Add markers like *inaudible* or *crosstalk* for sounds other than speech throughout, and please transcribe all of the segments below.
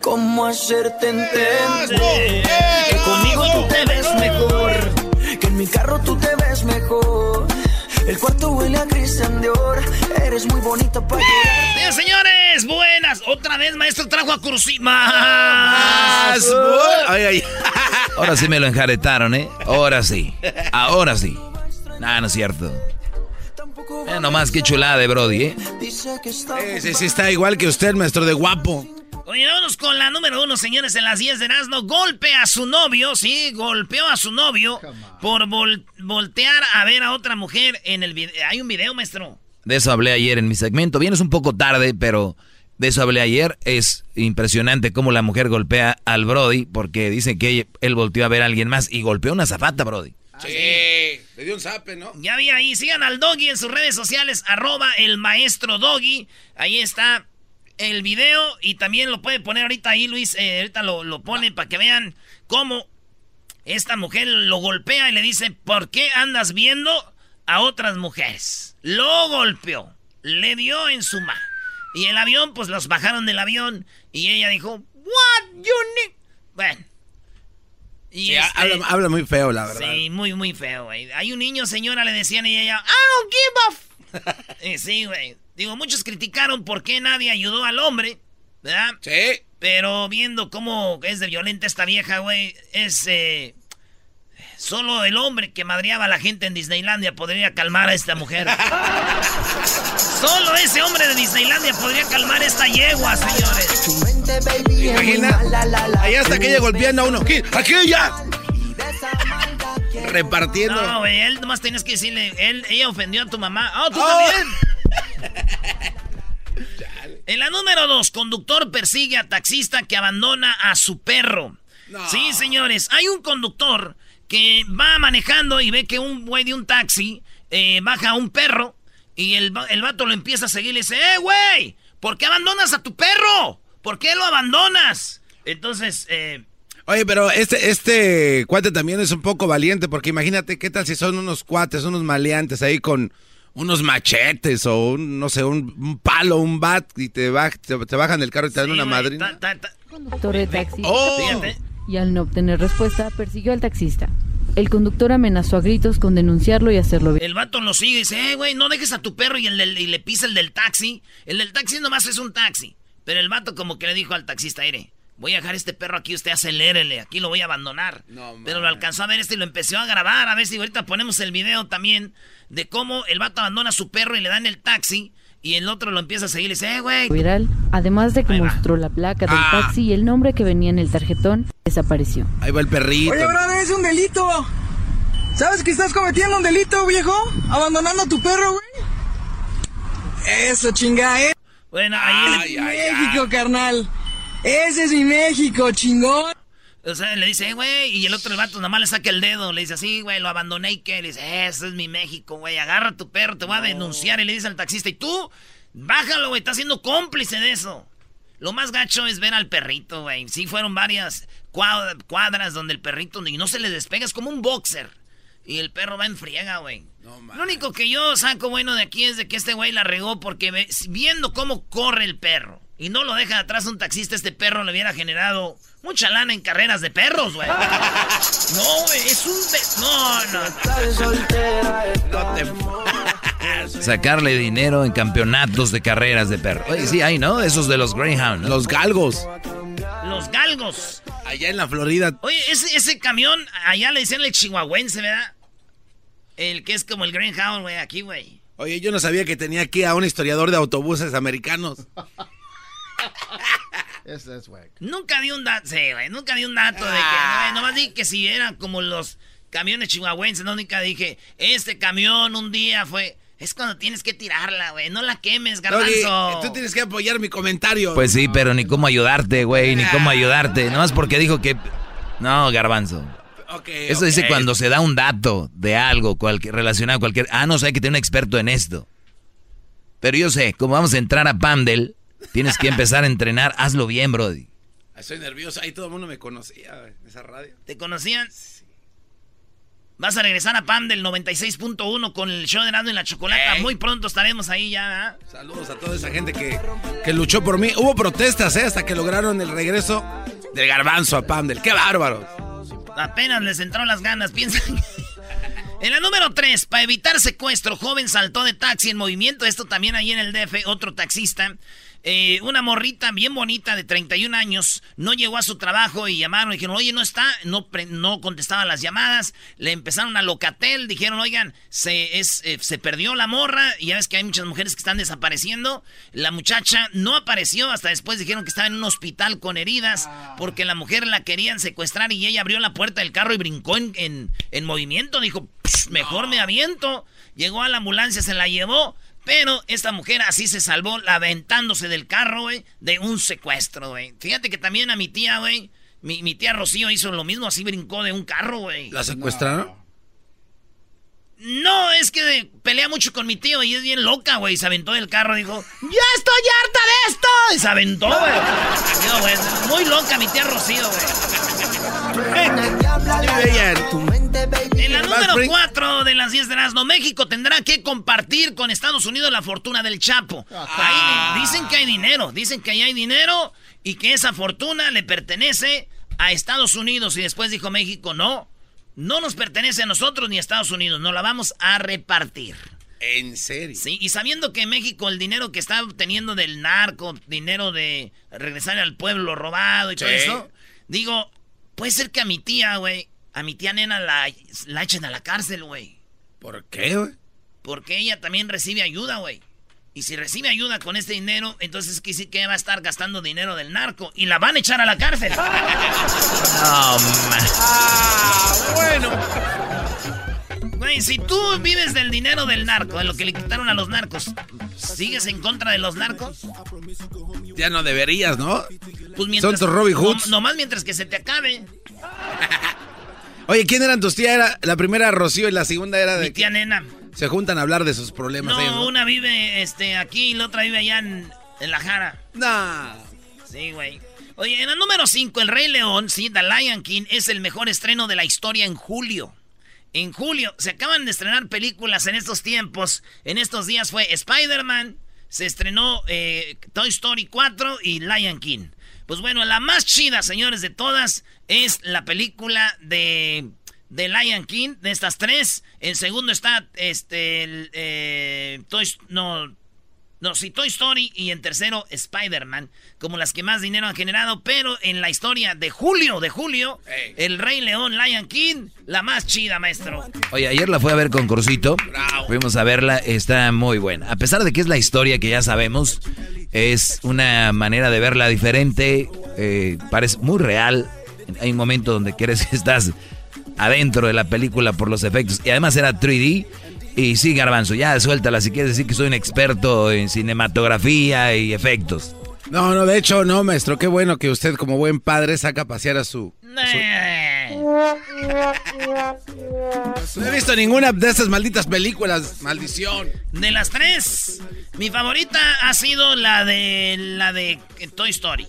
¿Cómo hacerte entender? Que conmigo tú te ves mejor. Que en mi carro tú te ves mejor. El cuarto huele a Christian Dior. Eres muy bonita para llorar. Bien, señores, buenas. Otra vez, maestro, trajo a Cursi. Más. Ay, ay. Ahora sí me lo enjaretaron, ¿eh? Ahora sí. Ahora sí. Nah, no es cierto. Eh, nomás qué chulada de Brody, ¿eh? Sí, sí, sí, está igual que usted, maestro de guapo. Oye, vámonos con la número uno, señores, en las 10 de Erasmo. Golpe a su novio, sí, golpeó a su novio por vol- voltear a ver a otra mujer en el video. Hay un video, maestro. De eso hablé ayer en mi segmento. Vienes un poco tarde, pero de eso hablé ayer. Es impresionante cómo la mujer golpea al Brody porque dice que él volteó a ver a alguien más y golpeó una zapata, Brody. Sí, le dio un zape, ¿no? Ya vi ahí, sigan al Doggy en sus redes sociales, arroba el maestro Doggy. Ahí está el video y también lo puede poner ahorita ahí, Luis. eh, ahorita lo, lo pone para que vean cómo esta mujer lo golpea y le dice, ¿por qué andas viendo a otras mujeres? Lo golpeó, le dio en su mano. Y el avión, pues los bajaron del avión y ella dijo, What you need? Bueno. Y Sí, este- habla, habla muy feo, la verdad. Sí, muy, muy feo, güey. Hay un niño, señora, le decían y ella, I don't give a f-". *laughs* Sí, güey. Digo, muchos criticaron por qué nadie ayudó al hombre, ¿verdad? Sí. Pero viendo cómo es de violenta esta vieja, güey, es... eh, solo el hombre que madreaba a la gente en Disneylandia podría calmar a esta mujer. *laughs* solo ese hombre de Disneylandia podría calmar esta yegua, señores. Imagina, allá hasta que ella golpeando a uno. Aquí, aquí ya. Repartiendo. No, güey, él nomás tenías que decirle, él, ella ofendió a tu mamá. ¡Ah, tú Oh. también! *laughs* en la número dos, conductor persigue a taxista que abandona a su perro. Sí, señores, hay un conductor que va manejando y ve que un güey de un taxi eh, baja a un perro y el, el vato lo empieza a seguir y le dice, ¡eh, güey! ¿Por qué abandonas a tu perro? ¿Por qué lo abandonas? Entonces, eh, Oye, pero este, este cuate también es un poco valiente, porque imagínate qué tal si son unos cuates, unos maleantes ahí con unos machetes o un, no sé, un, un palo, un bat y te, baj- te, te bajan del carro y te dan una güey, madrina. ta- ta- ta- conductor de taxi Oh. y al no obtener respuesta persiguió al taxista. El conductor amenazó a gritos con denunciarlo y hacerlo ver. El vato lo sigue y dice, eh, güey, no dejes a tu perro y, el del- y le pisa el del taxi. El del taxi nomás es un taxi. Pero el vato como que le dijo al taxista, mire, voy a dejar este perro aquí, usted acelérele, aquí lo voy a abandonar. Pero lo alcanzó a ver este y lo empezó a grabar. A ver si ahorita ponemos el video también de cómo el vato abandona a su perro y le dan el taxi. Y el otro lo empieza a seguir y dice, eh, güey. viral, además de que Ahí va. mostró la placa del Ah. taxi y el nombre que venía en el tarjetón, desapareció. Ahí va el perrito. Oye, brother, es un delito. ¿Sabes que estás cometiendo un delito, viejo? Abandonando a tu perro, güey. Eso, chinga, eh. Bueno, ahí Ay, el- ay, México, carnal. Ese es mi México, chingón. o sea, le dice, eh, güey. Y el otro, el vato, nomás le saca el dedo. Le dice así, güey, lo abandoné y qué. Le dice, ese es mi México, güey. Agarra a tu perro, te voy a denunciar. Y le dice al taxista, y tú, bájalo, güey, estás siendo cómplice de eso. Lo más gacho es ver al perrito, güey. Sí, fueron varias cuadras donde el perrito y no se le despega, es como un boxer. Y el perro va en friega, güey. Lo único que yo saco bueno de aquí es de que este güey la regó porque viendo cómo corre el perro y no lo deja atrás un taxista, este perro le hubiera generado mucha lana en carreras de perros, güey. *laughs* No, güey, es un... No, no. no *laughs* *laughs* Sacarle dinero en campeonatos de carreras de perros. Oye, sí, hay, ¿no? Esos de los Greyhound. Los galgos. Los galgos. Allá en la Florida. Oye, ese, ese camión, allá le decían el chihuahuense, ¿verdad? El que es como el Greyhound, güey, aquí, güey. Oye, yo no sabía que tenía aquí a un historiador de autobuses americanos. *laughs* Es. Nunca di un dato, sí, güey, nunca di un dato de que, ah. nomás di que si eran como los camiones chihuahuenses, no, nunca dije, este camión un día fue... Es cuando tienes que tirarla, güey. No la quemes, garbanzo. tú tienes que apoyar mi comentario. Pues sí, pero ni cómo ayudarte, güey. Ni cómo ayudarte. Nomás porque dijo que... No, garbanzo. Eso dice cuando se da un dato de algo cualquier, relacionado a cualquier... Ah, no sé, hay que tener un experto en esto. Pero yo sé, como vamos a entrar a Pandel, tienes que empezar a entrenar. Hazlo bien, Brody. Estoy nervioso. Ahí todo el mundo me conocía en esa radio. ¿Te conocían? Vas a regresar a Pandel 96.1 con el show de Nando en la Chocolata. Muy pronto estaremos ahí ya. Saludos a toda esa gente que, que luchó por mí. Hubo protestas, ¿eh? Hasta que lograron el regreso del garbanzo a Pandel. ¡Qué bárbaro! Apenas les entraron las ganas, piensan. *laughs* en la número 3, para evitar secuestro, joven saltó de taxi en movimiento. Esto también ahí en el DF, otro taxista eh, una morrita bien bonita de 31 años no llegó a su trabajo y llamaron y dijeron, oye, no está, no, no contestaba las llamadas, le empezaron a locatel, dijeron, oigan, se, es, eh, se perdió la morra y ya ves que hay muchas mujeres que están desapareciendo, la muchacha no apareció, hasta después dijeron que estaba en un hospital con heridas porque la mujer la querían secuestrar y ella abrió la puerta del carro y brincó en, en, movimiento, dijo, mejor me aviento, llegó a la ambulancia, se la llevó. Pero esta mujer así se salvó, aventándose del carro, güey, de un secuestro, güey. Fíjate que también a mi tía, güey, mi, tía Rocío hizo lo mismo, así brincó de un carro, güey. ¿La secuestraron? No, es que pelea mucho con mi tío y es bien loca, güey. Se aventó del carro y dijo, ¡Ya estoy harta de esto! Y se aventó, güey. güey. Muy loca mi tía Rocío, güey. Número 4 de las 10 de Erasmo, México tendrá que compartir con Estados Unidos la fortuna del Chapo. Ahí dicen que hay dinero, dicen que ahí hay dinero y que esa fortuna le pertenece a Estados Unidos. Y después dijo México, no no nos pertenece a nosotros ni a Estados Unidos, nos la vamos a repartir. ¿En serio? Sí, y sabiendo que México el dinero que está obteniendo del narco, dinero de regresar al pueblo robado y todo eso, digo, puede ser que a mi tía, güey, a mi tía nena la, la echen a la cárcel, güey. ¿Por qué, güey? Porque ella también recibe ayuda, güey. Y si recibe ayuda con este dinero, entonces sí que va a estar gastando dinero del narco y la van a echar a la cárcel. *laughs* ah, bueno. Güey, si tú vives del dinero del narco, de lo que le quitaron a los narcos, ¿sigues en contra de los narcos? Ya no deberías, ¿no? Pues mientras, Son tus Robin Hoods. No, nomás mientras que se te acabe. *laughs* Oye, ¿quién eran tus tías? Era la primera Rocío y la segunda era de. Mi tía Nena. Se juntan a hablar de sus problemas. No, una vive este, aquí y la otra vive allá en, La Jara. Nah. Sí, güey. Oye, en el número 5, El Rey León, sí, The Lion King, es el mejor estreno de la historia en julio. En julio, se acaban de estrenar películas en estos tiempos. En estos días fue Spider-Man, se estrenó eh, Toy Story 4 y Lion King. Pues bueno, la más chida, señores, de todas es la película de de Lion King, de estas tres. En segundo está este el, eh, Toy, no, no, sí, Toy Story. Y en tercero, Spider-Man. Como las que más dinero han generado. Pero en la historia de julio, de julio, el Rey León, Lion King, la más chida, maestro. Oye, ayer la fui a ver con Cursito. Fuimos a verla, está muy buena. A pesar de que es la historia que ya sabemos, es una manera de verla diferente. Eh, parece muy real. Hay un momento donde quieres que estás adentro de la película por los efectos. Y además era 3D. Y sí, Garbanzo, ya suéltala si quieres decir que soy un experto en cinematografía y efectos. No, no, de hecho no, maestro. Qué bueno que usted como buen padre saca a pasear a su... *laughs* No he visto ninguna de estas malditas películas. Maldición. De las tres, mi favorita ha sido la de la de Toy Story.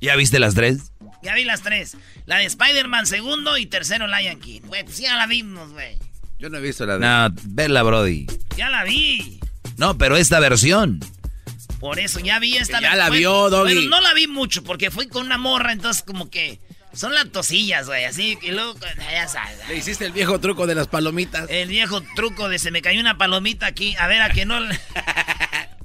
¿Ya viste las tres? Ya vi las tres. La de Spider-Man segundo y tercero Lion King. Güey, pues ya la vimos, güey. Yo no he visto la de... No, vela, Brody. Ya la vi. No, pero esta versión. Por eso, ya vi esta Ya la vio, Doggy. Bueno, no la vi mucho porque fui con una morra, entonces como que... Son las tosillas, güey, así, y luego, ya sabes. Le hiciste el viejo truco de las palomitas. El viejo truco de se me cayó una palomita aquí, a ver, a que no... *laughs*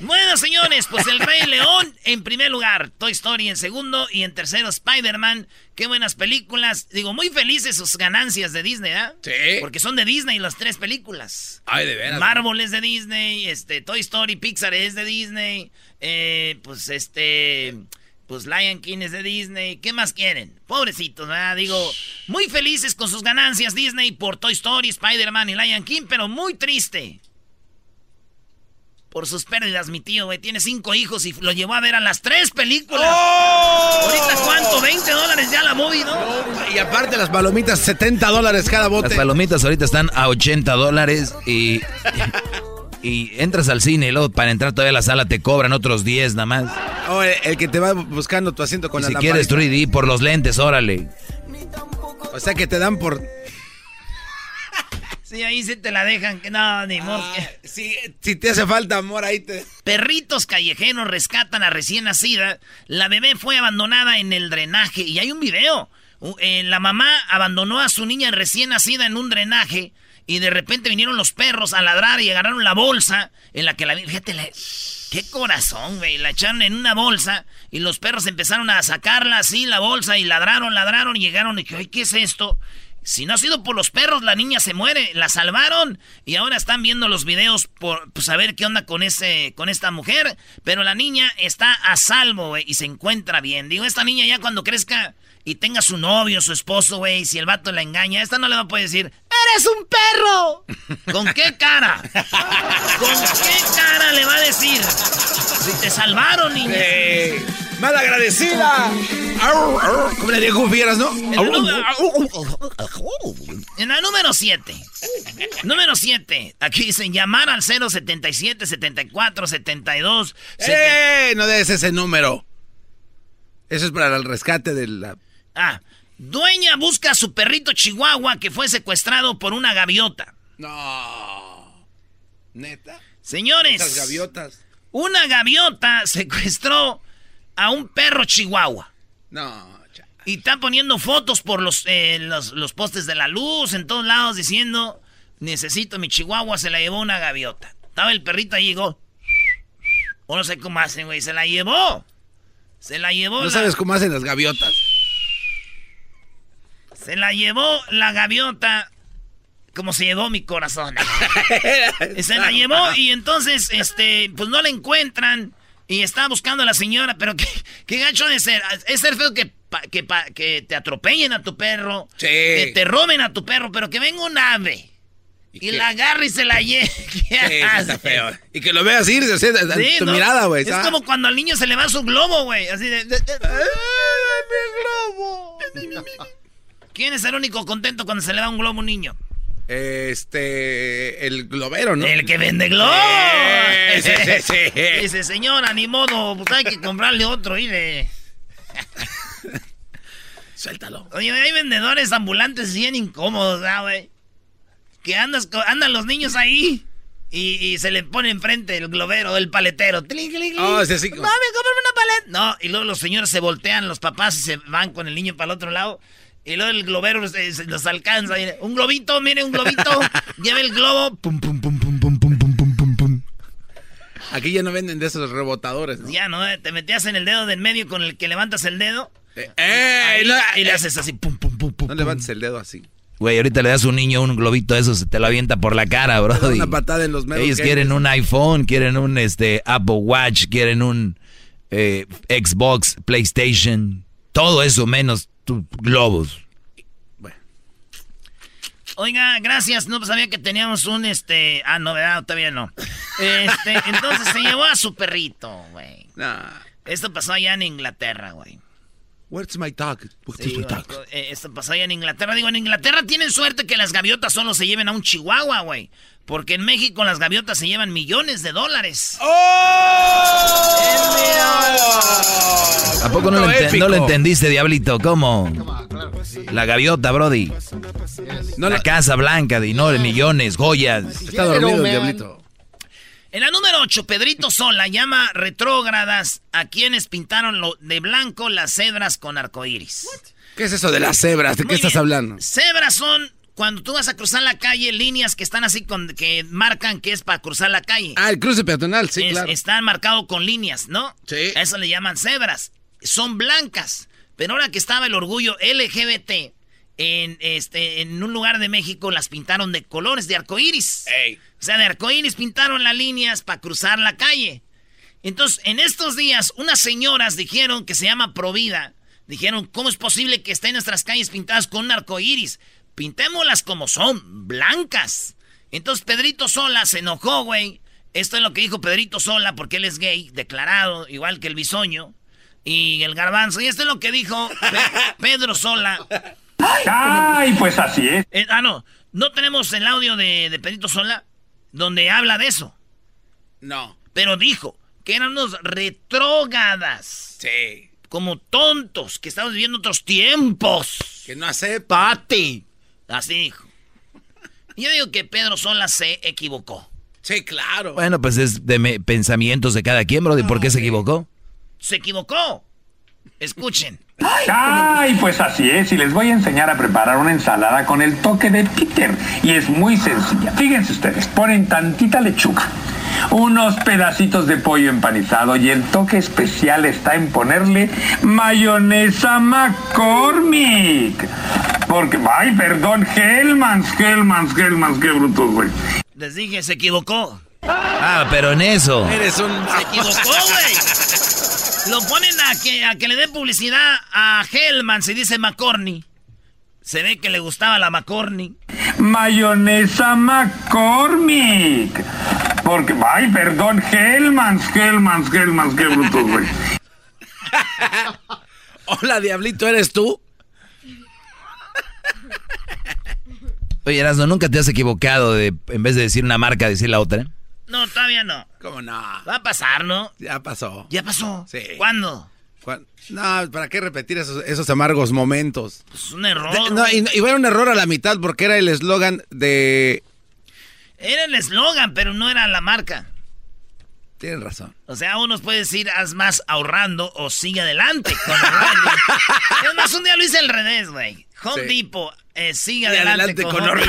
Bueno, señores, pues el Rey León en primer lugar, Toy Story en segundo y en tercero Spider-Man. Qué buenas películas. Digo, muy felices sus ganancias de Disney, ¿ah? Sí. Porque son de Disney las tres películas. Ay, de veras. Marvel es de Disney, este, Toy Story, Pixar es de Disney, eh, pues este, pues Lion King es de Disney. ¿Qué más quieren? Pobrecitos, ¿verdad? Digo, muy felices con sus ganancias Disney por Toy Story, Spider-Man y Lion King, pero muy triste por sus pérdidas, mi tío, güey. Tiene cinco hijos y lo llevó a ver a las tres películas. ¡Oh! ¿Ahorita cuánto? ¿20 dólares ya la movie, no? Y aparte las palomitas, 70 dólares cada bote. Las palomitas ahorita están a 80 dólares y, y entras al cine y luego para entrar todavía a la sala te cobran otros 10 nada más. Oh, el, el que te va buscando tu asiento con Y la si quieres lamparita. 3D por los lentes, órale. O sea que te dan por... Sí, ahí sí te la dejan. que No, ni modo. Ah, si, si te hace falta amor, ahí te... Perritos callejeros rescatan a recién nacida. La bebé fue abandonada en el drenaje y hay un video. Eh, la mamá abandonó a su niña recién nacida en un drenaje y de repente vinieron los perros a ladrar y agarraron la bolsa en la que la... Fíjate, la- qué corazón, güey. La echaron en una bolsa y los perros empezaron a sacarla así, la bolsa, y ladraron, ladraron y llegaron y que, ay, ¿qué es esto? Si no ha sido por los perros, la niña se muere. La salvaron y ahora están viendo los videos por pues, a ver qué onda con ese con esta mujer. Pero la niña está a salvo, güey, y se encuentra bien. Digo, esta niña ya cuando crezca y tenga su novio, su esposo, güey, si el vato la engaña, esta no le va a poder decir, ¡Eres un perro! *laughs* ¿Con qué cara? ¿Con qué cara le va a decir? Si te salvaron, niña. Eh, ¡Mal agradecida! ¿Cómo le diría Fieras, no? En la número- En la número 7. Número 7. Aquí dicen llamar al 077 74 72. ¡Eh! No des ese número. Eso es para el rescate de la... Ah, dueña busca a su perrito chihuahua que fue secuestrado por una gaviota. No. ¿Neta? Señores, Esas gaviotas. una gaviota secuestró a un perro chihuahua. No, cha- Y está poniendo fotos por los, eh, los, los postes de la luz en todos lados diciendo, necesito mi chihuahua, se la llevó una gaviota. Estaba el perrito ahí, llegó. O no sé cómo hacen, güey, se la llevó. Se la llevó. ¿No la- sabes cómo hacen las gaviotas? Se la llevó la gaviota como se llevó mi corazón. *laughs* se la llevó y entonces, este, pues no la encuentran y está buscando a la señora, pero qué, qué gacho de ser. Es ser feo que, pa- que, pa- que te atropellen a tu perro, Sí. que te roben a tu perro, pero que venga un ave y, la agarre y se la *laughs* feo. Y que lo veas irse, o sea, Sí, tu ¿no? mirada, güey. Es como cuando al niño se le va su globo, güey. Así de. de- de- ¿Quién es el único contento cuando se le da un globo a un niño? Este... El globero, ¿no? El que vende globos. Sí, sí, sí, sí. *laughs* Dice, señora, ni modo, pues hay que comprarle otro, y *laughs* Suéltalo. Oye, hay vendedores ambulantes bien incómodos, ¿verdad, güey? Que andas, andan los niños ahí y, y se le pone enfrente el globero, el paletero. Tling, tling, tling. Oh, sí, sí. Mami, cómprame una paleta. No, y luego los señores se voltean, los papás, y se van con el niño para el otro lado. Y luego el globero se- se los alcanza. y, un globito, mire, un globito. Lleva el globo. Pum, pum, pum, pum, pum, pum, pum, pum, pum, pum. Aquí ya no venden de esos rebotadores, ¿no? Ya, ¿no? Te metías en el dedo del medio con el que levantas el dedo. Eh, Ahí, ¡Ey! No, y le eh, haces así, pum, pum, pum, pum. no levantes el dedo así. Güey, ahorita le das a un niño un globito de esos, se te lo avienta por la cara, bro. una patada en los meros Ellos quieren un iPhone, quieren un este Apple Watch, quieren un eh, Xbox, PlayStation, todo eso menos tu- globos. Oiga, gracias. No sabía que teníamos un este. Ah, no, ¿verdad? Todavía no. Este, *laughs* entonces se llevó a su perrito, güey. Esto pasó allá en Inglaterra, güey. Where's my dog? Sí, eh, esto pasó allá en Inglaterra. Digo, en Inglaterra tienen suerte que las gaviotas solo se lleven a un chihuahua, güey. Porque en México las gaviotas se llevan millones de dólares. ¡Oh! ¿A poco no, lo, no lo, entendiste, Diablito? ¿Cómo? La gaviota, Brody. No la, Casa Blanca, de no, millones, joyas. Está dormido el Diablito. En la número 8, Pedrito Sola llama retrógradas a quienes pintaron lo de blanco las cebras con arcoíris. ¿Qué es eso de las cebras? ¿De qué estás hablando? Cebras son cuando tú vas a cruzar la calle, líneas que están así con que marcan que es para cruzar la calle. Ah, el cruce peatonal, sí, claro. Están marcados con líneas, ¿no? Sí. eso le llaman cebras. Son blancas. Pero ahora que estaba el orgullo LGBT en este en un lugar de México las pintaron de colores de arcoíris. O sea, de arcoíris pintaron las líneas para cruzar la calle. Entonces, en estos días, unas señoras dijeron que se llama Provida. Dijeron, ¿cómo es posible que estén nuestras calles pintadas con un arcoíris? pintémoslas como son, blancas. Entonces Pedrito Sola se enojó, güey. Esto es lo que dijo Pedrito Sola porque él es gay, declarado, igual que el bisoño y el garbanzo. Y esto es lo que dijo *laughs* Pedro Sola. Ay, pues así es. Eh, ah, no, no tenemos el audio de, de Pedrito Sola donde habla de eso. No. Pero dijo que eran unos retrógadas. Sí. Como tontos, que estamos viviendo otros tiempos. Que no hace Pati. Así dijo. Yo digo que Pedro Sola se equivocó. Sí, claro. Bueno, pues es de pensamientos de cada quien, bro. ¿Y por qué se equivocó? Se equivocó. Escuchen. Ay, pues así es, y les voy a enseñar a preparar una ensalada con el toque de Peter. Y es muy sencilla. Fíjense ustedes, ponen tantita lechuga, unos pedacitos de pollo empanizado y el toque especial está en ponerle mayonesa McCormick. Porque, ay, perdón, Hellmans, Hellmans, Hellmans, qué brutos, güey. Les dije, se equivocó. Ah, pero en eso. Eres un... Se equivocó, güey. Lo ponen a que, a que le dé publicidad a Hellmans y dice McCormick. Se ve que le gustaba la McCormick. Mayonesa McCormick. Porque, ay, perdón, Hellmans, Hellmans, Hellmans, qué brutos, güey. *laughs* Hola, Diablito, ¿eres tú? *laughs* Oye, Erasmo, ¿nunca te has equivocado de, en vez de decir una marca, decir la otra? No, todavía no. ¿Cómo no? Va a pasar, ¿no? Ya pasó. ¿Ya pasó? Sí. ¿Cuándo? No, ¿para qué repetir esos, amargos momentos? Es un error. no, y, y era un error a la mitad porque era el eslogan de... Era el eslogan, pero no era la marca. Tienes razón. O sea, unos puede decir, haz más ahorrando o sigue adelante con *laughs* Es más, un día lo hice al revés, güey. Home Depot, eh, sigue adelante, con, Home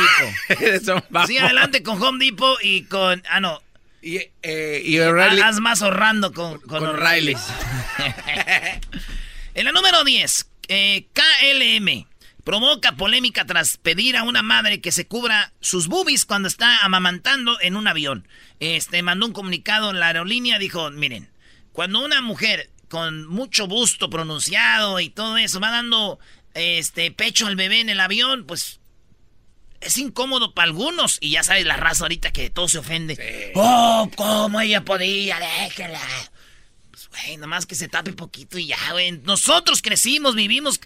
Depot. *laughs* sigue adelante con Home Depot y con... Ah, no. Y, eh, y O'Reilly. Haz más ahorrando con, con, O'Reilly. *laughs* en la número 10, eh, KLM. Provoca polémica tras pedir a una madre que se cubra sus boobies cuando está amamantando en un avión. Este mandó un comunicado en la aerolínea, dijo, miren, cuando una mujer con mucho busto pronunciado y todo eso va dando este pecho al bebé en el avión, pues es incómodo para algunos. Y ya sabes la raza ahorita que todo se ofende. Oh, ¿cómo ella podía? Déjela. Pues, güey, nomás que se tape poquito y ya, güey. Nosotros crecimos, vivimos.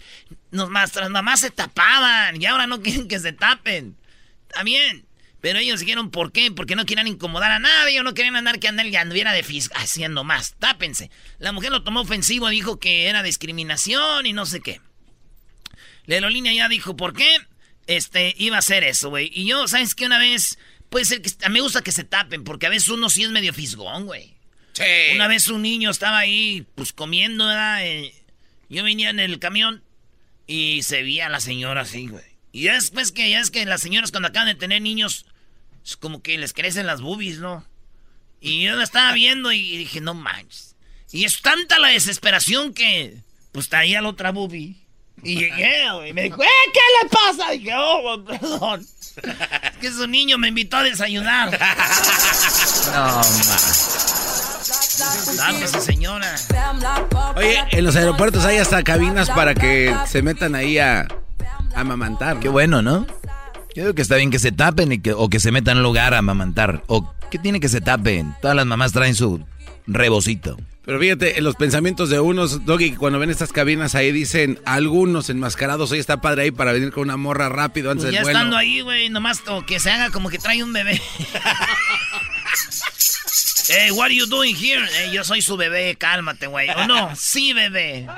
Nuestras mamás se tapaban y ahora no *laughs* quieren que se tapen. También. Pero ellos dijeron, ¿por qué? Porque no querían incomodar a nadie o no querían andar que andar y anduviera de fis haciendo más. Tápense. La mujer lo tomó ofensivo, dijo que era discriminación y no sé qué. La aerolínea ya dijo, ¿por qué? Este, iba a hacer eso, güey. Y yo, ¿sabes qué? Una vez, puede ser que, a mí me gusta que se tapen, porque a veces uno sí es medio fisgón, güey. Sí. Una vez un niño estaba ahí, pues comiendo, ¿verdad? Eh, yo venía en el camión y se veía a la señora así, güey. Y ya después que, ya es que las señoras cuando acaban de tener niños, es como que les crecen las boobies, ¿no? Y yo la estaba viendo y dije, no manches. Y es tanta la desesperación que, pues traía la otra boobie. Y llegué, güey. Me dijo, ¿eh? ¿Qué le pasa? Y dije, oh, perdón. Es que su niño me invitó a desayunar. *laughs* No, más. Dame señora. Oye, en los aeropuertos hay hasta cabinas para que se metan ahí a, a amamantar. Qué bueno, ¿no? Yo digo que está bien que se tapen y que, o que se metan en lugar a amamantar. O ¿qué tiene que se tapen? Todas las mamás traen su rebocito. Pero fíjate, en los pensamientos de unos, Doggy, cuando ven estas cabinas ahí dicen, algunos enmascarados, hoy está padre ahí para venir con una morra rápido antes Pues ya del vuelo. estando ahí, güey, nomás que se haga como que trae un bebé. *laughs* Hey, what are you doing here? Eh, yo soy su bebé, cálmate, güey. ¿O no? Sí, bebé. *laughs*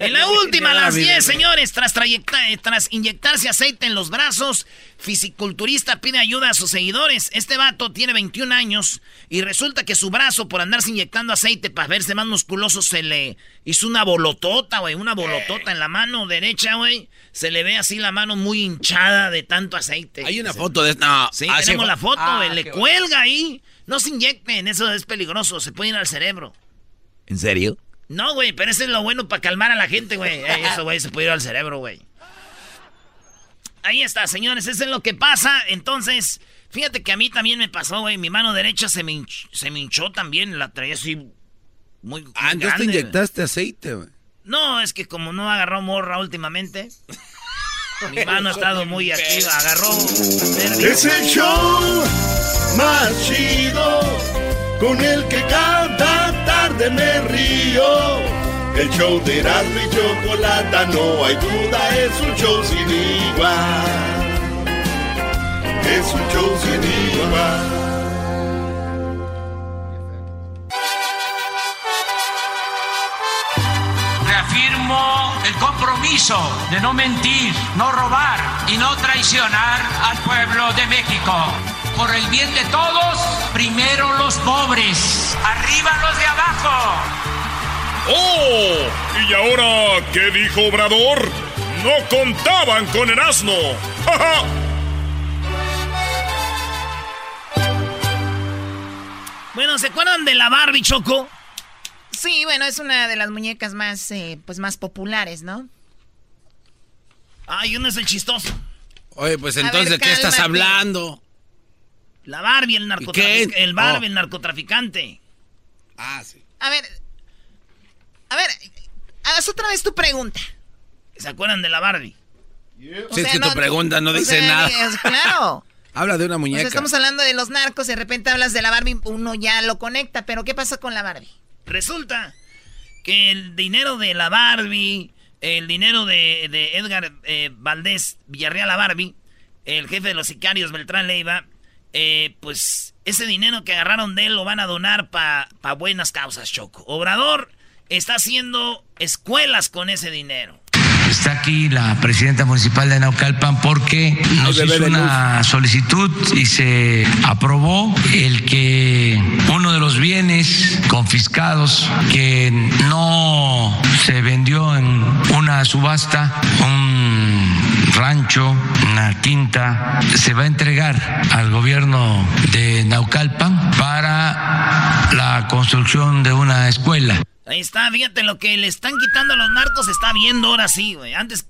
En la última, a las 10, señores, tras, eh, tras inyectarse aceite en los brazos, fisiculturista pide ayuda a sus seguidores. Este vato tiene 21 años y resulta que su brazo, por andarse inyectando aceite para verse más musculoso, se le hizo una bolotota, güey, una bolotota en la mano derecha, güey. Se le ve así la mano muy hinchada de tanto aceite. Hay una foto de... No, Sí, ah, tenemos fue- la foto, Ah, güey. le qué cuelga ahí. No se inyecten, eso es peligroso. Se puede ir al cerebro. ¿En serio? No, güey, pero eso es lo bueno para calmar a la gente, güey. *laughs* Eh, Eso, güey, se puede ir al cerebro, güey. Ahí está, señores, eso es lo que pasa. Entonces, fíjate que a mí también me pasó, güey. Mi mano derecha se me, hinch- se me hinchó también. La traía así muy, muy Ah, entonces te grande, inyectaste aceite, güey. No, es que como no agarró morra últimamente, mi mano ha estado muy activa. Agarró. Es el show más chido con el que cada tarde me río. El show de Erasmo y Chocolata, no hay duda, es un show sin igual. Es un show sin igual. Reafirmo el compromiso de no mentir, no robar y no traicionar al pueblo de México. Por el bien de todos, primero los pobres, arriba los de abajo. ¡Oh! ¿Y ahora qué dijo Obrador? No contaban con el asno. ¡Ja, ja! Bueno, ¿se acuerdan de la Barbie, Choco? Sí, bueno, es una de las muñecas más, eh, pues más populares, ¿no? Ay, uno es el chistoso. Oye, pues entonces, ver, ¿de qué estás hablando? La Barbie, el narcotraficante. qué? El Barbie, Oh. el narcotraficante. Ah, sí. A ver, a ver, haz otra vez tu pregunta. ¿Se acuerdan de la Barbie? O Sí, es sea, que tu no- pregunta no dice sea, nada. es- Claro. *laughs* Habla de una O muñeca. sea, estamos hablando de los narcos y de repente hablas de la Barbie, uno ya lo conecta, pero ¿qué pasa con la Barbie? Resulta que el dinero de la Barbie, el dinero de, de Edgar eh, Valdés Villarreal la Barbie, el jefe de los sicarios Beltrán Leiva, eh, pues ese dinero que agarraron de él lo van a donar para buenas causas, Choco. Obrador está haciendo escuelas con ese dinero. Está aquí la presidenta municipal de Naucalpan porque nos hizo una solicitud y se aprobó el que uno de los bienes confiscados que no se vendió en una subasta, un rancho, una quinta, se va a entregar al gobierno de Naucalpan para la construcción de una escuela. Ahí está, fíjate, lo que le están quitando a los narcos se está viendo ahora sí, güey. Antes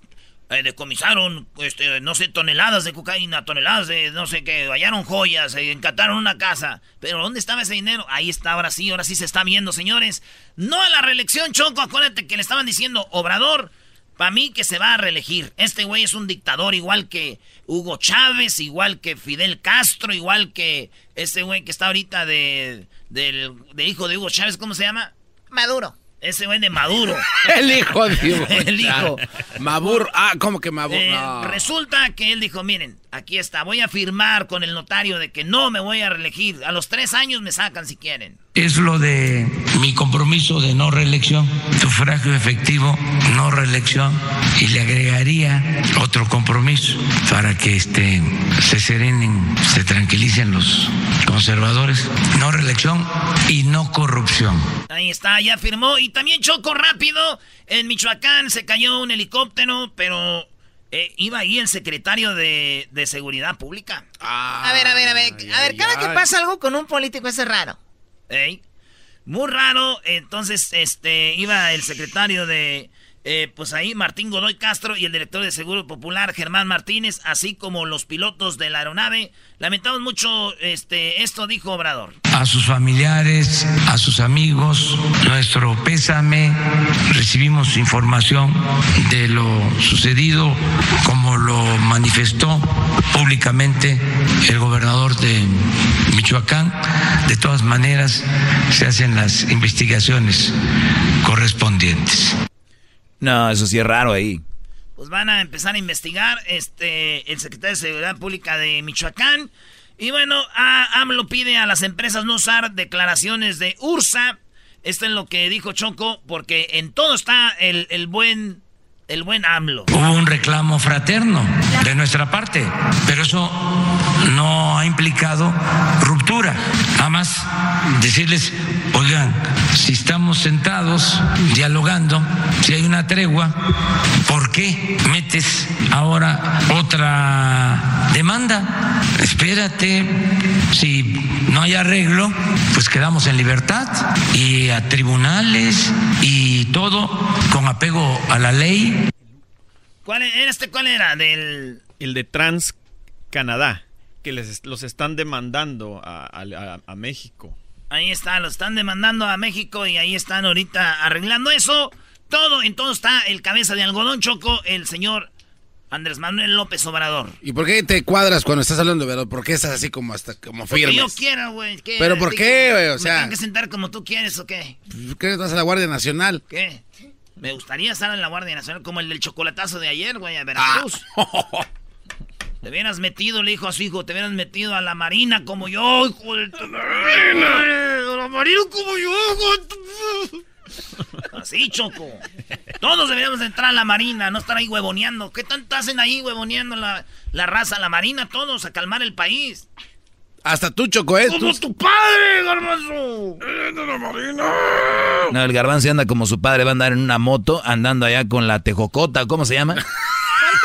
eh, decomisaron, este, no sé, toneladas de cocaína, toneladas de, no sé qué, hallaron joyas, eh, encataron una casa. Pero ¿dónde estaba ese dinero? Ahí está, ahora sí, ahora sí se está viendo, señores. No a la reelección, Choco, acuérdate que le estaban diciendo, Obrador, para mí que se va a reelegir. Este güey es un dictador igual que Hugo Chávez, igual que Fidel Castro, igual que ese güey que está ahorita de, del, de hijo de Hugo Chávez, ¿cómo se llama? Maduro. Ese güey de Maduro. *laughs* El hijo de Hugo *laughs* El hijo. Mabur. Ah, ¿cómo que Mabur? Eh, No. Resulta que él dijo, miren, aquí está, voy a firmar con el notario de que no me voy a reelegir. A los tres años me sacan si quieren. Es lo de mi compromiso de no reelección, sufragio efectivo, no reelección, y le agregaría otro compromiso para que este, se serenen, se tranquilicen los conservadores, no reelección y no corrupción. Ahí está, ya firmó. Y también choco rápido. En Michoacán se cayó un helicóptero, pero eh, iba ahí el secretario de, de Seguridad Pública. A ver, a ver, a ver. A ver, cada que pasa algo con un político es raro. Ey. Muy raro. Entonces, este, iba el secretario de, eh, pues ahí Martín Godoy Castro y el director de Seguro Popular Germán Martínez, así como los pilotos de la aeronave. Lamentamos mucho este, esto, dijo Obrador. A sus familiares, a sus amigos, nuestro pésame. Recibimos información de lo sucedido, como lo manifestó públicamente el gobernador de Michoacán. De todas maneras, se hacen las investigaciones correspondientes. No, eso sí es raro ahí. Pues van a empezar a investigar este el secretario de Seguridad Pública de Michoacán. Y bueno, AMLO pide a las empresas no usar declaraciones de URSA. Esto es lo que dijo Choco, porque en todo está el, el buen el buen AMLO. Hubo un reclamo fraterno de nuestra parte, pero eso no ha implicado ruptura. Nada más decirles, oigan, si estamos sentados dialogando, si hay una tregua, ¿por qué metes ahora otra demanda? Espérate, si no hay arreglo, pues quedamos en libertad y a tribunales y todo con apego a la ley ¿Cuál era este? ¿Cuál era? Del... El de Trans Canadá, que les, los están demandando a, México. Ahí está, los están demandando a México y ahí están ahorita arreglando eso. Todo, en todo está el cabeza de algodón choco, el señor Andrés Manuel López Obrador. ¿Y por qué te cuadras cuando estás hablando, verdad? ¿Por qué estás así como hasta como firme? yo quiero, güey. ¿Pero por qué, güey? O sea... ¿Me que sentar como tú quieres o qué? ¿Qué vas a la Guardia Nacional? ¿Qué? Me gustaría estar en la Guardia Nacional como el del chocolatazo de ayer, güey, a Veracruz. Ah. *laughs* Te hubieras metido, le dijo a su hijo, te hubieras metido a la Marina como yo, hijo de tu Marina. A la Marina como yo, hijo Así, Choco. Todos deberíamos entrar a la Marina, no estar ahí huevoneando. ¿Qué tanto hacen ahí huevoneando la, la raza, la Marina? Todos a calmar el país. Hasta tú, Choco, ¿eh? ¡Como tu padre, Garbanzo! la marina! No, el Garbanzo anda como su padre, va a andar en una moto, andando allá con la tejocota, ¿cómo se llama? *laughs*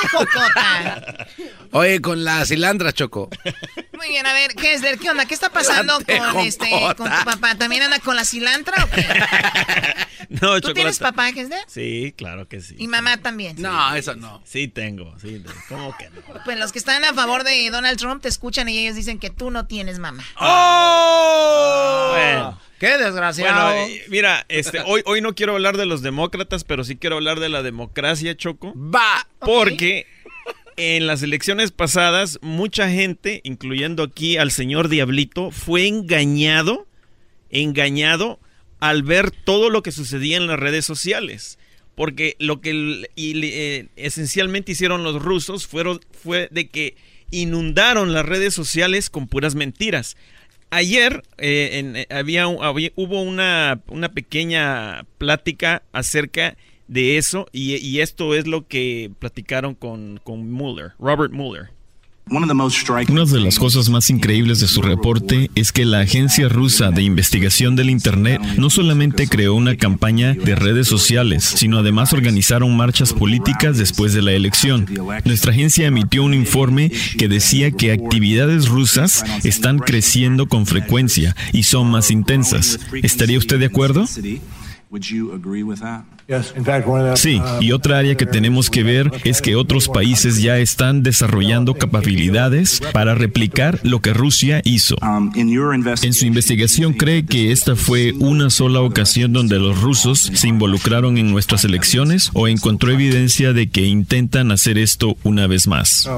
*laughs* Oye, con la cilandra, Choco. Muy bien, a ver, ¿qué es? ¿Qué onda? ¿Qué está pasando con este con tu papá? ¿También anda con la cilantra o qué? *laughs* No, ¿Tú tienes papá, de? Sí, claro que sí. ¿Y mamá también? No, eso no. Sí tengo, sí. ¿Cómo que no? *laughs* Pues los que están a favor de Donald Trump te escuchan y ellos dicen que tú no tienes mamá. ¡Oh! Bueno. ¡Qué desgraciado! Bueno, eh, mira, este, hoy, hoy no quiero hablar de los demócratas, pero sí quiero hablar de la democracia, Choco. ¡Va! Porque en las elecciones pasadas, mucha gente, incluyendo aquí al señor Diablito, fue engañado, engañado al ver todo lo que sucedía en las redes sociales. Porque lo que eh, esencialmente hicieron los rusos fueron, fue de que inundaron las redes sociales con puras mentiras. Ayer eh, eh, había, hubo una, una, pequeña plática acerca de eso y, y, esto es lo que platicaron con, con Mueller, Robert Mueller. Una de las cosas más increíbles de su reporte es que la Agencia Rusa de Investigación del Internet no solamente creó una campaña de redes sociales, sino además organizaron marchas políticas después de la elección. Nuestra agencia emitió un informe que decía que actividades rusas están creciendo con frecuencia y son más intensas. ¿Estaría usted de acuerdo? Sí, y otra área que tenemos que ver es que otros países ya están desarrollando capacidades para replicar lo que Rusia hizo. En su investigación cree que esta fue una sola ocasión donde los rusos se involucraron en nuestras elecciones o encontró evidencia de que intentan hacer esto una vez más.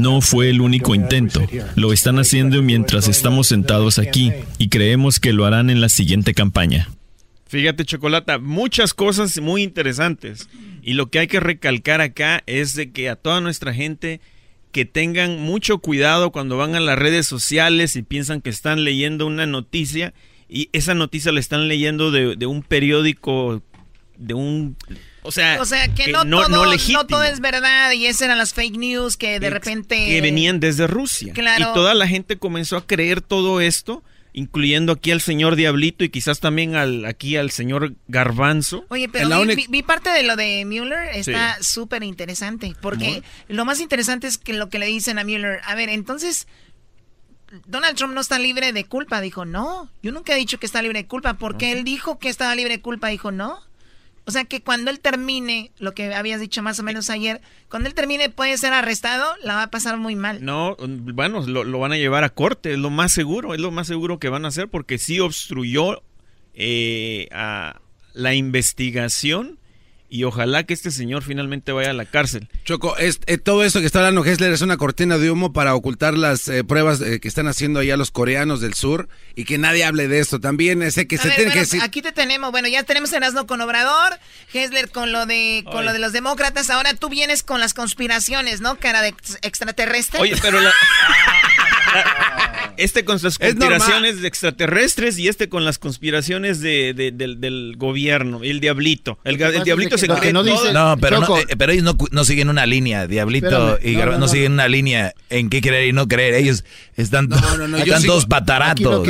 No fue el único intento. Lo están haciendo mientras estamos sentados aquí y creemos que lo harán en la siguiente campaña. Fíjate, Chocolata, muchas cosas muy interesantes. Y lo que hay que recalcar acá es de que a toda nuestra gente que tengan mucho cuidado cuando van a las redes sociales y piensan que están leyendo una noticia y esa noticia la están leyendo de, un periódico, de un... O sea, o sea que, no, todo, no, todo, es verdad y esas eran las fake news que de repente... Que venían desde Rusia. Claro. Y toda la gente comenzó a creer todo esto incluyendo aquí al señor Diablito y quizás también al aquí al señor Garbanzo. Oye, pero vi, parte de lo de Mueller, está súper interesante, porque lo más interesante es que lo que le dicen a Mueller, a ver, entonces Donald Trump no está libre de culpa, dijo, no, yo nunca he dicho que está libre de culpa, porque él dijo que estaba libre de culpa, dijo, no. O sea que cuando él termine, lo que habías dicho más o menos ayer, cuando él termine puede ser arrestado, la va a pasar muy mal. No, bueno, lo, van a llevar a corte, es lo más seguro, es lo más seguro que van a hacer porque sí obstruyó eh, a la investigación y ojalá que este señor finalmente vaya a la cárcel. Choco, es, eh, todo esto que está hablando Hessler es una cortina de humo para ocultar las eh, pruebas eh, que están haciendo allá los coreanos del sur y que nadie hable de esto. También ese que se tiene que decir. Aquí te tenemos, bueno, ya tenemos Erasmo con Obrador, Hessler con lo de con lo de los demócratas, ahora tú vienes con las conspiraciones, ¿no? Cara de extraterrestre. Oye, pero la... *laughs* este con las conspiraciones de extraterrestres y este con las conspiraciones de, del, gobierno, el diablito. El, diablito se cree no, no, pero, no, eh, pero ellos no, siguen una línea, diablito y no, siguen una línea en qué creer y no creer. Ellos están, *laughs* están todos pataratos.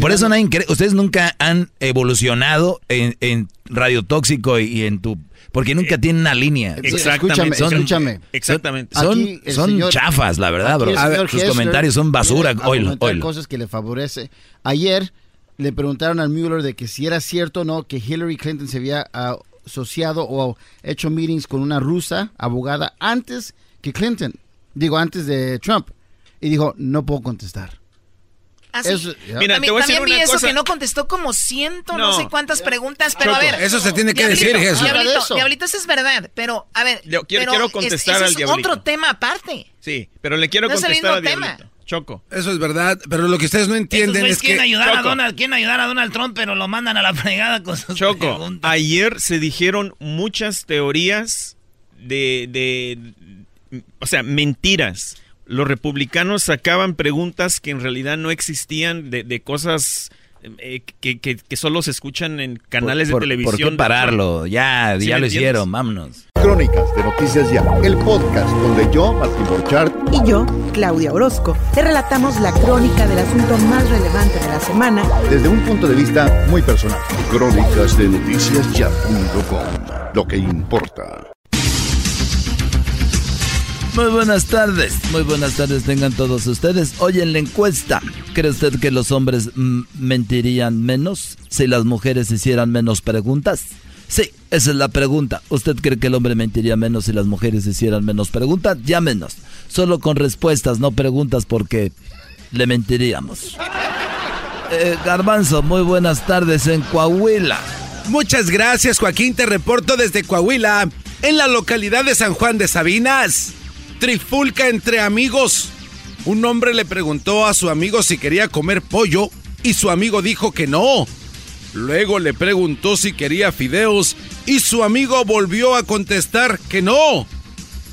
por, eso nadie cree. Ustedes nunca han evolucionado en, en radio tóxico y en tu porque nunca tienen una línea. Exactamente. Son, escúchame. Exactamente. Son, son chafas, la verdad, bro. A ver, sus comentarios son basura. Oilo, oilo. cosas que le favorece. Ayer le preguntaron al Mueller de que si era cierto o no que Hillary Clinton se había asociado o hecho meetings con una rusa abogada antes que Clinton. Digo, antes de Trump. Y dijo, no puedo contestar. Así. Ah, Mira, también, te también vi eso que no contestó como ciento, no, sé cuántas preguntas, pero a ver. Eso se tiene que decir, Jesús. Diablito, diablito, eso es verdad, pero a ver. Yo quiero, quiero contestar es, al diablito. Es otro tema aparte. Sí, pero le quiero contestar al diablito. Tema. Choco. Eso es verdad, pero lo que ustedes no entienden es que... Ayudar a Donald, quieren ayudar a Donald Trump, pero lo mandan a la fregada con sus Choco, preguntas. ayer se dijeron muchas teorías de, de... O sea, mentiras los republicanos sacaban preguntas que en realidad no existían de, cosas eh, que, que, solo se escuchan en canales de televisión. ¿Por qué pararlo? Ya, ya lo hicieron, vámonos. Crónicas de Noticias Ya, el podcast donde yo, Martín Borchardt, y yo, Claudia Orozco, te relatamos la crónica del asunto más relevante de la semana desde un punto de vista muy personal. Crónicas de Noticias Ya.com, lo que importa. Muy buenas tardes, muy buenas tardes tengan todos ustedes. Hoy en la encuesta, ¿cree usted que los hombres mentirían menos si las mujeres hicieran menos preguntas? Sí, esa es la pregunta. ¿Usted cree que el hombre mentiría menos si las mujeres hicieran menos preguntas? Ya menos. Solo con respuestas, no preguntas porque le mentiríamos. Eh, Garbanzo, muy buenas tardes en Coahuila. Muchas gracias, Joaquín. Te reporto desde Coahuila, en la localidad de San Juan de Sabinas. Trifulca entre amigos. Un hombre le preguntó a su amigo si quería comer pollo y su amigo dijo que no. Luego le preguntó si quería fideos y su amigo volvió a contestar que no.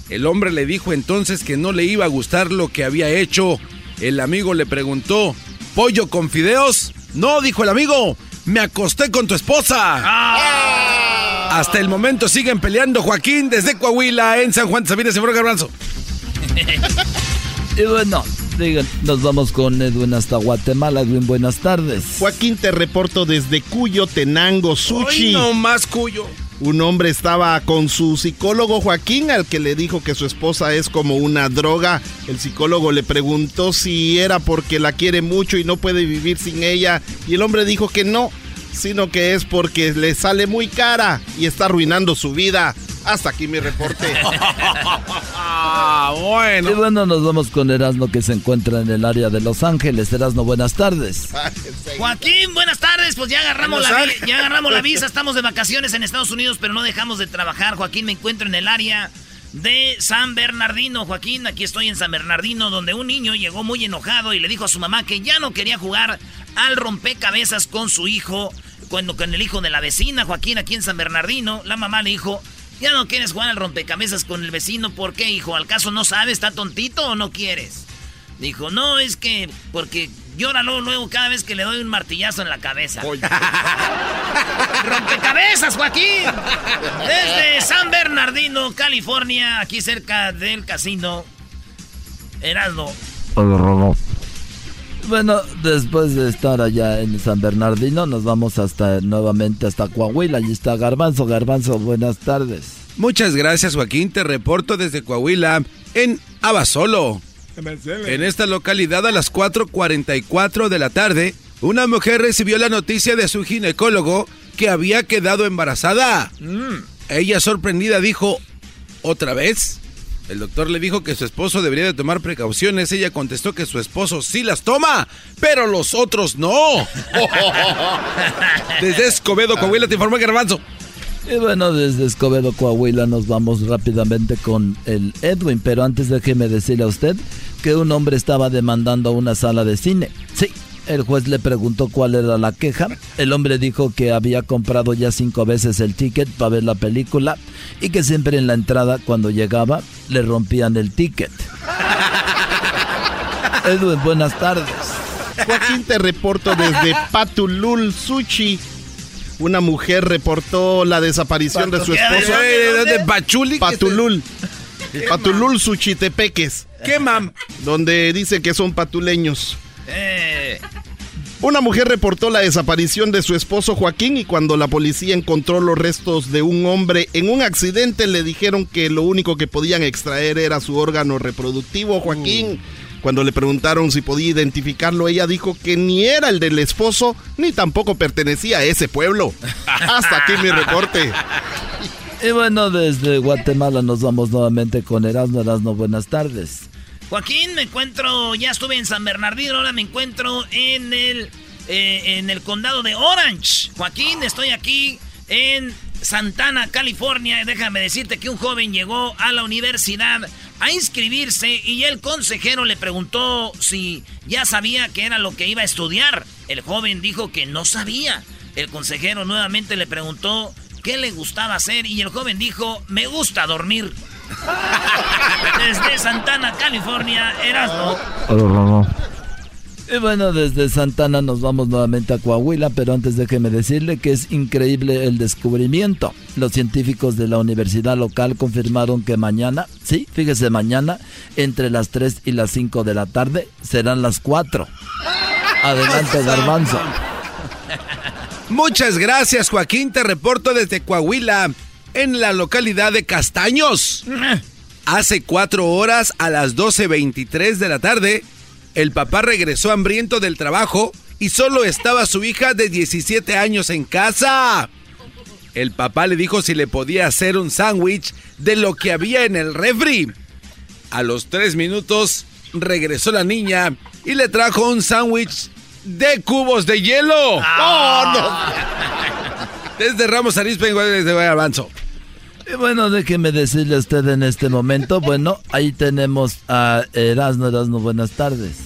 El hombre le dijo entonces que no le iba a gustar lo que había hecho. El amigo le preguntó, ¿pollo con fideos? No, dijo el amigo, me acosté con tu esposa. Ah. Hasta el momento siguen peleando Joaquín desde Coahuila en San Juan de Sabines y Garbanzo. *laughs* y bueno, digan, nos vamos con Edwin hasta Guatemala. Edwin, buenas tardes. Joaquín, te reporto desde Cuyo, Tenango, Suchi. no más Cuyo. Un hombre estaba con su psicólogo Joaquín, al que le dijo que su esposa es como una droga. El psicólogo le preguntó si era porque la quiere mucho y no puede vivir sin ella. Y el hombre dijo que no, sino que es porque le sale muy cara y está arruinando su vida. Hasta aquí mi reporte. *laughs* Ah, bueno. Y bueno, nos vamos con Erasmo que se encuentra en el área de Los Ángeles. Erasmo, buenas tardes. Joaquín, buenas tardes. Pues ya agarramos, la, ya agarramos la visa. Estamos de vacaciones en Estados Unidos, pero no dejamos de trabajar. Joaquín, me encuentro en el área de San Bernardino. Joaquín, aquí estoy en San Bernardino, donde un niño llegó muy enojado y le dijo a su mamá que ya no quería jugar al rompecabezas con su hijo, cuando con el hijo de la vecina, Joaquín, aquí en San Bernardino. La mamá le dijo, ya no quieres jugar al rompecabezas con el vecino, ¿por qué, hijo? ¿Al caso no sabes, está tontito o no quieres? Dijo, no, es que porque llora luego, luego cada vez que le doy un martillazo en la cabeza. *laughs* ¡Rompecabezas, Joaquín! Desde San Bernardino, California, aquí cerca del casino. Erasmo. Bueno, después de estar allá en San Bernardino, nos vamos hasta nuevamente hasta Coahuila. Allí está Garbanzo. Garbanzo, buenas tardes. Muchas gracias, Joaquín. Te reporto desde Coahuila en Abasolo. En esta localidad a las 4.44 de la tarde, una mujer recibió la noticia de su ginecólogo que había quedado embarazada. Mm. Ella sorprendida dijo, ¿otra vez? El doctor le dijo que su esposo debería de tomar precauciones. Ella contestó que su esposo sí las toma, pero los otros no. *laughs* Desde Escobedo, Coahuila, te informó Garbanzo. Y bueno, desde Escobedo, Coahuila, nos vamos rápidamente con el Edwin. Pero antes déjeme decirle a usted que un hombre estaba demandando a una sala de cine. Sí, el juez le preguntó cuál era la queja. El hombre dijo que había comprado ya cinco veces el ticket para ver la película y que siempre en la entrada, cuando llegaba, le rompían el ticket. *laughs* Edwin, buenas tardes. Joaquín, te reporto desde Patulul, Suchi. Una mujer reportó la desaparición de su esposo. ¿De Pachuli? Patulul. Patulul, Suchitepeques. ¿Qué, mam? Donde dice que son patuleños. Eh. Una mujer reportó la desaparición de su esposo Joaquín y cuando la policía encontró los restos de un hombre en un accidente le dijeron que lo único que podían extraer era su órgano reproductivo. Joaquín, cuando le preguntaron si podía identificarlo, ella dijo que ni era el del esposo ni tampoco pertenecía a ese pueblo. *laughs* Hasta aquí mi reporte. Y bueno, desde Guatemala nos vamos nuevamente con Erasmo. Erasmo, buenas tardes. Joaquín, me encuentro, ya estuve en San Bernardino, ahora me encuentro en el, eh, en el condado de Orange. Joaquín, estoy aquí en Santana, California. Déjame decirte que un joven llegó a la universidad a inscribirse y el consejero le preguntó si ya sabía qué era lo que iba a estudiar. El joven dijo que no sabía. El consejero nuevamente le preguntó qué le gustaba hacer y el joven dijo, me gusta dormir. Desde Santana, California, Erasmo. Y bueno, desde Santana nos vamos nuevamente a Coahuila, pero antes déjeme decirle que es increíble el descubrimiento. Los científicos de la universidad local confirmaron que mañana, sí, fíjese, mañana, entre las 3 y las 5 de la tarde, serán las 4. Adelante, Garbanzo. Muchas gracias, Joaquín. Te reporto desde Coahuila, en la localidad de Castaños. Hace cuatro horas, a las 12.23 de la tarde, el papá regresó hambriento del trabajo y solo estaba su hija de 17 años en casa. El papá le dijo si le podía hacer un sándwich de lo que había en el refri. A los tres minutos regresó la niña y le trajo un sándwich de cubos de hielo. ¡Oh, no! Desde Ramos Arizpe, desde Avanzo. Y bueno, déjeme decirle a usted en este momento, bueno, ahí tenemos a Erasmo, Erasmo, buenas tardes.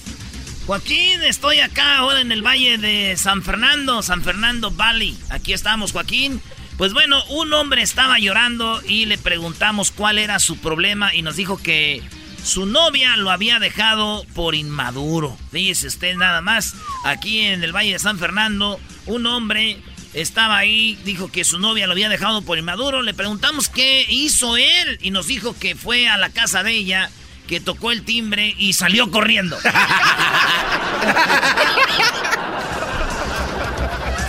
Joaquín, estoy acá ahora en el valle de San Fernando, San Fernando Valley. Aquí estamos, Joaquín. Pues bueno, un hombre estaba llorando y le preguntamos cuál era su problema y nos dijo que su novia lo había dejado por inmaduro. Fíjese usted nada más, aquí en el Valle de San Fernando, un hombre estaba ahí, dijo que su novia lo había dejado por inmaduro. Le preguntamos qué hizo él y nos dijo que fue a la casa de ella, que tocó el timbre y salió corriendo.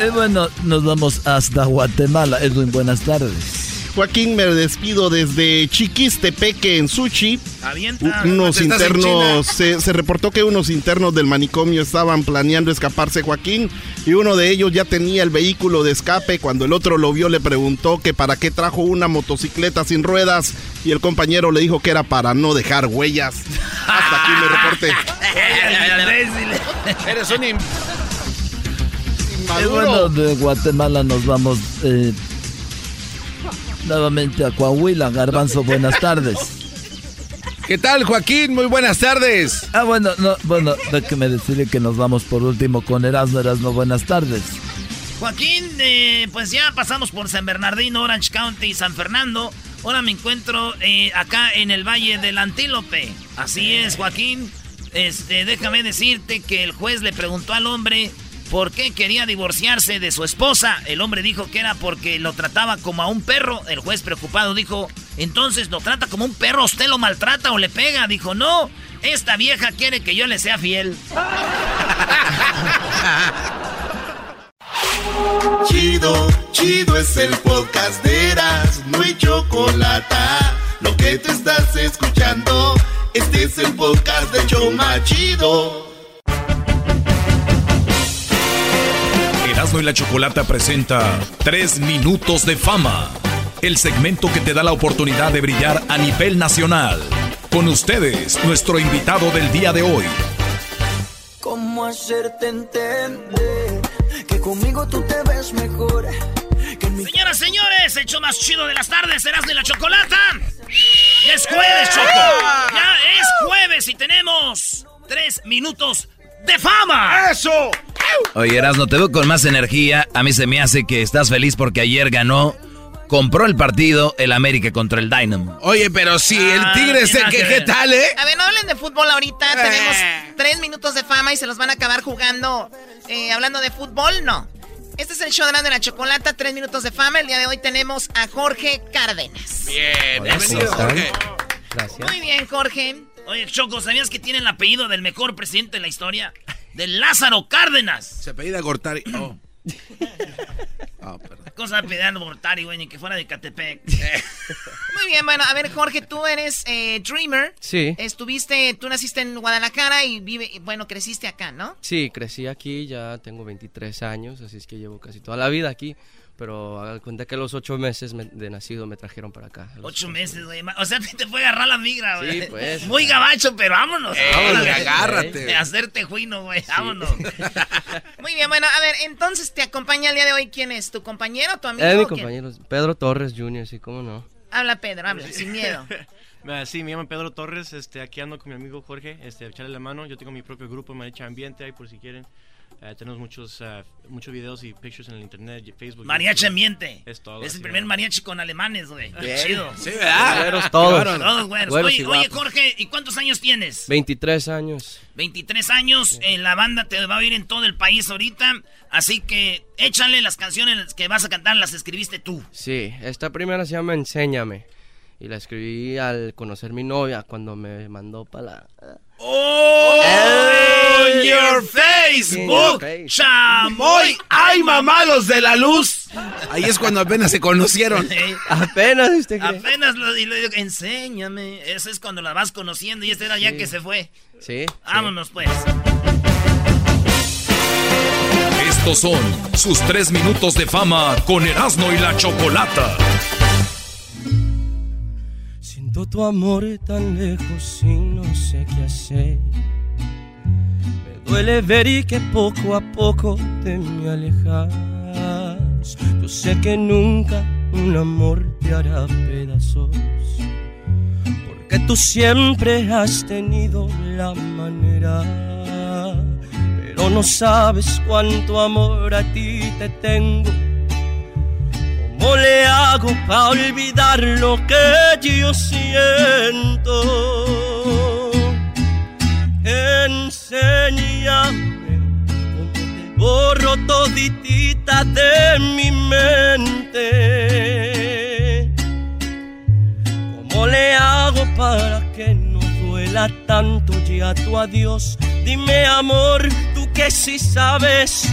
Y *laughs* bueno, nos vamos hasta Guatemala. Edwin, buenas tardes. Joaquín, me despido desde Chiquistepeque en Suchi. Avienta. Unos ¿Estás en internos, se, se reportó que unos internos del manicomio estaban planeando escaparse, Joaquín, y uno de ellos ya tenía el vehículo de escape. Cuando el otro lo vio, le preguntó que para qué trajo una motocicleta sin ruedas, y el compañero le dijo que era para no dejar huellas. Hasta aquí me reporte. *laughs* Eres un bueno, de Guatemala nos vamos eh, nuevamente a Coahuila. Garbanzo, buenas tardes. ¿Qué tal, Joaquín? Muy buenas tardes. Ah, bueno, no, bueno, déjeme decirle que nos vamos por último con Erasmo. Erasmo, buenas tardes. Joaquín, eh, pues ya pasamos por San Bernardino, Orange County y San Fernando. Ahora me encuentro eh, acá en el Valle del Antílope. Así es, Joaquín. Este, déjame decirte que el juez le preguntó al hombre por qué quería divorciarse de su esposa. El hombre dijo que era porque lo trataba como a un perro. El juez preocupado dijo, entonces lo trata como un perro, usted lo maltrata o le pega. Dijo, no, esta vieja quiere que yo le sea fiel. *laughs* Chido, chido es el podcast de Eras, no hay chocolate. Lo que te estás escuchando, este es el podcast de Choma Chido. Erasmo y la Chocolata presenta 3 minutos de fama, el segmento que te da la oportunidad de brillar a nivel nacional. Con ustedes, nuestro invitado del día de hoy. ¿Cómo hacerte entender que conmigo tú te ves mejor? Señoras, señores, el show más chido de las tardes, Erasmo y la Chocolata. Ya es jueves, Choco. Ya es jueves y tenemos 3 minutos de fama. ¡Eso! Oye, Erasmo, te veo con más energía. A mí se me hace que estás feliz porque ayer ganó. Compró el partido el América contra el Dynamo. Oye, pero si el Ah, Tigre se... nada ¿Qué, que qué tal, eh? A ver, no hablen de fútbol ahorita. Eh. Tenemos tres minutos de fama y se los van a acabar jugando. eh, hablando de fútbol, no. Este es el show de la, de la chocolata, tres minutos de fama. El día de hoy tenemos a Jorge Cárdenas. Bien, bienvenido, Jorge. Gracias. Muy bien, Jorge. Oye, Choco, ¿sabías que tiene el apellido del mejor presidente de la historia? De Lázaro Cárdenas. Se apellida Gortari. Oh. Cosa de pedir Bortari, güey, ni que fuera de Catepec. *laughs* Muy bien, bueno, a ver, Jorge, tú eres eh, Dreamer. Sí. Estuviste, tú naciste en Guadalajara y vive, y, bueno, creciste acá, ¿no? Sí, crecí aquí, ya tengo 23 años, así es que llevo casi toda la vida aquí. Pero haga cuenta que a los ocho meses me- de nacido me trajeron para acá. Ocho meses, güey. O sea, te fue a agarrar la migra, güey. Sí, pues. Muy gabacho, pero vámonos. Ey, Órale. agárrate. De hacerte juino, güey. Vámonos. *laughs* Muy bien, bueno, a ver, entonces te acompaña el día de hoy. ¿Quién es? ¿Tu compañero, tu amigo? Eh, mi compañero, Pedro Torres Jr., sí, cómo no. Habla, Pedro, habla, sin miedo. *laughs* Sí, me llamo Pedro Torres, este, aquí ando con mi amigo Jorge, este, echarle la mano. Yo tengo mi propio grupo, Mariachi Ambiente, ahí por si quieren. Eh, tenemos muchos, ah, muchos videos y pictures en el internet, y Facebook. Mariachi YouTube. ambiente. Es todo. Es el primer mariachi con alemanes, güey. Chido. Sí, ¿verdad? Güeros todos. Todos güeros. Güeros Oye, oye. Jorge, ¿y cuántos años tienes? 23 años. 23 años. eh, la banda te va a oír en todo el país ahorita. Así que échale las canciones que vas a cantar, las escribiste tú. Sí, esta primera se llama Enséñame. Y la escribí al conocer mi novia cuando me mandó para la... ¡Oh! ¡En your Facebook! ¡Chamoy! ¡Ay, mamados de la luz! Ahí es cuando apenas se conocieron. Apenas, ¿usted cree? Apenas lo, y le digo, enséñame. Eso es cuando la vas conociendo y este era ya que se fue. Sí. Vámonos pues. Estos son sus 3 minutos de fama con Erasmo y la Chocolata. Siento tu amor tan lejos y no sé qué hacer. Duele ver y que poco a poco te me alejas. Yo sé que nunca un amor te hará pedazos. Porque tú siempre has tenido la manera. Pero no sabes cuánto amor a ti te tengo. ¿Cómo le hago para olvidar lo que yo siento? Enséñame cómo te borro toditita de mi mente. ¿Cómo le hago para que no duela tanto ya tu adiós? Dime amor, tú que sí sabes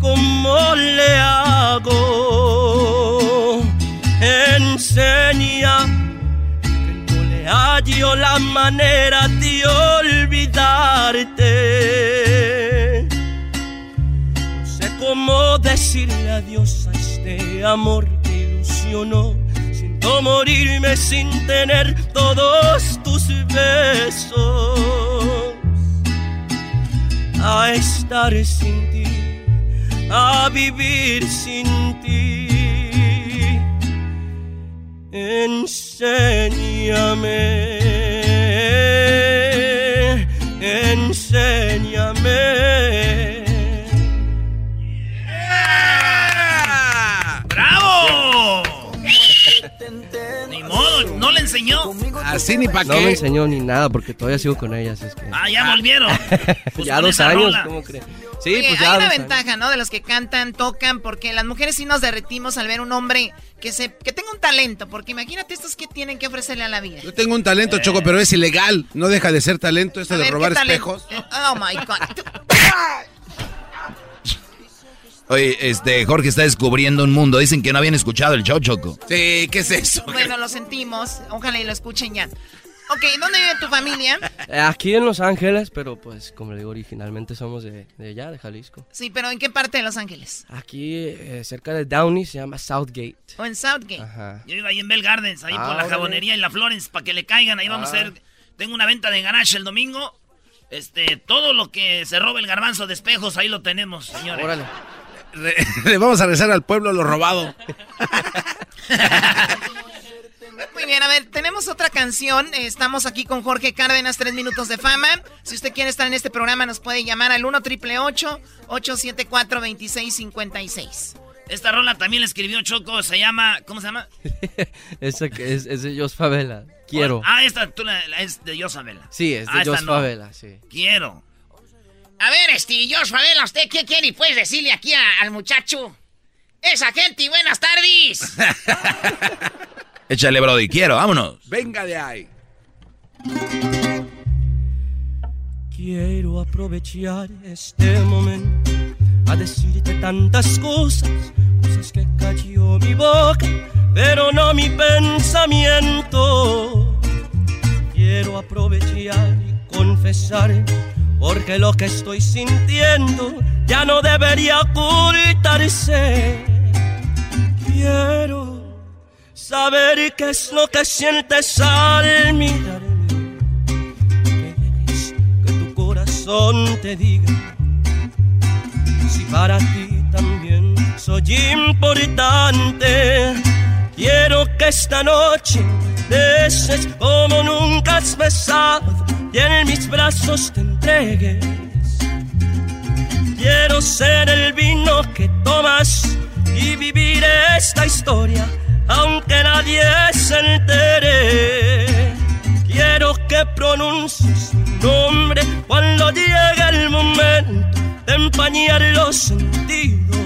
cómo le hago. Enseña hallo la manera de olvidarte. No sé cómo decirle adiós a este amor que ilusionó. Siento morirme sin tener todos tus besos. A estar sin ti a vivir sin ti. Enséñame, enséñame. ¡Bravo! *laughs* Ni modo, no le enseñó. Así ni pa' No qué. me enseñó ni nada porque todavía sigo con ella, así es que... Ah, ya volvieron. *laughs* Pues ya con dos años, rola. ¿cómo crees? Sí, Oye, pues hay una ventaja, ¿no? De los que cantan, tocan, porque las mujeres sí nos derretimos al ver un hombre que se que tenga un talento, porque imagínate estos que tienen que ofrecerle a la vida. Yo tengo un talento, Choco, pero es ilegal. No deja de ser talento esto A de ver, ¿qué robar espejos. Oh my God. *laughs* Oye, este, Jorge está descubriendo un mundo. Dicen que no habían escuchado el show, Choco. Sí, ¿qué es eso? Bueno, lo sentimos. Ojalá y lo escuchen ya. Ok, ¿dónde vive tu familia? Eh, aquí en Los Ángeles, pero pues como le digo, originalmente somos de, de allá, de Jalisco. Sí, pero ¿en qué parte de Los Ángeles? Aquí eh, cerca de Downey se llama Southgate. ¿O en Southgate? Ajá. Yo vivo ahí en Bell Gardens, ahí Ah, por la órale. jabonería y la Florence, para que le caigan. Ahí vamos a Ah. hacer. Tengo una venta de garage el domingo. Este, todo lo que se robe el garbanzo de espejos, ahí lo tenemos, señores. Órale. Le *laughs* vamos a regresar al pueblo lo robado. *laughs* Muy bien, a ver, tenemos otra canción. Eh, Estamos aquí con Jorge Cárdenas, tres minutos de fama. Si usted quiere estar en este programa, nos puede llamar al 1 triple 874 2656 Esta rola también la escribió Choco, se llama. ¿Cómo se llama? *laughs* Esa que es, es de Jos Favela. Quiero. Ah, esta tú la- la- es de Yosabela. Sí, es de Ah, Jos no. Favela, sí. Quiero. A ver, este, George Favela, ¿usted qué quiere? Y puedes decirle aquí a- al muchacho. Esa gente, buenas tardes. *laughs* Échale, Brody, quiero, vámonos. Venga de ahí. Quiero aprovechar este momento a decirte tantas cosas, cosas que cayó mi boca, pero no mi pensamiento. Quiero aprovechar y confesar, porque lo que estoy sintiendo ya no debería ocultarse. Quiero saber qué es lo que sientes al mirarme que tu corazón te diga si para ti también soy importante. Quiero que esta noche beses como nunca has besado y en mis brazos te entregues. Quiero ser el vino que tomas y vivir esta historia aunque nadie se entere. Quiero que pronuncies mi nombre cuando llegue el momento de empañar los sentidos.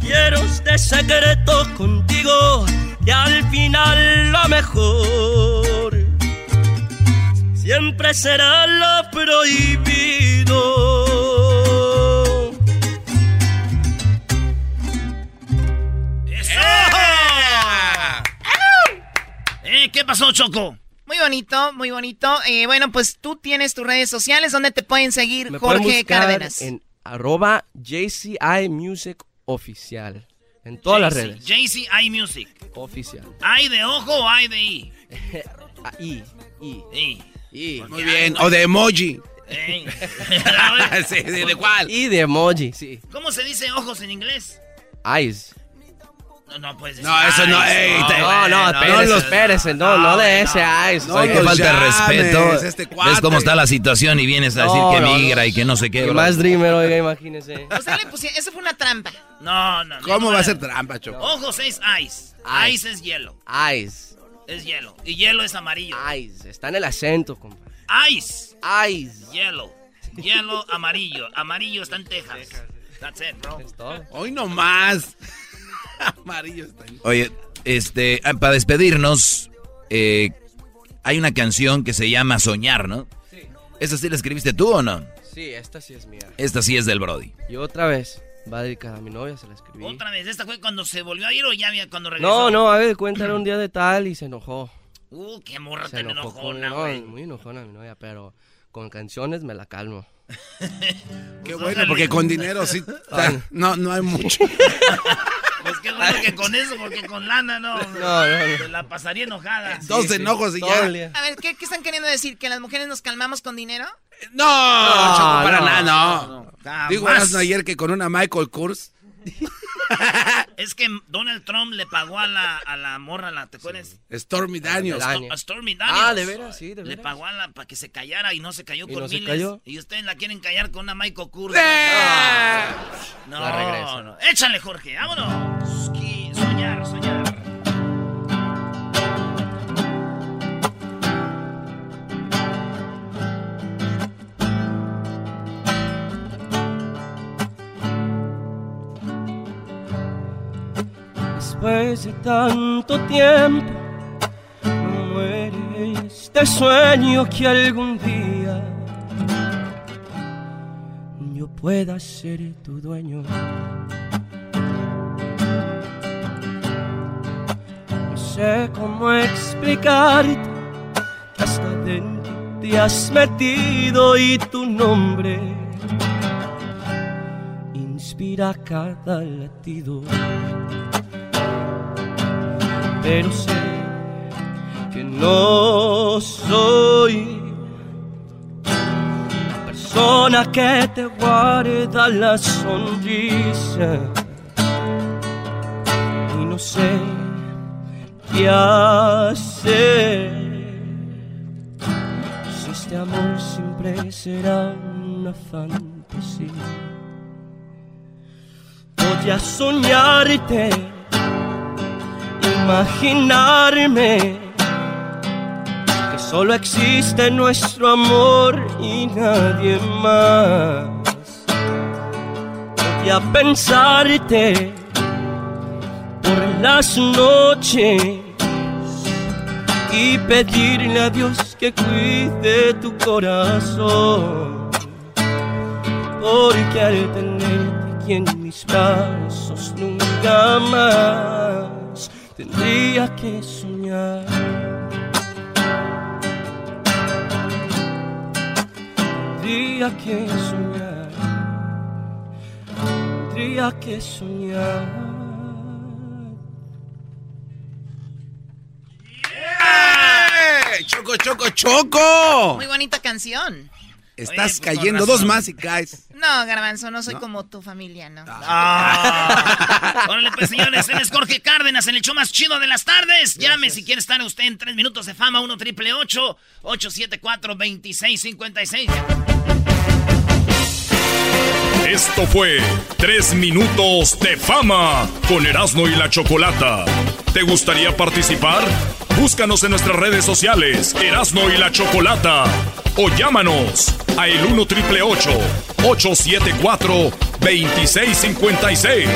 Quiero este secreto contigo y al final lo mejor siempre será lo prohibido. Eh, ¿Qué pasó, Choco? Muy bonito, muy bonito. Eh, bueno, pues tú tienes tus redes sociales donde te pueden seguir Me Jorge Cárdenas. en arroba JCI Music Oficial. En todas las redes. JC Music. Oficial. ¿Hay de ojo o hay de I? *laughs* I. I. I. I. Muy bien. O de emoji. Eh. *laughs* sí, ¿de, cuál? Y de emoji, sí. ¿Cómo se dice ojos en inglés? Eyes. No, no puedes decir. No, eso no, ey, te- No, no, espérese, los- espérese, no, no de ese eyes. No Oye, qué los falta de respeto. este ¿Ves cómo está la situación y vienes a decir No, que no, migra no. y que no sé qué? Bro? más Dreamer, oiga, imagínese. Usted le pusie- eso fue una trampa. No, no. no. ¿Cómo no, va a no. ser trampa, Choco? Ojos es ice. Ice. Ice es hielo. Eyes. Es hielo. Y hielo es amarillo. Eyes. Está en el acento, compa. Ice. Eyes. Hielo. Hielo, amarillo. Amarillo está en Texas. That's it, bro. Es todo. Hoy no más. *laughs* Amarillo está ahí. Oye, este, ah, para despedirnos, eh, hay una canción que se llama Soñar, ¿no? Sí. ¿Esa sí la escribiste tú o no? Sí, esta sí es mía. Esta sí es del Brody. Y otra vez, va dedicada a mi novia, se la escribí. Otra vez. ¿Esta fue cuando se volvió a ir o ya había cuando regresó? No, no, a ver, cuenta era un día de tal y se enojó. Uh, qué morra tan enojona, no, güey. muy enojona mi novia, pero con canciones me la calmo. *laughs* Qué bueno, porque con dinero sí. *laughs* No, no hay mucho. Pues qué bueno que con eso, porque con lana no. No, no, no. La pasaría enojada. Dos sí, enojos y ya. día. A ver, ¿qué, qué están queriendo decir? ¿Que las mujeres nos calmamos con dinero? No, Choco, para no, nada, no. Digo, ayer que con una Michael Kors. *laughs* Es que Donald Trump le pagó a la, a la morra, la, ¿te acuerdas? Stormy Daniels. Stormy Daniels. Ah, ¿de veras? Sí, de Le veras. pagó a la para que se callara y no se cayó ¿Y con no se miles. cayó? Y ustedes la quieren callar con una Michael Kors. ¡Eh! No, regresa. no. Échale, Jorge, vámonos. Soñar, soñar. Después de tanto tiempo, no muere este sueño que algún día yo pueda ser tu dueño. No sé cómo explicarte te has metido y tu nombre inspira cada latido. Pero sé que no soy la persona que te guarda la sonrisa. Y no sé qué hacer si este amor siempre será una fantasía. Voy a soñarte, imaginarme que solo existe nuestro amor y nadie más. Voy a pensarte por las noches y pedirle a Dios que cuide tu corazón. Porque al tenerte aquí en mis brazos nunca más tendría que soñar. Tendría que soñar. Tendría que soñar. ¡Eh! ¡Choco, choco, choco! Muy bonita canción. Estás Oye, pues, cayendo dos más y caes. No, Garbanzo, no soy como tu familia, ¿no? Ah. Órale, pues, señores, él es Jorge Cárdenas en el show más chido de las tardes. Llame si quiere estar usted en tres minutos de fama, 1 triple 874 2656 Esto fue Tres Minutos de Fama con Erasmo y la Chocolata. ¿Te gustaría participar? Búscanos en nuestras redes sociales, Erasmo y la Chocolata. O llámanos a el 1 triple 874 2656.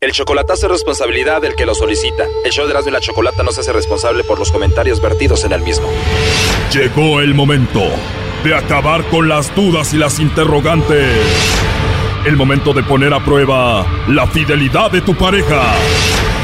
El chocolatazo es responsabilidad del que lo solicita. El show de Erasmo y la Chocolata no se hace responsable por los comentarios vertidos en el mismo. Llegó el momento de acabar con las dudas y las interrogantes. El momento de poner a prueba la fidelidad de tu pareja.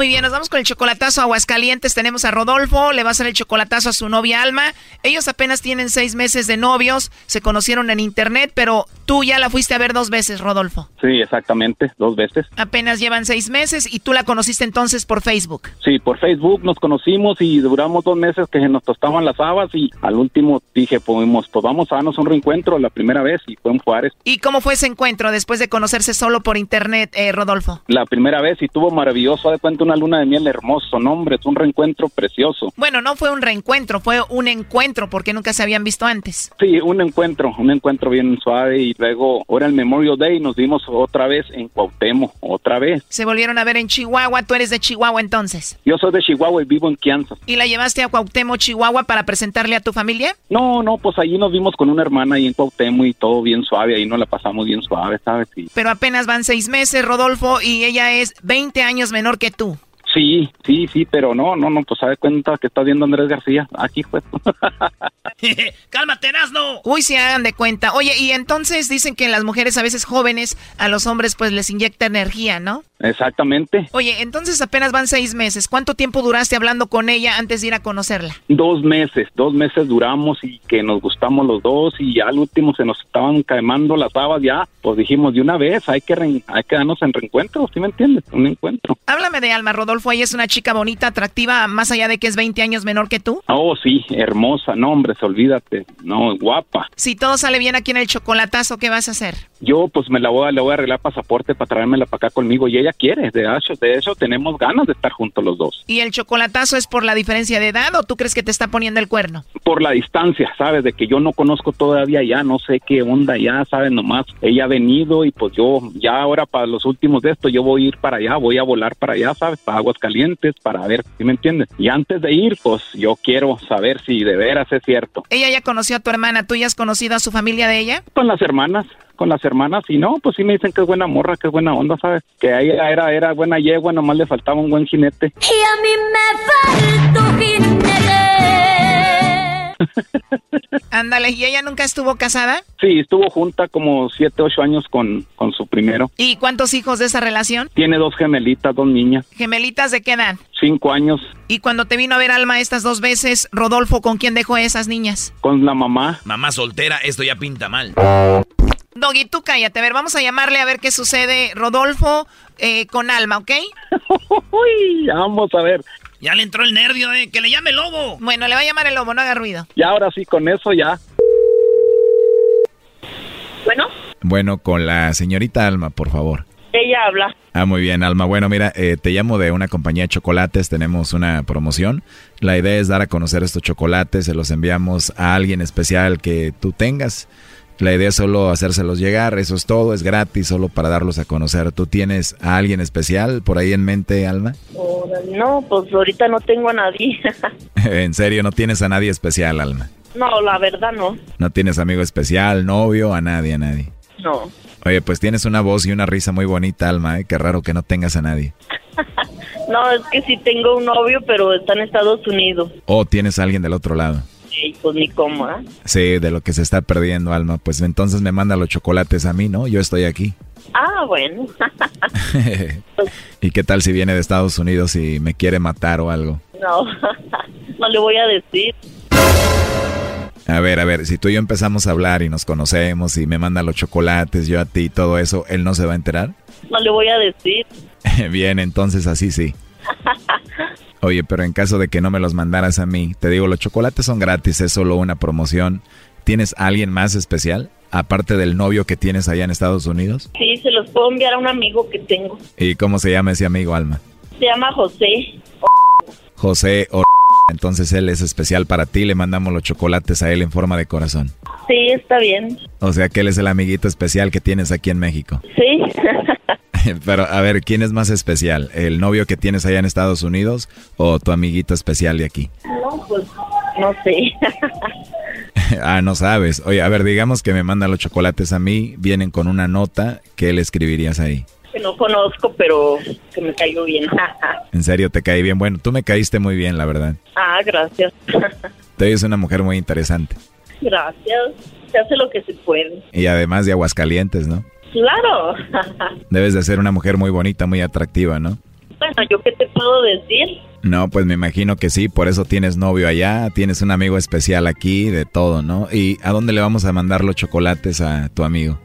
Muy bien, nos vamos con el chocolatazo a Aguascalientes. Tenemos a Rodolfo, le va a hacer el chocolatazo a su novia Alma. Ellos apenas tienen seis meses de novios, se conocieron en internet, pero tú ya la fuiste a ver dos veces, Rodolfo. Sí, exactamente, dos veces. Apenas llevan seis meses y tú la conociste entonces por Facebook. Sí, por Facebook nos conocimos y duramos dos meses que nos tostaban las habas y al último dije, pues, pues vamos a darnos un reencuentro la primera vez y fue en Juárez. ¿Y cómo fue ese encuentro después de conocerse solo por internet, eh, Rodolfo? La primera vez y tuvo maravilloso, de cuenta una luna de miel hermoso, no hombre, es un reencuentro precioso. Bueno, no fue un reencuentro, fue un encuentro porque nunca se habían visto antes. Sí, un encuentro, un encuentro bien suave y luego ahora el Memorial Day nos vimos otra vez en Cuauhtémoc, otra vez. Se volvieron a ver en Chihuahua, tú eres de Chihuahua entonces. Yo soy de Chihuahua y vivo en Kansas. ¿Y la llevaste a Cuauhtémoc, Chihuahua para presentarle a tu familia? No, no, pues allí nos vimos con una hermana ahí en Cuauhtémoc y todo bien suave, ahí nos la pasamos bien suave, ¿sabes? Pero apenas van seis meses, Rodolfo, y ella es 20 años menor que tú. Sí, sí, sí, pero no, no, no, pues sabe cuenta que está viendo Andrés García. Aquí fue. *laughs* ¡Cálmate, Erasno! Uy, se hagan de cuenta. Oye, y entonces dicen que las mujeres a veces jóvenes, a los hombres pues les inyecta energía, ¿no? Exactamente. Oye, entonces apenas van seis meses. ¿Cuánto tiempo duraste hablando con ella antes de ir a conocerla? Dos meses, dos meses duramos y que nos gustamos los dos y ya al último se nos estaban quemando las habas ya. Pues dijimos de una vez, hay que, re- hay que darnos en reencuentro, ¿sí me entiendes? Un encuentro. Háblame de Alma, Rodolfo. Ella es una chica bonita, atractiva, más allá de que es 20 años menor que tú. Oh, sí, hermosa, no, hombre, olvídate. No, guapa. Si todo sale bien aquí en el chocolatazo, ¿qué vas a hacer? Yo pues me la voy a, le voy a arreglar pasaporte para traérmela para acá conmigo y ella quiere, de hecho, de hecho tenemos ganas de estar juntos los dos. ¿Y el chocolatazo es por la diferencia de edad o tú crees que te está poniendo el cuerno? Por la distancia, ¿sabes? De que yo no conozco todavía ya, no sé qué onda ya, ¿sabes? Nomás ella ha venido y pues yo ya ahora para los últimos de esto yo voy a ir para allá, voy a volar para allá, ¿sabes? Para Aguas Calientes, para ver, ¿sí me entiendes? Y antes de ir, pues yo quiero saber si de veras es cierto. Ella ya conoció a tu hermana, ¿tú ya has conocido a su familia de ella? Con las hermanas, con las hermanas, y no, pues sí me dicen que es buena morra, que es buena onda, ¿sabes? Que ella era, era buena yegua, nomás le faltaba un buen jinete. *laughs* Y a mí me faltó jinete. *laughs* Ándale, ¿y ella nunca estuvo casada? Sí, estuvo junta como siete, ocho años con, con su primero. ¿Y cuántos hijos de esa relación? Tiene dos gemelitas, dos niñas. ¿Gemelitas de qué edad? Cinco años. Y cuando te vino a ver Alma estas dos veces, Rodolfo, ¿con quién dejó esas niñas? Con la mamá. Mamá soltera, esto ya pinta mal. Doggy, tú cállate. A ver, vamos a llamarle a ver qué sucede. Rodolfo eh, con Alma, ¿ok? *laughs* Uy, vamos a ver. Ya le entró el nervio, eh. Que le llame el lobo. Bueno, le va a llamar el lobo, no haga ruido. Y ahora sí, con eso ya. Bueno, Bueno, con la señorita Alma, por favor. ella habla. Ah, muy bien, Alma. Bueno, mira, eh, te llamo de una compañía de chocolates. Tenemos una promoción. La idea es dar a conocer estos chocolates. Se los enviamos a alguien especial que tú tengas. La idea es solo hacérselos llegar. Eso es todo. Es gratis, solo para darlos a conocer. ¿Tú tienes a alguien especial por ahí en mente, Alma? No, pues ahorita no tengo a nadie. *laughs* *laughs* en serio, no tienes a nadie especial, Alma. no, la verdad no. No tienes amigo especial, novio, a nadie, a nadie. No. Oye, pues tienes una voz y una risa muy bonita, Alma, ¿eh? Qué raro que no tengas a nadie. *laughs* No, es que sí tengo un novio, pero está en Estados Unidos. O tienes a alguien del otro lado. Y pues ni cómo, ¿ah? Sí, de lo que se está perdiendo, Alma. Pues entonces me manda los chocolates a mí, ¿no? Yo estoy aquí. Ah, bueno. *laughs* ¿Y qué tal si viene de Estados Unidos y me quiere matar o algo? no, *laughs* no le voy a decir. A ver, a ver, si tú y yo empezamos a hablar y nos conocemos y me manda los chocolates, yo a ti y todo eso, ¿él no se va a enterar? No le voy a decir. *laughs* Bien, entonces así sí. Oye, pero en caso de que no me los mandaras a mí, te digo, los chocolates son gratis, es solo una promoción. ¿Tienes a alguien más especial? Aparte del novio que tienes allá en Estados Unidos. Sí, se los puedo enviar a un amigo que tengo. ¿Y cómo se llama ese amigo, Alma? Se llama José. José o... Entonces él es especial para ti, le mandamos los chocolates a él en forma de corazón. Sí, está bien. O sea que él es el amiguito especial que tienes aquí en México. Sí. *laughs* *laughs* Pero a ver, ¿quién es más especial? ¿El novio que tienes allá en Estados Unidos o tu amiguito especial de aquí? no, pues no sé. *laughs* ah, no sabes. Oye, a ver, digamos que me manda los chocolates a mí, vienen con una nota, ¿qué le escribirías ahí? que no conozco, pero que me cayó bien. *laughs* En serio, te caí bien. Bueno, tú me caíste muy bien, la verdad. ah, gracias. Te es una mujer muy interesante. gracias. Se hace lo que se puede. Y además de Aguascalientes, ¿no? Claro. Debes de ser una mujer muy bonita, muy atractiva, ¿no? bueno, ¿yo qué te puedo decir? No, pues me imagino que sí, por eso tienes novio allá, tienes un amigo especial aquí, de todo, ¿no? ¿Y a dónde le vamos a mandar los chocolates a tu amigo?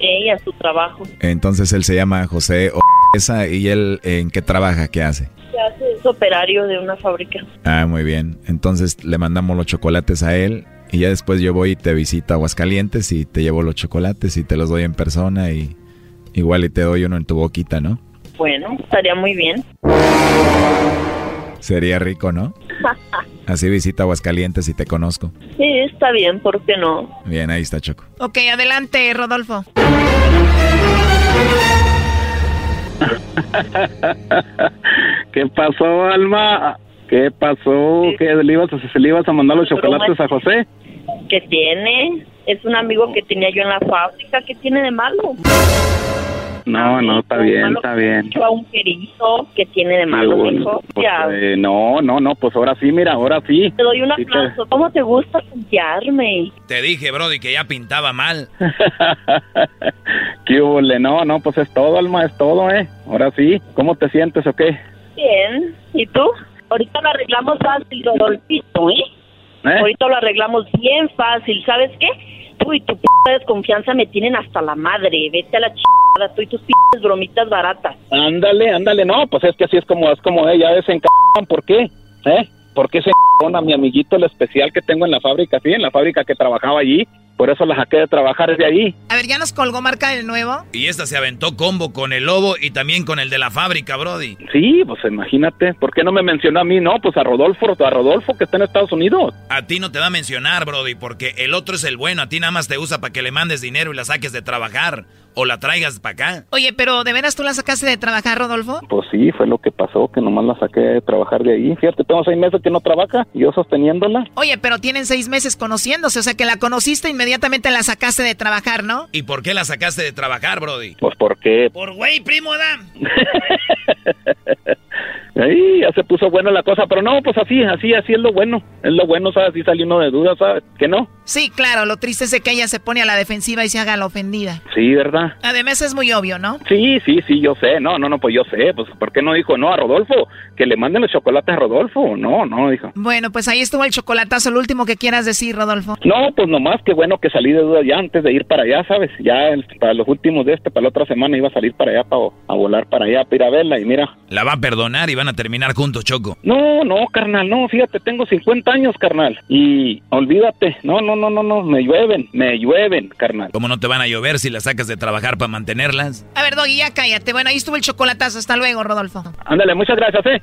Ella, su trabajo. Entonces él se llama José o esa y él en qué trabaja, qué hace. Se hace, es operario de una fábrica. Ah, muy bien. Entonces le mandamos los chocolates a él y ya después yo voy y te visito a Aguascalientes y te llevo los chocolates y te los doy en persona y igual y te doy uno en tu boquita, ¿no? Bueno, estaría muy bien. Sería rico, ¿no? *laughs* Así visita Aguascalientes y te conozco. sí, está bien, ¿por qué no? Bien, ahí está Choco. Ok, adelante, Rodolfo. *laughs* ¿Qué pasó, Alma? ¿Qué pasó? ¿Qué le ibas a, se le ibas a mandar los chocolates a José? ¿Qué tiene? Es un amigo que tenía yo en la fábrica. ¿Qué tiene de malo? No, no, está bien, está bien. Yo a un querido. ¿Qué tiene de malo, Bueno, mijo? pues, eh, no, no, no, pues ahora sí, mira, ahora sí. Te doy un Sí te- aplauso. ¿Cómo te gusta confiarme? Te dije, Brody, que ya pintaba mal. *laughs* ¿Qué hubo, le? No, no, pues es todo, Alma, es todo, ¿eh? Ahora sí. ¿Cómo te sientes o qué? Bien. ¿Y tú? Ahorita lo arreglamos fácil, Rodolfito, ¿eh? ¿Eh? Ahorita lo arreglamos bien fácil. ¿Sabes qué? Tú y tu p desconfianza me tienen hasta la madre. Vete a la chingada. Tú y tus p bromitas baratas. Ándale, ándale, no, pues es que así es como, es como ella es en ¿por qué? ¿Eh? ¿Por qué se *laughs* a mi amiguito el especial que tengo en la fábrica, sí, en la fábrica que trabajaba allí? Por eso la saqué de trabajar desde ahí. A ver, ¿ya nos colgó marca del nuevo? Y esta se aventó combo con el lobo y también con el de la fábrica, Brody. Sí, pues imagínate, ¿por qué no me mencionó a mí? No, pues a Rodolfo, a Rodolfo que está en Estados Unidos. A ti no te va a mencionar, Brody, porque el otro es el bueno. A ti nada más te usa para que le mandes dinero y la saques de trabajar o la traigas para acá. Oye, pero ¿de veras tú la sacaste de trabajar, Rodolfo? Pues sí, fue lo que pasó, que nomás la saqué de trabajar de ahí. Fíjate, tengo seis meses que no trabaja, yo sosteniéndola. Oye, pero tienen seis meses conociéndose, o sea que la conociste inmediatamente la sacaste de trabajar, ¿no? ¿Y por qué la sacaste de trabajar, Brody? Pues porque, Por güey, primo, da. *laughs* Ahí ya se puso buena la cosa, pero no, pues así, así, así es lo bueno. Es lo bueno, ¿sabes? Así salió uno de dudas, ¿sabes? Que no. Sí, claro, lo triste es que ella se pone a la defensiva y se haga la ofendida. Sí, ¿verdad? Además es muy obvio, ¿no? Sí, sí, sí, yo sé. No, no, no, pues yo sé. Pues, ¿por qué no dijo no a Rodolfo? Que le manden los chocolates a Rodolfo. No, no, dijo. Bueno, pues ahí estuvo el chocolatazo. Lo último que quieras decir, Rodolfo. No, pues nomás que bueno que salí de dudas ya antes de ir para allá, ¿sabes? Ya para los últimos de este, para la otra semana iba a salir para allá, para, a volar para allá, para ir a verla y mira. La va a perdonar y van a terminar juntos, Choco. No, no, carnal, no, fíjate, tengo 50 años, carnal. Y olvídate, no, no, no, no, no, me llueven, me llueven, carnal. ¿Cómo no te van a llover si las sacas de trabajar para mantenerlas? A ver, Doggy, ya cállate. Bueno, ahí estuvo el chocolatazo. Hasta luego, Rodolfo. Ándale, muchas gracias, eh.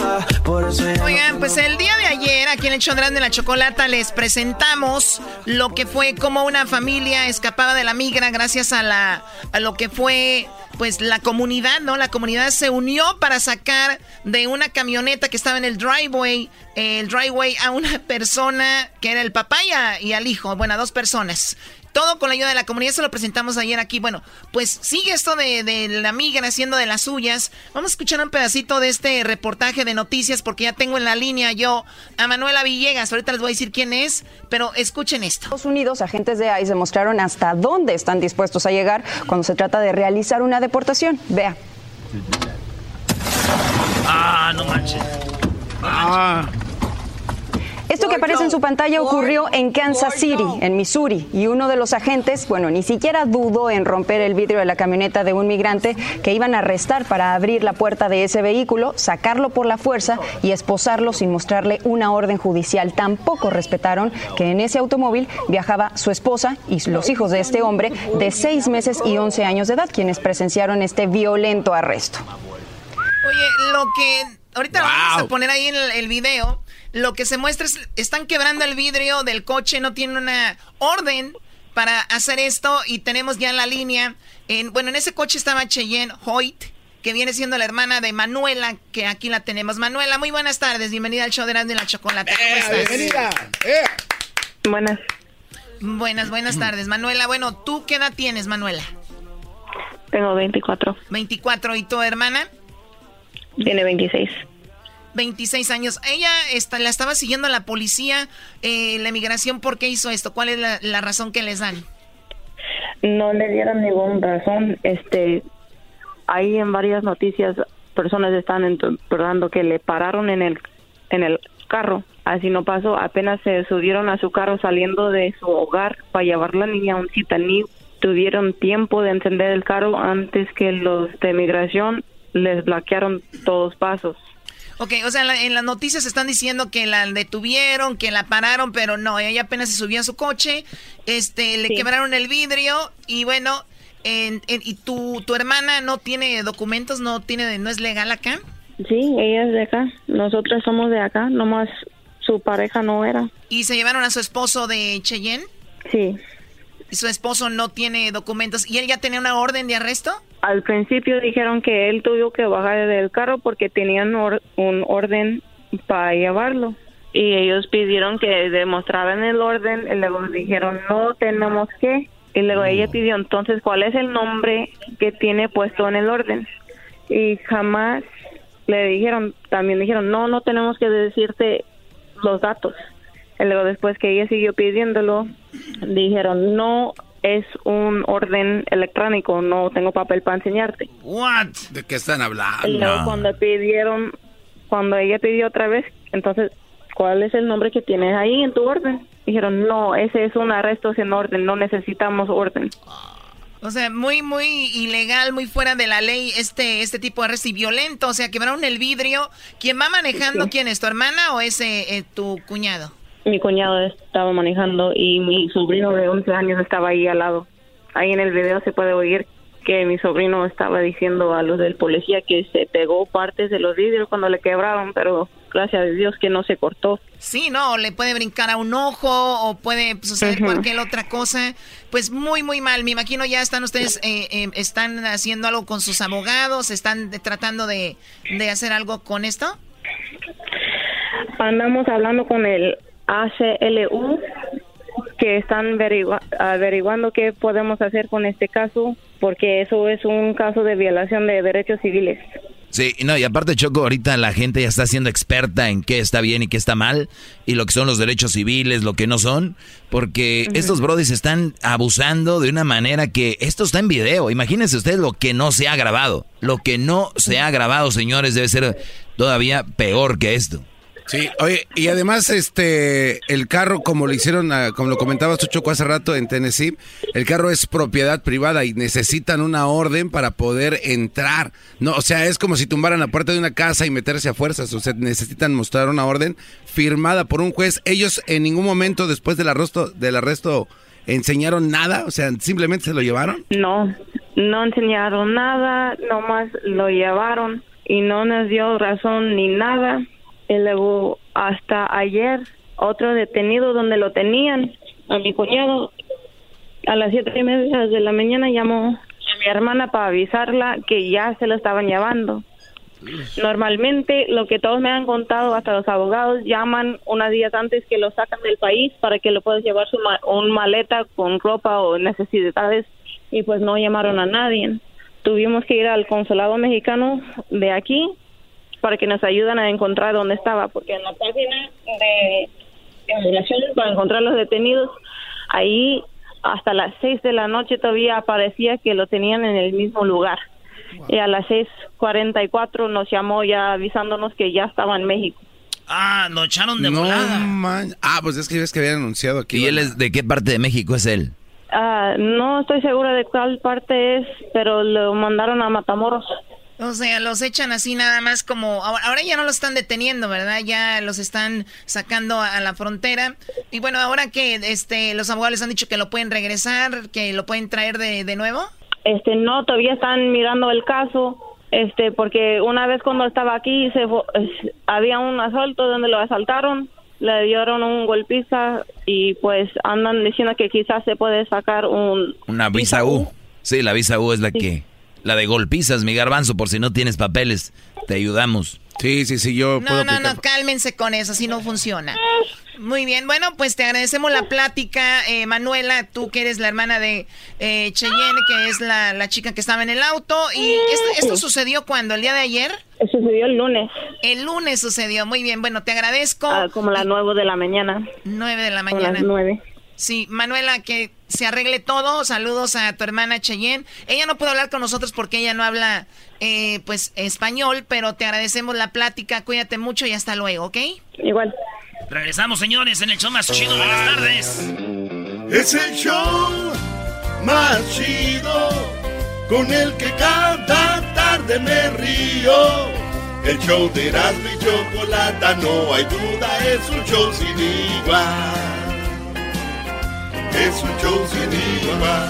Oigan, pues el día de ayer aquí en el Chondrán de la Chocolata les presentamos lo que fue como una familia escapaba de la migra gracias a la a lo que fue pues la comunidad, ¿no? La comunidad se unió para sacar de una camioneta que estaba en el driveway, el driveway a una persona que era el papá y, y al hijo, bueno, a dos personas. Todo con la ayuda de la comunidad, se lo presentamos ayer aquí. Bueno, pues sigue esto de, la migra haciendo de las suyas. Vamos a escuchar un pedacito de este reportaje de noticias porque ya tengo en la línea yo a Manuela Villegas. Ahorita les voy a decir quién es, pero escuchen esto. Estados Unidos, agentes de ICE demostraron hasta dónde están dispuestos a llegar cuando se trata de realizar una deportación. Vea. Ah, no manches. Ah. Esto que aparece en su pantalla ocurrió en Kansas City, en Missouri, y uno de los agentes, bueno, ni siquiera dudó en romper el vidrio de la camioneta de un migrante que iban a arrestar para abrir la puerta de ese vehículo, sacarlo por la fuerza y esposarlo sin mostrarle una orden judicial. Tampoco respetaron que en ese automóvil viajaba su esposa y los hijos de este hombre de seis meses y once años de edad, quienes presenciaron este violento arresto. Oye, lo que ahorita vamos a poner ahí en el, el video lo que se muestra es, están quebrando el vidrio del coche, no tienen una orden para hacer esto y tenemos ya en la línea, en, bueno, en ese coche estaba Cheyenne Hoyt, que viene siendo la hermana de Manuela, que aquí la tenemos. Manuela, muy buenas tardes, bienvenida al show de Grande la Chocolate. ¿Cómo eh, estás? Bienvenida. Eh. Buenas. Buenas, buenas tardes. Manuela, bueno, ¿tú qué edad tienes, Manuela? Tengo 24. 24, ¿y tu hermana? Tiene 26. 26 años. Ella está, la estaba siguiendo la policía, eh, la migración. ¿Por qué hizo esto? ¿Cuál es la, razón que les dan? No le dieron ninguna razón. Este, ahí en varias noticias personas están que le pararon en el en el carro. Así no pasó. Apenas se subieron a su carro saliendo de su hogar para llevar la niña a un citaní. Tuvieron tiempo de encender el carro antes que los de migración les bloquearon todos pasos. Ok, o sea, en, las noticias están diciendo que la detuvieron, que la pararon, pero no, ella apenas se subió a su coche, este, le quebraron el vidrio y bueno, ¿y tu, tu hermana no tiene documentos, no tiene, no es legal acá? Sí, ella es de acá, nosotros somos de acá, nomás su pareja no era. ¿Y se llevaron a su esposo de Cheyenne? Sí. ¿Y su esposo no tiene documentos? ¿Y él ya tenía una orden de arresto? Al principio dijeron que él tuvo que bajar del carro porque tenían un orden para llevarlo. Y ellos pidieron que demostraran el orden y luego dijeron no tenemos que. Y luego ella pidió entonces cuál es el nombre que tiene puesto en el orden. Y jamás le dijeron, también dijeron no, no tenemos que decirte los datos. Y luego después que ella siguió pidiéndolo, dijeron no es un orden electrónico, no tengo papel para enseñarte. What? ¿De qué están hablando? Y luego cuando pidieron, cuando ella pidió otra vez, entonces, ¿cuál es el nombre que tienes ahí en tu orden? Dijeron, no, ese es un arresto sin orden, no necesitamos orden. O sea, muy, muy ilegal, muy fuera de la ley este, este tipo de arresto y violento. O sea, quebraron el vidrio. ¿Quién va manejando? ¿Quién es? ¿Tu hermana o ese eh, tu cuñado? Mi cuñado estaba manejando y mi sobrino de 11 años estaba ahí al lado. Ahí en el video se puede oír que mi sobrino estaba diciendo a los del policía que se pegó partes de los vidrios cuando le quebraron, pero gracias a Dios que no se cortó. Sí, no, le puede brincar a un ojo o puede suceder cualquier otra cosa. Pues muy, muy mal. Me imagino ya están ustedes, eh, eh, están haciendo algo con sus abogados, están tratando de, de hacer algo con esto. Andamos hablando con el ACLU que están averiguando qué podemos hacer con este caso, porque eso es un caso de violación de derechos civiles. Sí, no, y aparte Choco, ahorita la gente ya está siendo experta en qué está bien y qué está mal, y lo que son los derechos civiles, lo que no son, porque estos brodis están abusando de una manera que esto está en video. Imagínense ustedes lo que no se ha grabado. Lo que no se ha grabado, señores, debe ser todavía peor que esto. Sí, oye, y además este el carro como lo hicieron, como lo comentaba Choco hace rato en Tennessee, el carro es propiedad privada y necesitan una orden para poder entrar. No, o sea, es como si tumbaran la puerta de una casa y meterse a fuerzas, o sea, necesitan mostrar una orden firmada por un juez. Ellos en ningún momento después del arresto del arresto enseñaron nada, o sea, simplemente se lo llevaron. No, no enseñaron nada, nomás lo llevaron y no nos dio razón ni nada y luego hasta ayer otro detenido donde lo tenían, a mi cuñado, a las siete y media de la mañana llamó a mi hermana para avisarla que ya se lo estaban llevando. Normalmente lo que todos me han contado, hasta los abogados, llaman unos días antes que lo sacan del país para que lo puedas llevar su un maleta con ropa o necesidades y pues no llamaron a nadie. Tuvimos que ir al consulado mexicano de aquí para que nos ayuden a encontrar dónde estaba, porque en la página de inmigración para encontrar los detenidos, ahí hasta las 6 de la noche todavía aparecía que lo tenían en el mismo lugar. Y a las 6.44 nos llamó ya avisándonos que ya estaba en México. Ah, lo echaron de no volada. Ah, pues es que ves que habían anunciado aquí. ¿Y él es de qué parte de México es él? Ah, no estoy segura de cuál parte es, pero lo mandaron a Matamoros. O sea, los echan así nada más como... Ahora, ya no los están deteniendo, ¿verdad? Ya los están sacando a la frontera. Y bueno, ahora que este, los abogados les han dicho que lo pueden regresar, que lo pueden traer de, de nuevo. Este, no, todavía están mirando el caso. Este, porque una vez cuando estaba aquí se había un asalto donde lo asaltaron, le dieron un golpiza y pues andan diciendo que quizás se puede sacar un... Una visa U. Sí, la visa U es la que la de golpizas, mi garbanzo, por si no tienes papeles. Te ayudamos. Sí, sí, sí, yo no, No, no, cálmense con eso, así no funciona. Muy bien, bueno, pues te agradecemos la plática, eh, Manuela, tú que eres la hermana de eh, Cheyenne, que es la, chica que estaba en el auto. ¿Y esto, sucedió cuando? ¿El día de ayer? Sucedió el lunes. El lunes sucedió, muy bien, bueno, te agradezco. Ah, como las nueve de la mañana. Nueve de la mañana. las nueve. Sí, Manuela, que se arregle todo. Saludos a tu hermana Cheyenne. Ella no puede hablar con nosotros porque ella no habla, eh, pues, español, pero te agradecemos la plática. Cuídate mucho y hasta luego, ¿ok? Igual. Regresamos, señores, en el show más chido de las tardes. Es el show más chido con el que cada tarde me río. El show de Erasmo y Chocolata, no hay duda, es un show sin igual es un show sin igual.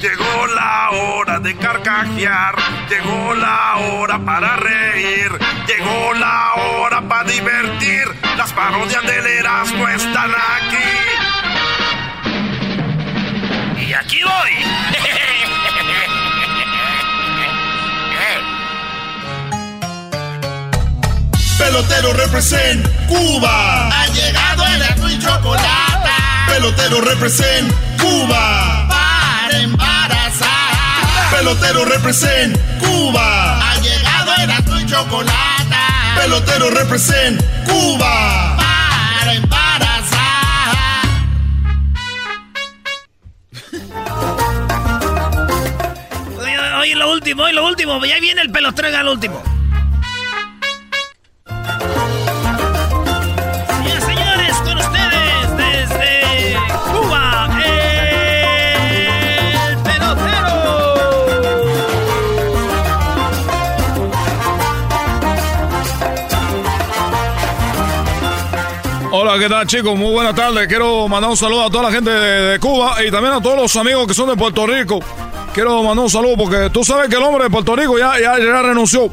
Llegó la hora de carcajear, llegó la hora para reír, llegó la hora para divertir. Las parodias del Erasmo están aquí. Y aquí voy. *laughs* Pelotero represent Cuba. Ha llegado el azul y chocolate. Pelotero represent Cuba. Para embarazar. Pelotero represent Cuba. Ha llegado el azul y chocolate. Pelotero represent Cuba. Para embarazar. Oye, lo último, oye, lo último. Ya viene el pelotero al último. Hola, ¿qué tal chicos? Muy buenas tardes. Quiero mandar un saludo a toda la gente de, Cuba y también a todos los amigos que son de Puerto Rico. quiero mandar un saludo porque tú sabes que el hombre de Puerto Rico ya, ya, renunció.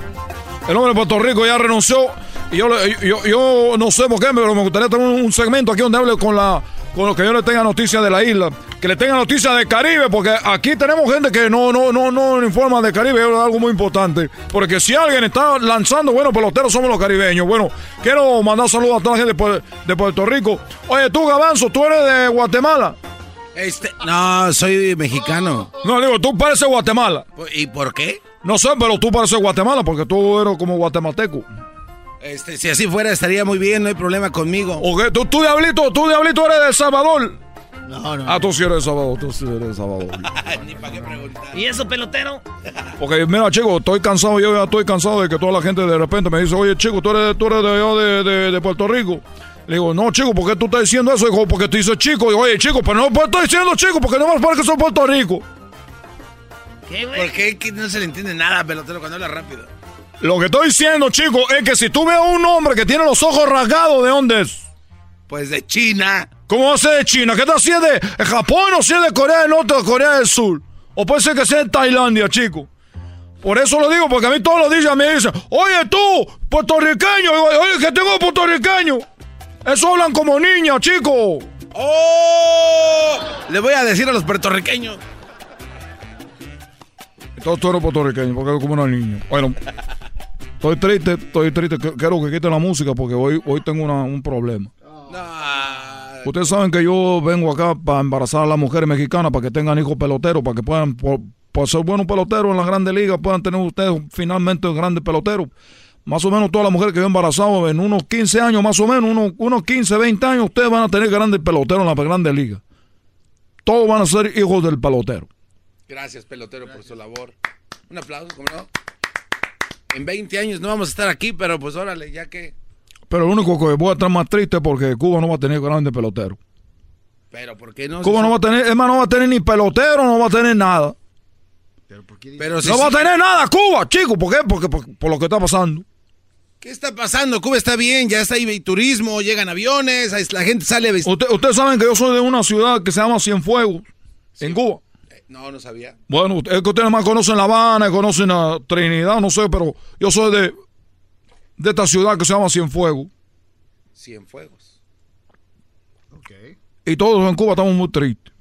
El hombre de Puerto Rico ya renunció. Y yo, yo, yo no sé por qué, pero me gustaría tener un, segmento aquí donde hable con la con lo que yo le tenga noticias de la isla, que le tenga noticias del Caribe, porque aquí tenemos gente que no, no, no, no informa de Caribe, es algo muy importante. Porque si alguien está lanzando buenos peloteros, somos los caribeños. Bueno, quiero mandar saludos a toda la gente de, Puerto Rico. Oye, tú, Gabanzo, tú eres de Guatemala. Este, no, soy mexicano. No, digo, tú pareces Guatemala. ¿Y por qué? No sé, pero tú pareces Guatemala porque tú eres como guatemalteco. Este, si así fuera, estaría muy bien, no hay problema conmigo. Ok, tú, tú diablito, tú diablito eres de El Salvador. No, no. Ah, tú sí eres de Salvador, tú sí eres de Salvador. *laughs* Ni para qué preguntar. ¿Y eso, pelotero? Porque, mira, chico, estoy cansado, yo ya estoy cansado de que toda la gente de repente me dice, oye, chico, tú eres, tú eres de, de, de, Puerto Rico. Le digo, no, chico, ¿por qué tú estás diciendo eso? Dijo, porque te dice chico. Digo, oye, chico, pero no puedo estar diciendo chico, porque no más que soy Puerto Rico. ¿Qué, güey? ¿Por qué no se le entiende nada, pelotero, cuando habla rápido? Lo que estoy diciendo, chicos, es que si tú ves a un hombre que tiene los ojos rasgados, ¿de dónde es? Pues de China. ¿Cómo va a ser de China? ¿Qué tal si es de Japón o si es de Corea del Norte o Corea del Sur? O puede ser que sea de Tailandia, chico. Por eso lo digo, porque a mí todos los días me dicen, oye tú, puertorriqueño, oye que tengo puertorriqueño. Eso hablan como niños, chico. ¡Oh! Le voy a decir a los puertorriqueños. Todos tú eres puertorriqueño, porque como una niña. Bueno, Estoy triste, estoy triste. Quiero que quiten la música porque hoy, hoy tengo un problema. Ustedes saben que yo vengo acá para embarazar a las mujeres mexicanas para que tengan hijos peloteros, para que puedan, por, ser buenos peloteros en la grandes ligas, puedan tener ustedes finalmente grandes peloteros. Más o menos todas las mujeres que yo he embarazado en unos 15 años, más o menos, unos, unos 15, 20 años, ustedes van a tener grandes peloteros en las grandes ligas. Todos van a ser hijos del pelotero. Gracias, pelotero, por su labor. Un aplauso, ¿cómo no? En 20 años no vamos a estar aquí, pero pues órale, ya que... Pero lo único que voy a estar más triste es porque Cuba no va a tener grande pelotero. Pero ¿por qué no? Cuba no va a tener, es más, no va a tener ni pelotero, no va a tener nada. Pero, ¿por qué pero si no va a tener nada Cuba, chico, ¿por qué? Porque por, lo que está pasando. ¿Qué está pasando? Cuba está bien, ya está ahí turismo, llegan aviones, la gente sale a Usted, Ustedes saben que yo soy de una ciudad que se llama Cienfuegos, en Cuba. No, no sabía. Bueno, es que ustedes más conocen La Habana, conocen a Trinidad, no sé, pero yo soy de, de esta ciudad que se llama Cienfuegos. Cienfuegos. Ok. Y todos en Cuba estamos muy tristes.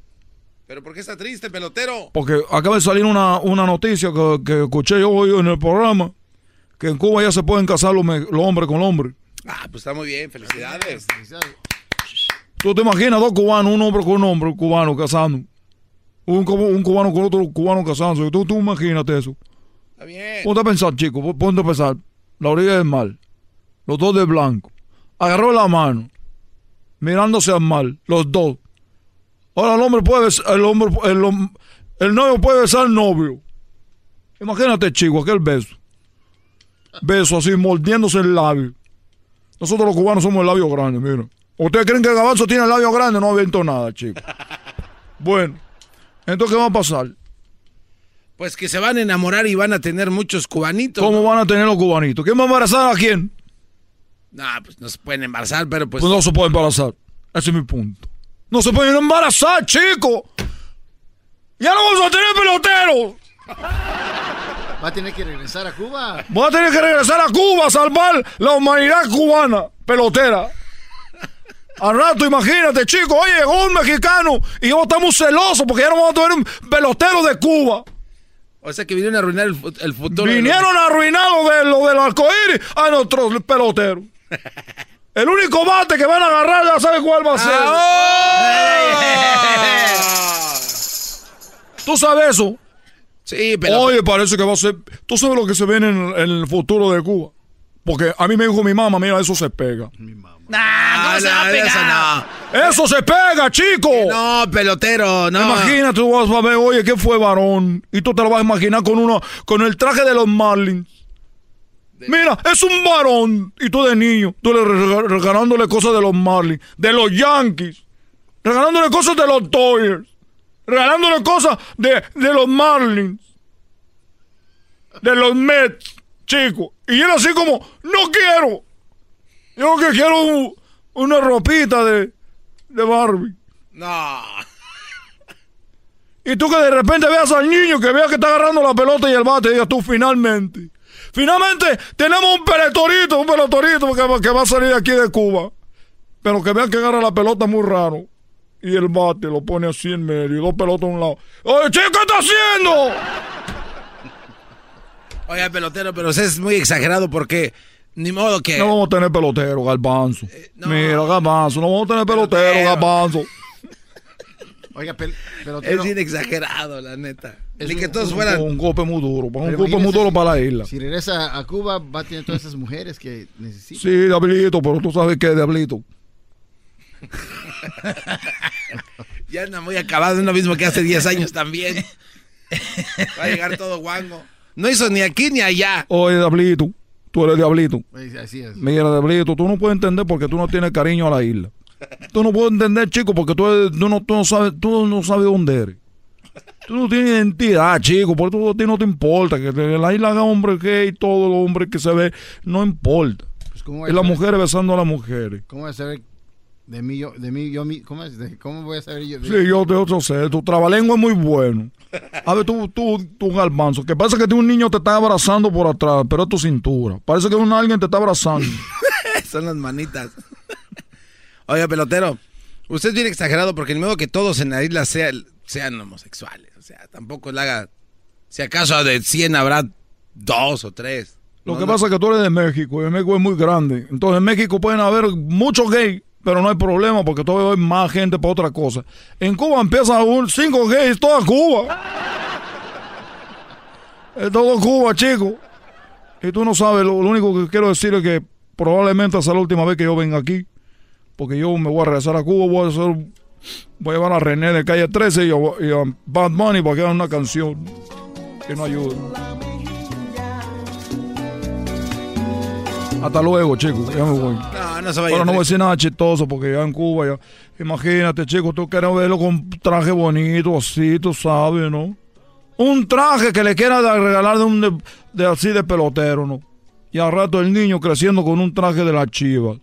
¿Pero por qué está triste, pelotero? Porque acaba de salir una, noticia que, escuché yo hoy en el programa, que en Cuba ya se pueden casar los, los hombres con hombres. Ah, pues está muy bien, felicidades. Tú te imaginas dos cubanos, un hombre con un hombre cubano casando. Un, un cubano con otro cubano casándose. Tú, tú imagínate eso. Está bien. Ponte a pensar, chico. Ponte a pensar. La orilla del mar. Los dos de blanco. Agarró la mano. Mirándose al mar. Los dos. Ahora el hombre puede besar, el hombre, el, el novio puede besar al novio. Imagínate, chico, aquel beso. Beso así, mordiéndose el labio. Nosotros los cubanos somos el labio grande, mira. ¿Ustedes creen que el gabanzo tiene el labio grande? No ha visto nada, chico. *laughs* Bueno. Entonces, ¿qué va a pasar? Pues que se van a enamorar y van a tener muchos cubanitos. ¿Cómo van a tener los cubanitos? ¿Quién va a embarazar a quién? No, pues no se pueden embarazar, pero pues... Pues no se pueden embarazar. Ese es mi punto. No se pueden embarazar, chico. Ya no vamos a tener peloteros. Va a tener que regresar a Cuba. Va a tener que regresar a Cuba a salvar la humanidad cubana, pelotera. Al rato, imagínate, chicos, oye, llegó un mexicano y yo estamos celosos porque ya no vamos a tener un pelotero de Cuba. O sea que vinieron a arruinar el, futuro. Vinieron a arruinar lo, de, lo del arcoíris a nuestros peloteros. *laughs* el único bate que van a agarrar ya sabe cuál va a ser. ¡Ah! *laughs* ¿Tú sabes eso? Sí, pero. Oye, parece que va a ser. ¿Tú sabes lo que se viene en, en el futuro de Cuba? Porque a mí me dijo mi mamá, mira, eso se pega. Mi mamá. Nah, se va a pegar? Eso, no. eso se pega, chico. No, pelotero, no. Imagínate, tú vas a ver, oye, ¿qué fue varón? Y tú te lo vas a imaginar con uno, con el traje de los Marlins. Mira, es un varón. Y tú de niño, tú le regalándole cosas de los Marlins, de los Yankees, regalándole cosas de los Dodgers, regalándole cosas de, de los Marlins, de los Mets, chico. Y él así como, no quiero. Yo que quiero una ropita de, de Barbie. No. *laughs* Y tú que de repente veas al niño que vea que está agarrando la pelota y el bate y digas tú finalmente. Finalmente tenemos un pelotorito, un pelotorito que, que va a salir de aquí de Cuba. Pero que vean que agarra la pelota muy raro. Y el bate lo pone así en medio y dos pelotas a un lado. ¡Oye, chico, qué está haciendo! *laughs* Oiga, pelotero, pero eso es muy exagerado porque ni modo que. No vamos a tener pelotero, Garbanzo. Mira, Garbanzo, no vamos a tener pelotero, Garbanzo. *laughs* Oiga, pelotero. Es bien exagerado, la neta. Ni que todos fueran. Un golpe muy duro, un golpe muy duro para la isla. Si regresa a Cuba, va a tener todas esas mujeres que necesita. Sí, Diablito, pero tú sabes qué, Diablito. *laughs* ya anda muy acabado, es lo mismo que hace 10 años también. *laughs* Va a llegar todo guango. No hizo ni aquí ni allá. Oye, Diablito, tú eres Diablito. Así es. Mira, Diablito, tú no puedes entender porque tú no tienes cariño a la isla. Tú no puedes entender, chico, porque tú, tú, no, tú, no, sabes, tú no sabes dónde eres. Tú no tienes identidad, chico, porque tú, a ti no te importa. Que la isla haga hombre gay, todo el hombre que se ve, no importa. Pues, y las mujeres besando a las mujeres. ¿Cómo va a saber de mí, yo, de mí, yo, ¿cómo, es? ¿Cómo voy a saber yo? Sí, yo, te sé, tu trabalengua es muy bueno. *laughs* A ver, tú, tú, tú, garbanzo, que pasa que un niño te está abrazando por atrás, pero es tu cintura. Parece que un alguien te está abrazando. *laughs* Son las manitas. Oiga, pelotero, usted es bien exagerado porque el modo que todos en la isla sean, sean homosexuales. O sea, tampoco le haga. Si acaso de 100 habrá dos o tres. Lo que pasa es que tú eres de México y México es muy grande. Entonces en México pueden haber muchos gays pero no hay problema porque todavía hay más gente para otra cosa. En Cuba empieza un cinco gays, toda Cuba. Es todo Cuba, chico. Y tú no sabes, lo, único que quiero decir es que probablemente sea la última vez que yo venga aquí. Porque yo me voy a regresar a Cuba, voy a hacer, voy a llevar a René de calle 13 y a, Bad Money para que una canción que no ayude. Hasta luego, chicos. Ya me voy. No, no se vaya. Pero no voy a decir nada chistoso porque ya en Cuba, ya. Imagínate, chicos, tú quieres verlo con traje bonito, así, tú sabes, ¿no? Un traje que le quiera regalar de un de, así de pelotero, ¿no? Y al rato el niño creciendo con un traje de la chiva.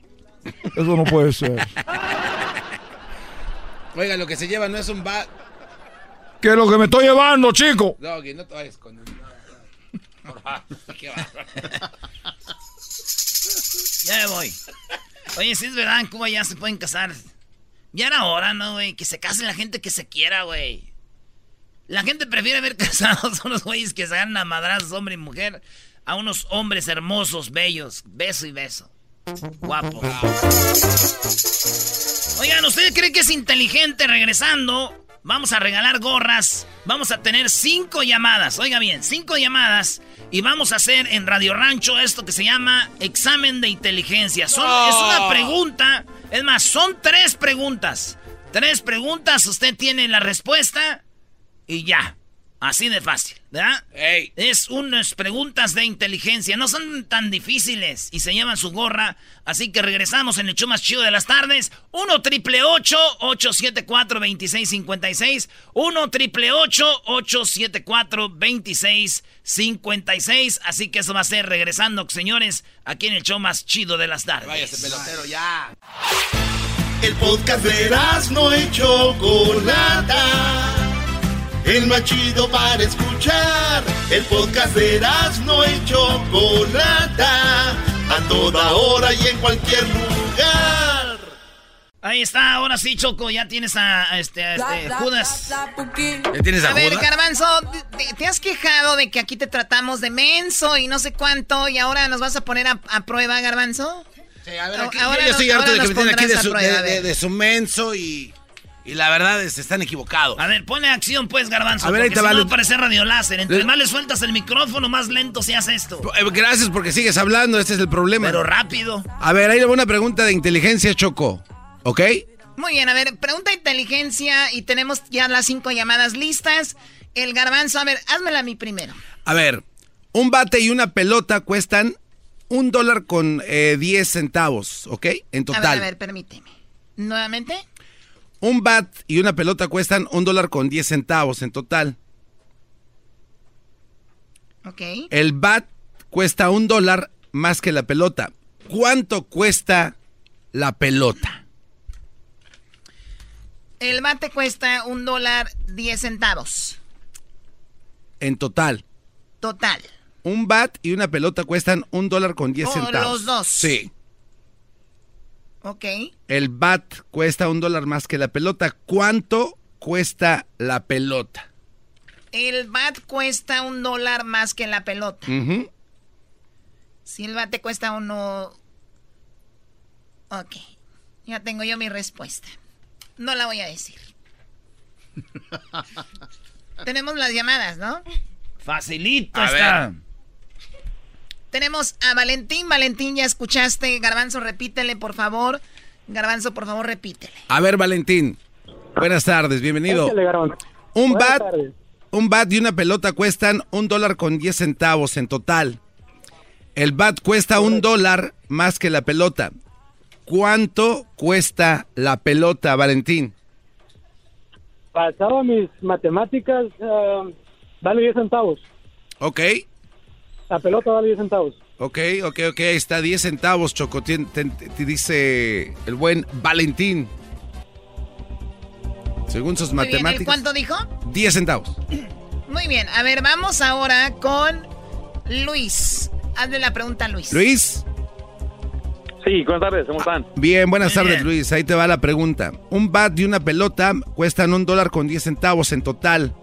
Eso no puede ser. *laughs* Oiga, lo que se lleva no es un bat. ¿Qué es lo que me estoy llevando, chico? No, que no te vayas con *laughs* Qué Ya me voy. Oye, si es verdad, en Cuba ya se pueden casar. Ya era hora, ¿no, güey? Que se case la gente que se quiera, güey. La gente prefiere ver *laughs* casados a unos güeyes que se hagan a madrazos, hombre y mujer, a unos hombres hermosos, bellos, beso y beso. Guapo. Oigan, ¿ustedes creen que es inteligente regresando? Vamos a regalar gorras. Vamos a tener cinco llamadas. Oiga bien, cinco llamadas y vamos a hacer en Radio Rancho esto que se llama examen de inteligencia. Es una pregunta, es más, son tres preguntas. Tres preguntas, usted tiene la respuesta y ya. Así de fácil, ¿verdad? Es unas preguntas de inteligencia, no son tan difíciles y se llaman su gorra. Así que regresamos en el show más chido de las tardes. 1 triple 874 2656. 1 triple 874 2656. Así que eso va a ser regresando, señores, aquí en el show más chido de las tardes. Váyase, pelotero, ya. El podcast de no hecho Chocolata el más chido para escuchar. El podcast de no y Chocolata, a toda hora y en cualquier lugar. Ahí está, ahora sí, Choco, ya tienes a, este, este Judas. ¿Ya tienes a, a ver, Garbanzo, te, has quejado de que aquí te tratamos de menso y no sé cuánto, y ahora nos vas a poner a, prueba, Garbanzo. Sí, a ver, ahora yo estoy harto de que me aquí de su, de su menso y... Y la verdad es, están equivocados. A ver, pone acción pues, Garbanzo. A ver, ahí te va. No parece radio láser. Entre más le sueltas el micrófono, más lento se hace esto. Eh, gracias porque sigues hablando, este es el problema. Pero rápido. A ver, ahí le voy una pregunta de inteligencia, Choco. ¿Ok? Muy bien, a ver, pregunta de inteligencia y tenemos ya las cinco llamadas listas. El garbanzo, a ver, házmela a mí primero. A ver, un bate y una pelota cuestan un dólar con eh, diez centavos, ¿ok? En total. A ver, a ver, permíteme. ¿Nuevamente? Un bat y una pelota cuestan un dólar con 10 centavos en total. Ok. El bat cuesta un dólar más que la pelota. ¿Cuánto cuesta la pelota? El bate cuesta un dólar diez centavos. En total. Total. Un bat y una pelota cuestan un dólar con diez Oh, centavos. los dos. Sí. Ok. El bat cuesta un dólar más que la pelota. ¿Cuánto cuesta la pelota? El bat cuesta un dólar más que la pelota. Ujú. Si el bate cuesta uno... Ok. Ya tengo yo mi respuesta. No la voy a decir. *laughs* Tenemos las llamadas, ¿no? Facilito A está. Tenemos a Valentín. Valentín, ya escuchaste. Garbanzo, repítele, por favor. Garbanzo, por favor, repítele. A ver, Valentín. Buenas tardes, bienvenido. Échale. Un Buenas bat, tardes. un bat y una pelota cuestan un dólar con 10 centavos en total. El bat cuesta un dólar más que la pelota. ¿Cuánto cuesta la pelota, Valentín? Basado en mis matemáticas, ah, vale 10 centavos. Ok, La pelota vale 10 centavos. ok, ok, ok. Está 10 centavos, Choco. Te, te- te dice el buen Valentín. Según sus Muy bien, ¿el matemáticas, cuánto dijo? 10 centavos. *clears throat* Muy bien, a ver, vamos ahora con Luis. Hazle la pregunta a Luis. Luis. Sí, buenas tardes, ¿cómo están? Bien, buenas tardes, Luis. Ahí te va la pregunta. Un bat y una pelota cuestan un dólar con 10 centavos en total.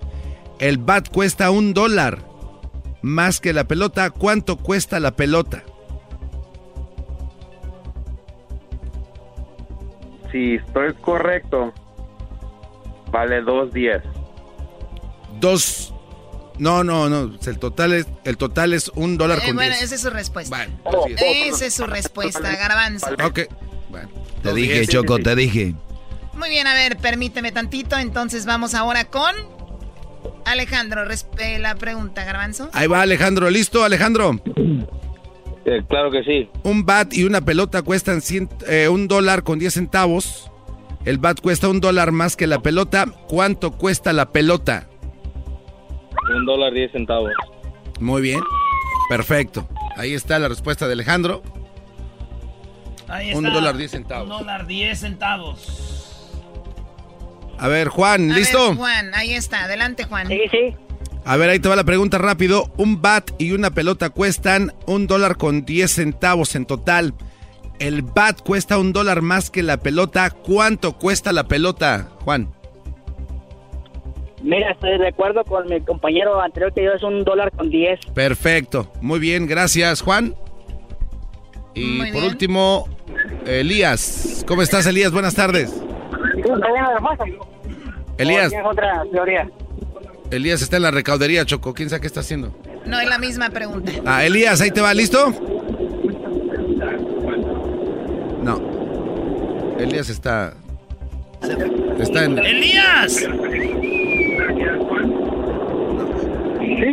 El bat cuesta un dólar más que la pelota. ¿Cuánto cuesta la pelota? Si estoy correcto, vale 2.10. Dos. No, no, no. El total es, el total es un dólar Eh, con bueno, 10. esa es su respuesta. es. Esa es su respuesta, Garbanzo. Ok. Te dije, Choco, te dije. Muy bien, a ver, permíteme tantito. Entonces vamos ahora con Alejandro. Eh, la pregunta, Garbanzo. Ahí va Alejandro. ¿Listo, Alejandro? Eh, claro que sí. Un bat y una pelota cuestan cien- eh, un dólar con 10 centavos. El bat cuesta un dólar más que la pelota. ¿Cuánto cuesta la pelota? Un dólar 10 centavos. Muy bien. Perfecto. Ahí está la respuesta de Alejandro. Ahí Un dólar diez centavos. Un dólar diez centavos. A ver, Juan, A ¿listo? ver, Juan, ahí está. Adelante, Juan. Sí, sí. A ver, ahí te va la pregunta rápido. Un bat y una pelota cuestan un dólar con 10 centavos en total. El bat cuesta un dólar más que la pelota. ¿Cuánto cuesta la pelota, Juan? Mira, estoy de acuerdo con mi compañero anterior que yo es un dólar con 10. Perfecto. Muy bien, gracias, Juan. Y Muy por bien. último, Elías. ¿Cómo estás, Elías? Buenas tardes. Elías. ¿Tienes otra teoría? Elías está en la recaudería, Choco. ¿Quién sabe qué está haciendo? No es la misma pregunta. Ah, Elías, ahí te va, ¿listo? No. Elías está. Está en. ¡Elías!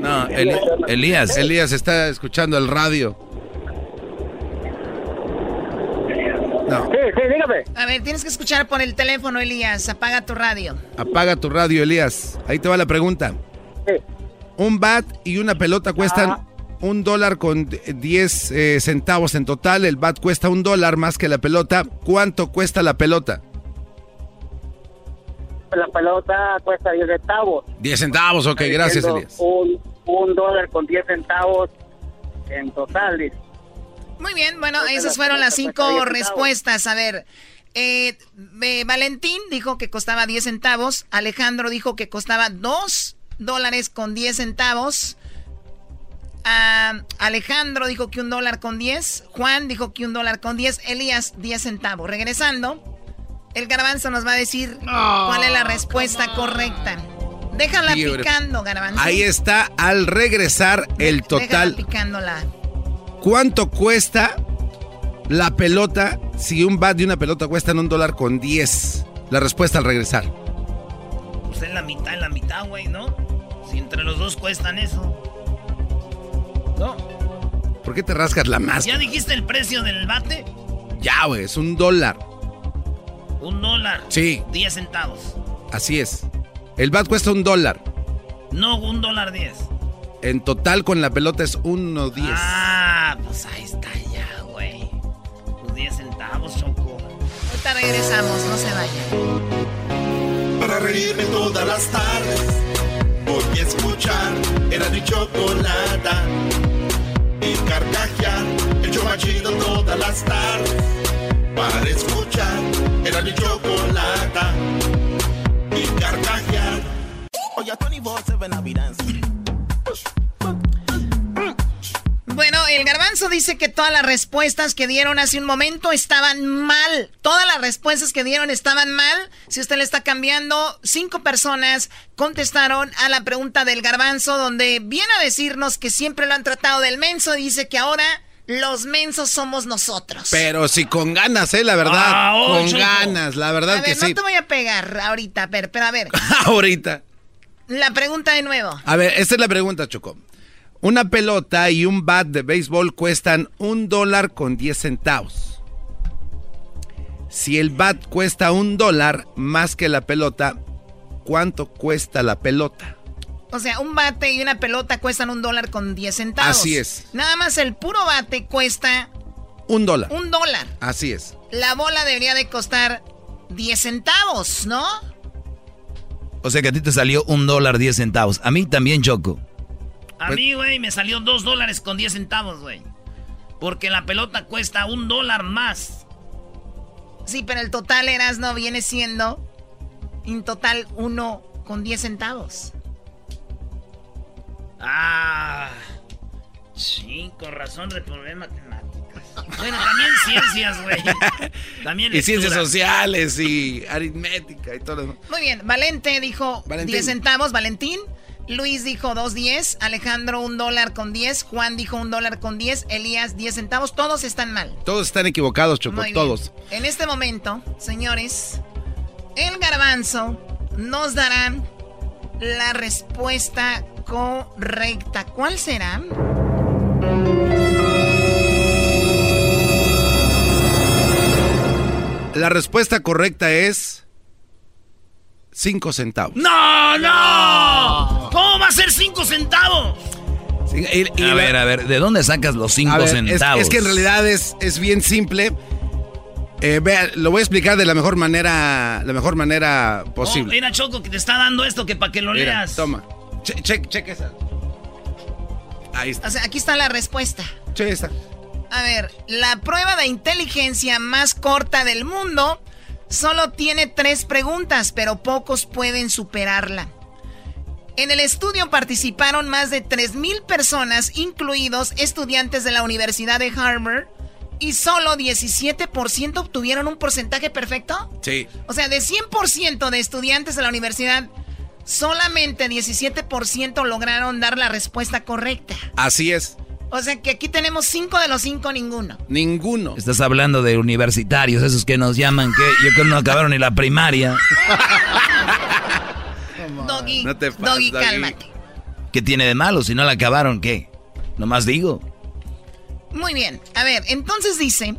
No, Eli- Elías. Elías está escuchando el radio. No. Sí, sí, dígame. A ver, tienes que escuchar por el teléfono, Elías. Apaga tu radio. Apaga tu radio, Elías. Ahí te va la pregunta. Un bat y una pelota cuestan un dólar con 10 eh, centavos en total. El bat cuesta un dólar más que la pelota. ¿Cuánto cuesta la pelota? La pelota cuesta 10 centavos. 10 centavos, ok, gracias, Elías. Un, un dólar con 10 centavos en total. dice. Muy bien, bueno, esas fueron las cinco respuestas. A ver, eh, eh, Valentín dijo que costaba 10 centavos. Alejandro dijo que costaba 2 dólares con 10 centavos. Ah, Alejandro dijo que un dólar con 10. Juan dijo que un dólar con 10. Elías, 10 centavos. Regresando, el garbanzo nos va a decir cuál es la respuesta correcta. Déjala picando, garbanzo. Ahí está al regresar el Déjala total. picándola. ¿Cuánto cuesta la pelota si un bat de una pelota cuestan un dólar con 10? La respuesta al regresar. Pues en la mitad, en la mitad, güey, ¿no? Si entre los dos cuestan eso. ¿No? ¿Por qué te rascas la máscara? ¿Ya dijiste el precio del bate? Ya, güey, es un dólar. Un dólar. Sí. 10 centavos. Así es. El bat cuesta un dólar. No, un dólar 10. En total con la pelota es 1.10. Ah, pues ahí está ya, güey. Pues 10 centavos, Choco. Ahorita regresamos, no se vayan. para reírme todas las tardes. Voy a escuchar era mi chocolata y carcajear el show más chido todas las tardes. Para escuchar era mi chocolata y carcajear. Oye, Tony Vos se ven a Bueno, el garbanzo dice que todas las respuestas que dieron hace un momento estaban mal. Todas las respuestas que dieron estaban mal. Si usted le está cambiando, cinco personas contestaron a la pregunta del garbanzo, donde viene a decirnos que siempre lo han tratado del menso. Dice que ahora los mensos somos nosotros. Pero si con ganas, ¿eh? La verdad. Ah, oh, con ganas, la verdad a ver, que no sí. te voy a pegar ahorita, pero, pero a ver, *laughs* Ahorita. La pregunta de nuevo. A ver, esta es la pregunta, Choco. Una pelota y un bat de béisbol cuestan un dólar con 10 centavos. Si el bat cuesta un dólar más que la pelota, ¿cuánto cuesta la pelota? O sea, un bate y una pelota cuestan un dólar con 10 centavos. Así es. Nada más el puro bate cuesta Un dólar. un dólar. Así es. La bola debería de costar 10 centavos, ¿no? O sea que a ti te salió un dólar diez centavos. A mí también, Choco. A mí, güey, me salió dos dólares con 10 centavos, güey. Porque la pelota cuesta un dólar más. Sí, pero el total Erasno viene siendo en total uno con 10 centavos. Ah. Sí, con razón reprobé matemáticas. Bueno, también ciencias, güey. También Y ciencias sociales y aritmética y todo lo. Muy bien, Valente dijo Valentín. 10 centavos, Valentín. Luis dijo 2.10, Alejandro un dólar con 10, Juan dijo un dólar con 10, Elías 10 centavos, todos están mal. Todos están equivocados, Choco, Muy bien. todos. En este momento, señores, el garbanzo nos dará la respuesta correcta. ¿Cuál será? La respuesta correcta es 5 centavos. ¡No, no! ¿Cómo va a ser 5 centavos? a ver, a ver, ¿de dónde sacas los cinco A ver, es- centavos? Es, que en realidad es, es bien simple. Eh, vea, lo voy a explicar de la mejor manera, la mejor manera Oh, posible. mira, Choco, que te está dando esto que para que lo Mira, leas. toma. Che, che- cheque esa. Ahí está. O sea, aquí está la respuesta. Che, está. A ver, la prueba de inteligencia más corta del mundo solo tiene tres preguntas, pero pocos pueden superarla. En el estudio participaron más de 3.000 personas, incluidos estudiantes de la Universidad de Harvard, y solo 17% obtuvieron un porcentaje perfecto. Sí. O sea, de 100% de estudiantes de la universidad, solamente 17% lograron dar la respuesta correcta. Así es. O sea que aquí tenemos 5 de los 5, ninguno. Ninguno. Estás hablando de universitarios, esos que nos llaman, que yo creo que no acabaron ni la primaria. *laughs* Doggy, No te pases, Doggy, Doggy. cálmate. ¿Qué tiene de malo? Si no la acabaron, ¿qué? Nomás digo. Muy bien. A ver, entonces dice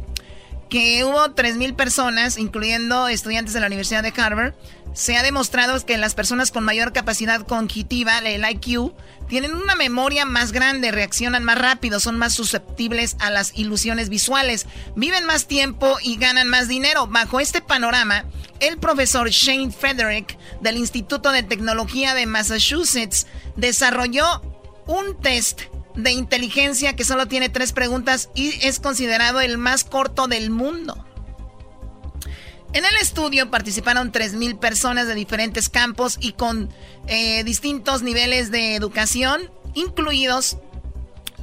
que hubo 3.000 personas, incluyendo estudiantes de la Universidad de Harvard. Se ha demostrado que las personas con mayor capacidad cognitiva, el IQ, tienen una memoria más grande, reaccionan más rápido, son más susceptibles a las ilusiones visuales, viven más tiempo y ganan más dinero. Bajo este panorama, el profesor Shane Frederick del Instituto de Tecnología de Massachusetts desarrolló un test de inteligencia que solo tiene tres preguntas y es considerado el más corto del mundo. En el estudio participaron 3.000 personas de diferentes campos y con eh, distintos niveles de educación, incluidos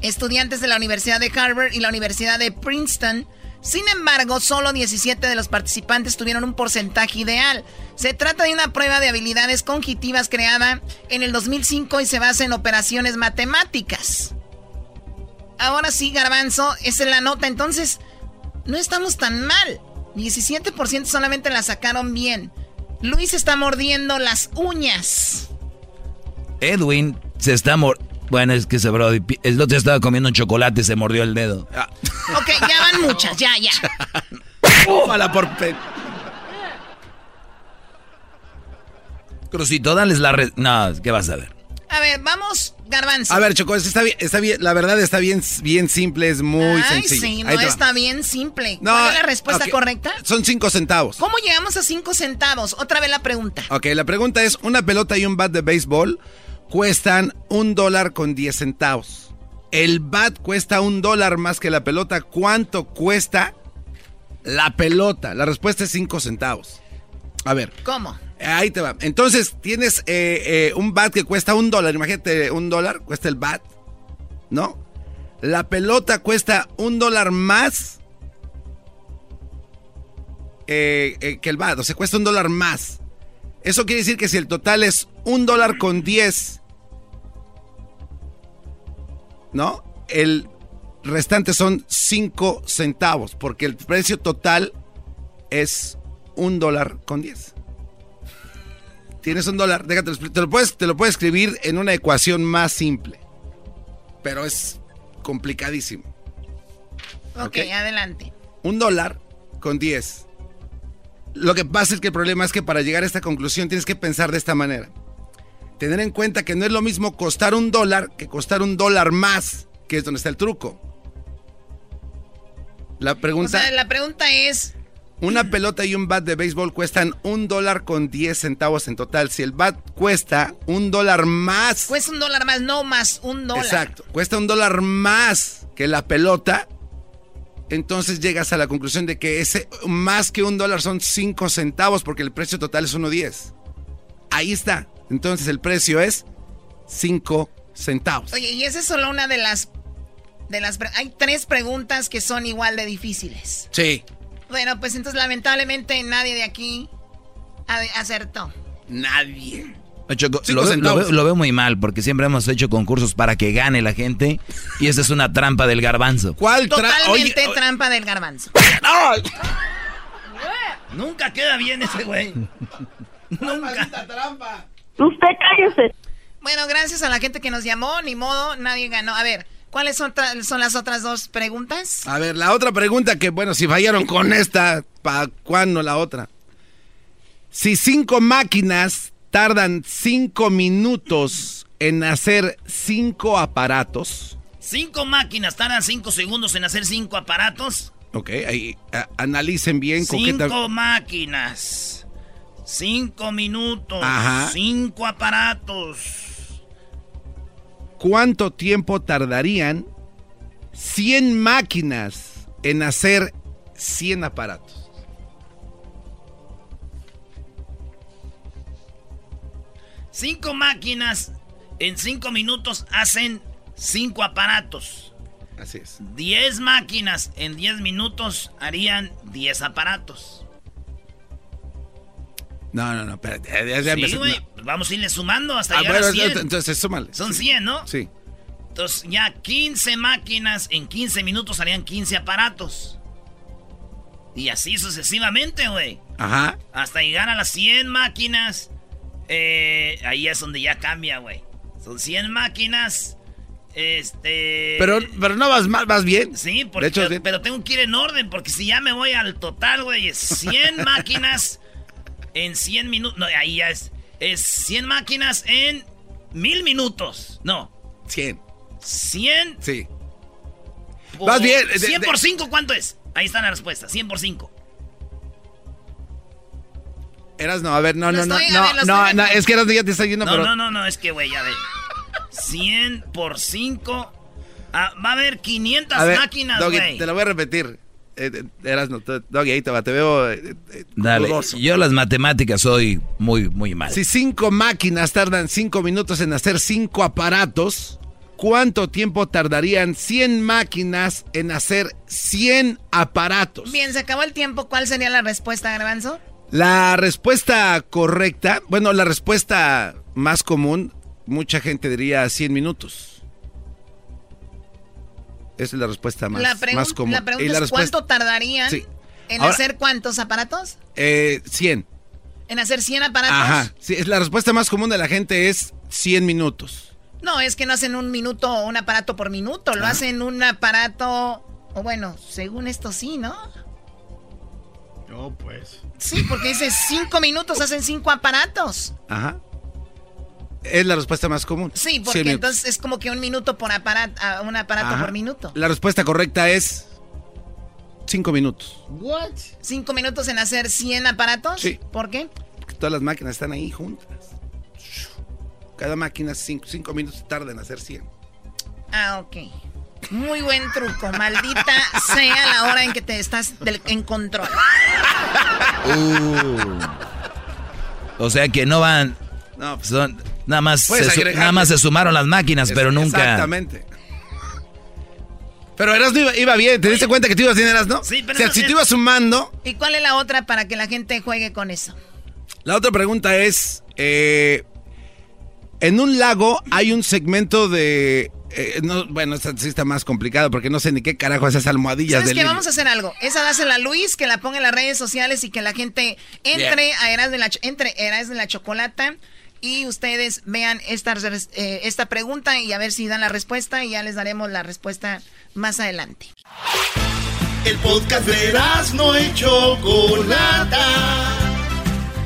estudiantes de la Universidad de Harvard y la Universidad de Princeton. Sin embargo, solo 17 de los participantes tuvieron un porcentaje ideal. Se trata de una prueba de habilidades cognitivas creada en el 2005 y se basa en operaciones matemáticas. Ahora sí, Garbanzo, esa es la nota. Entonces, no estamos tan mal. 17% solamente la sacaron bien. Luis está mordiendo las uñas. Edwin se está mor... Bueno, es que se bro, el otro estaba comiendo un chocolate y se mordió el dedo. *laughs* Ok, ya van muchas, ya, ya. *laughs* Ojalá por pe- Crucito, dales la red. No, ¿qué vas a ver? A ver, vamos Garbanzo. A ver, Choco, está bien, está bien, la verdad está bien, bien simple, es muy Ay, sencillo. sí, no Ahí está bien simple. No, ¿Cuál es la respuesta correcta? Son cinco centavos. ¿Cómo llegamos a cinco centavos? Otra vez la pregunta. Ok, la pregunta es, una pelota y un bat de béisbol cuestan un dólar con diez centavos. El bat cuesta un dólar más que la pelota. ¿Cuánto cuesta la pelota? La respuesta es cinco centavos. A ver. ¿Cómo? Ahí te va. Entonces, tienes eh, eh, un bat que cuesta un dólar. Imagínate, un dólar cuesta el bat. ¿No? La pelota cuesta un dólar más eh, que el bat. O sea, cuesta un dólar más. Eso quiere decir que si el total es un dólar con diez, ¿no? El restante son cinco centavos. Porque el precio total es un dólar con diez. Tienes un dólar, déjate, te lo, puedes, te lo puedes escribir en una ecuación más simple. Pero es complicadísimo. Ok, adelante. Un dólar con 10. Lo que pasa es que el problema es que para llegar a esta conclusión tienes que pensar de esta manera. Tener en cuenta que no es lo mismo costar un dólar que costar un dólar más, que es donde está el truco. La O pregunta... sea, la pregunta es, Una pelota y un bat de béisbol cuestan un dólar con 10 centavos en total. Si el bat cuesta un dólar más... cuesta un dólar más, no más un dólar. Exacto. Cuesta un dólar más que la pelota. Entonces llegas a la conclusión de que ese más que un dólar son 5 centavos porque el precio total es 1.10. Ahí está. Entonces el precio es 5 centavos. Oye, y esa es solo una de las... De las hay tres preguntas que son igual de difíciles. Sí. Bueno, pues entonces lamentablemente nadie de aquí acertó. Nadie. Choco, lo, veo- lo centavos. veo, lo veo muy mal porque siempre hemos hecho concursos para que gane la gente y esta es una trampa del garbanzo. ¿Cuál Totalmente trampa del garbanzo. Nunca queda bien ese güey. Nunca. trampa. Usted cállese. Bueno, gracias a la gente que nos llamó, ni modo, nadie ganó. A ver, ¿cuáles son, las otras dos preguntas? A ver, la otra pregunta que, bueno, si fallaron con esta, ¿para cuándo la otra? Si cinco máquinas tardan cinco minutos en hacer cinco aparatos, Cinco máquinas tardan cinco segundos en hacer cinco aparatos. ok, ahí a- analicen bien con qué Cinco máquinas. Cinco minutos. Ajá. Cinco aparatos. Cuánto tiempo tardarían 100 máquinas en hacer 100 aparatos. Cinco máquinas en cinco minutos hacen cinco aparatos. Así es. Diez máquinas en diez minutos harían diez aparatos. No, no, no, espérate. Sí, güey. no. Vamos a irle sumando hasta Ah, llegar bueno, a 100. entonces súmale. Son Sí. 100, ¿no? Sí. Entonces ya 15 máquinas en 15 minutos harían 15 aparatos. Y así sucesivamente, güey. Ajá. Hasta llegar a las 100 máquinas. eh, ahí es donde ya cambia, güey. Son 100 máquinas. Este. Pero, pero no vas mal, vas bien. Sí, porque, De hecho, sí. pero tengo que ir en orden, porque si ya me voy al total, güey, es 100 *laughs* máquinas en 100 minutos. No, ahí ya es. Es 100 máquinas en mil minutos. No. 100. 100. Sí. por- Vas bien, de- 100 de- por 5, ¿cuánto es? Ahí está la respuesta. 100 por 5. Eras no, a ver, no, no, no, estoy- a no, ver, no, no, viendo. es que Eras ya te está yendo, No, pero. no, no, no, es que, güey, ya ve. 100 por 5. va a haber 500 A ver, máquinas, güey. te lo voy a repetir. Eh, eh, Eras no, Doggy, ahí te va, te veo. eh, eh, Dale, dudoso. yo las matemáticas soy muy, muy mal. Si cinco máquinas tardan cinco minutos en hacer cinco aparatos, ¿cuánto tiempo tardarían 100 máquinas en hacer 100 aparatos? Bien, se acabó el tiempo. ¿Cuál sería la respuesta, Garbanzo? La respuesta correcta, bueno, la respuesta más común, mucha gente diría 100 minutos. Esa es la respuesta más, la, más común. la pregunta Y es respuesta- ¿cuánto tardarían Sí. en Ahora- hacer cuántos aparatos? Eh, 100. ¿En hacer 100 aparatos? Ajá. Sí, es la respuesta más común de la gente es 100 minutos. No, es que no hacen un minuto o un aparato por minuto. Lo Ah. hacen un aparato... O bueno, según esto sí, ¿no? No, pues. Sí, porque dice cinco minutos hacen cinco aparatos. Ajá. Es la respuesta más común. Sí, porque entonces es como que un minuto por aparato, un aparato por minuto. La respuesta correcta es cinco minutos. ¿What? ¿Cinco minutos en hacer 100 aparatos? Sí. ¿Por qué? Porque todas las máquinas están ahí juntas. Cada máquina cinco, cinco minutos tarda en hacer 100. Ah, ok. Muy buen truco, maldita *laughs* sea la hora en que te estás en control. Uh. O sea que no van. No, pues son, nada más, se, nada más se sumaron las máquinas, pero nunca. Exactamente. Pero Eras iba, iba bien, ¿te diste cuenta que tú ibas bien, Eras, no? Sí, pero. O sea, si tú ibas sumando. ¿Y cuál es la otra para que la gente juegue con eso? La otra pregunta es: eh, En un lago hay un segmento de eh, no, bueno, esta sí está más complicado porque no sé ni qué carajo esas almohadillas. ¿Sabes qué? Vamos a hacer algo. Esa dásela a Luis, que la ponga en las redes sociales y que la gente entre a Eras de la, entre Eras de la Chocolata y ustedes vean esta, eh, esta pregunta y a ver si dan la respuesta y ya les daremos la respuesta más adelante. El podcast de no hecho Chocolata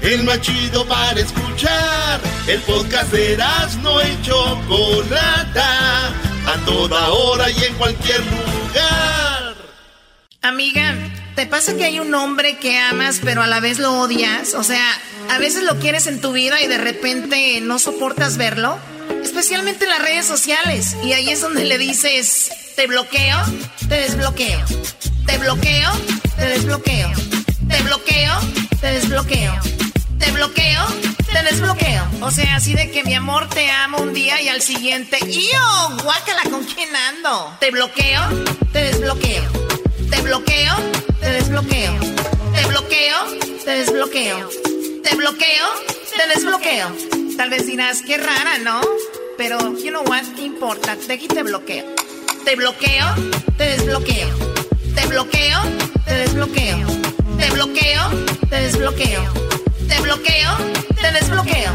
el más chido para escuchar. El podcast de no y Chocolata, a toda hora y en cualquier lugar. Amiga, ¿te pasa que hay un hombre que amas pero a la vez lo odias? O sea, a veces lo quieres en tu vida y de repente no soportas verlo. Especialmente en las redes sociales. Y ahí es donde le dices, te bloqueo, te desbloqueo. Te bloqueo, te desbloqueo. Te bloqueo, te desbloqueo te bloqueo, te desbloqueo. O sea, así de que mi amor te amo un día y al siguiente, ¡yo! Guácala, ¿con quién ando? Te bloqueo, te desbloqueo. Te bloqueo, te desbloqueo. Te bloqueo, te desbloqueo. Te bloqueo, te desbloqueo. Tal vez dirás, qué rara, ¿no? Pero, you know what, ¿qué importa? De aquí te bloqueo. Te bloqueo, te desbloqueo. Te bloqueo, te desbloqueo. Te bloqueo, te desbloqueo. Te bloqueo, te desbloqueo.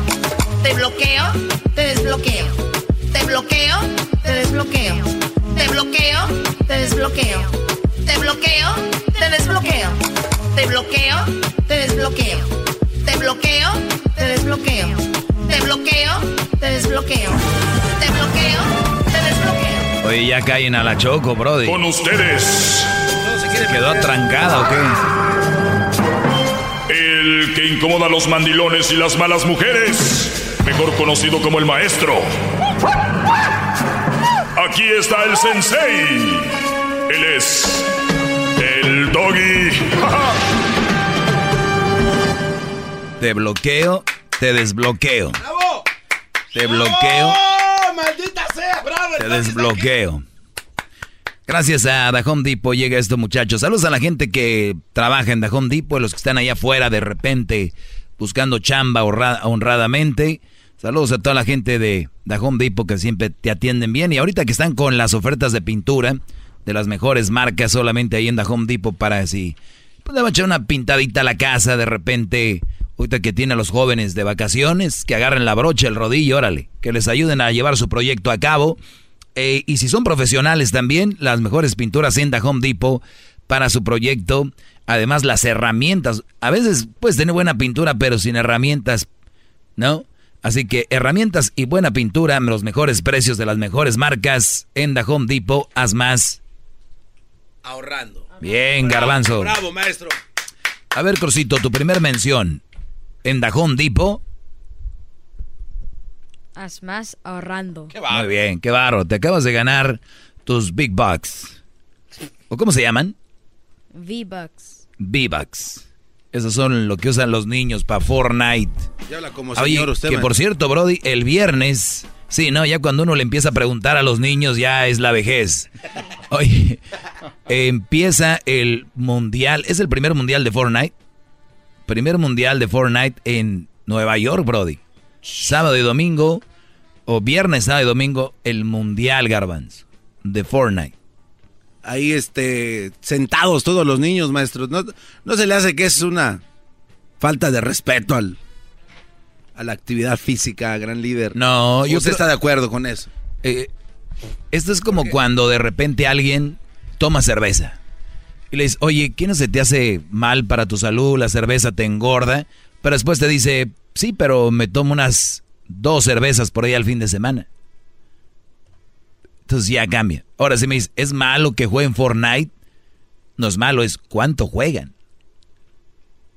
Te bloqueo, te desbloqueo. Te bloqueo, te desbloqueo. Te bloqueo, te desbloqueo. Te bloqueo, te desbloqueo. Te bloqueo, te desbloqueo. Te bloqueo, te desbloqueo. Te bloqueo, te desbloqueo. Te bloqueo, te desbloqueo. Oye, ya caen a la choco, Brody. Con ustedes. ¿Se quedó atrancada o qué? El que incomoda a los mandilones y las malas mujeres, mejor conocido como el maestro. Aquí está el sensei. Él es el doggy. *laughs* te bloqueo, te desbloqueo. Te bloqueo. ¡Maldita sea! ¡Bravo! Te desbloqueo. Gracias a The Home Depot llega esto, muchachos. Saludos a la gente que trabaja en The Home Depot, los que están allá afuera de repente buscando chamba honradamente. Saludos a toda la gente de The Home Depot que siempre te atienden bien. Y ahorita que están con las ofertas de pintura de las mejores marcas solamente ahí en The Home Depot para así. Pues le va a echar una pintadita a la casa de repente. Ahorita que tiene a los jóvenes de vacaciones, que agarren la brocha, el rodillo, órale. Que les ayuden a llevar su proyecto a cabo. Eh, y si son profesionales también, las mejores pinturas en The Home Depot para su proyecto. Además, las herramientas. A veces puedes tener buena pintura, pero sin herramientas, ¿no? Así que herramientas y buena pintura, los mejores precios de las mejores marcas en The Home Depot. Haz más. Ahorrando. Bien, garbanzo. Bravo, maestro. A ver, Crucito, tu primer mención en Home Depot Haz más ahorrando. Muy bien, qué barro. Te acabas de ganar tus Big Bucks. ¿O cómo se llaman? V-Bucks. V-Bucks. Esos son lo que usan los niños para Fortnite. Ya habla como señor Oye, que por cierto, Brody, el viernes... Sí, no, ya cuando uno le empieza a preguntar a los niños ya es la vejez. Oye, *laughs* empieza el mundial, es el primer mundial de Fortnite. Primer mundial de Fortnite en Nueva York, Brody sábado y domingo, o viernes, sábado y domingo, el Mundial Garbanz de Fortnite. Ahí, este, sentados todos los niños, maestros. ¿No, no se le hace que es una falta de respeto al, a la actividad física, gran líder? No, yo ¿Usted está de acuerdo con eso? Eh, esto es como cuando de repente alguien toma cerveza. Y le dice, oye, ¿qué no se te hace mal para tu salud? La cerveza te engorda. Pero después te dice, Sí, pero me tomo unas dos cervezas por ahí al fin de semana. Entonces ya cambia. Ahora si me dice, ¿es malo que jueguen Fortnite? No es malo, es cuánto juegan.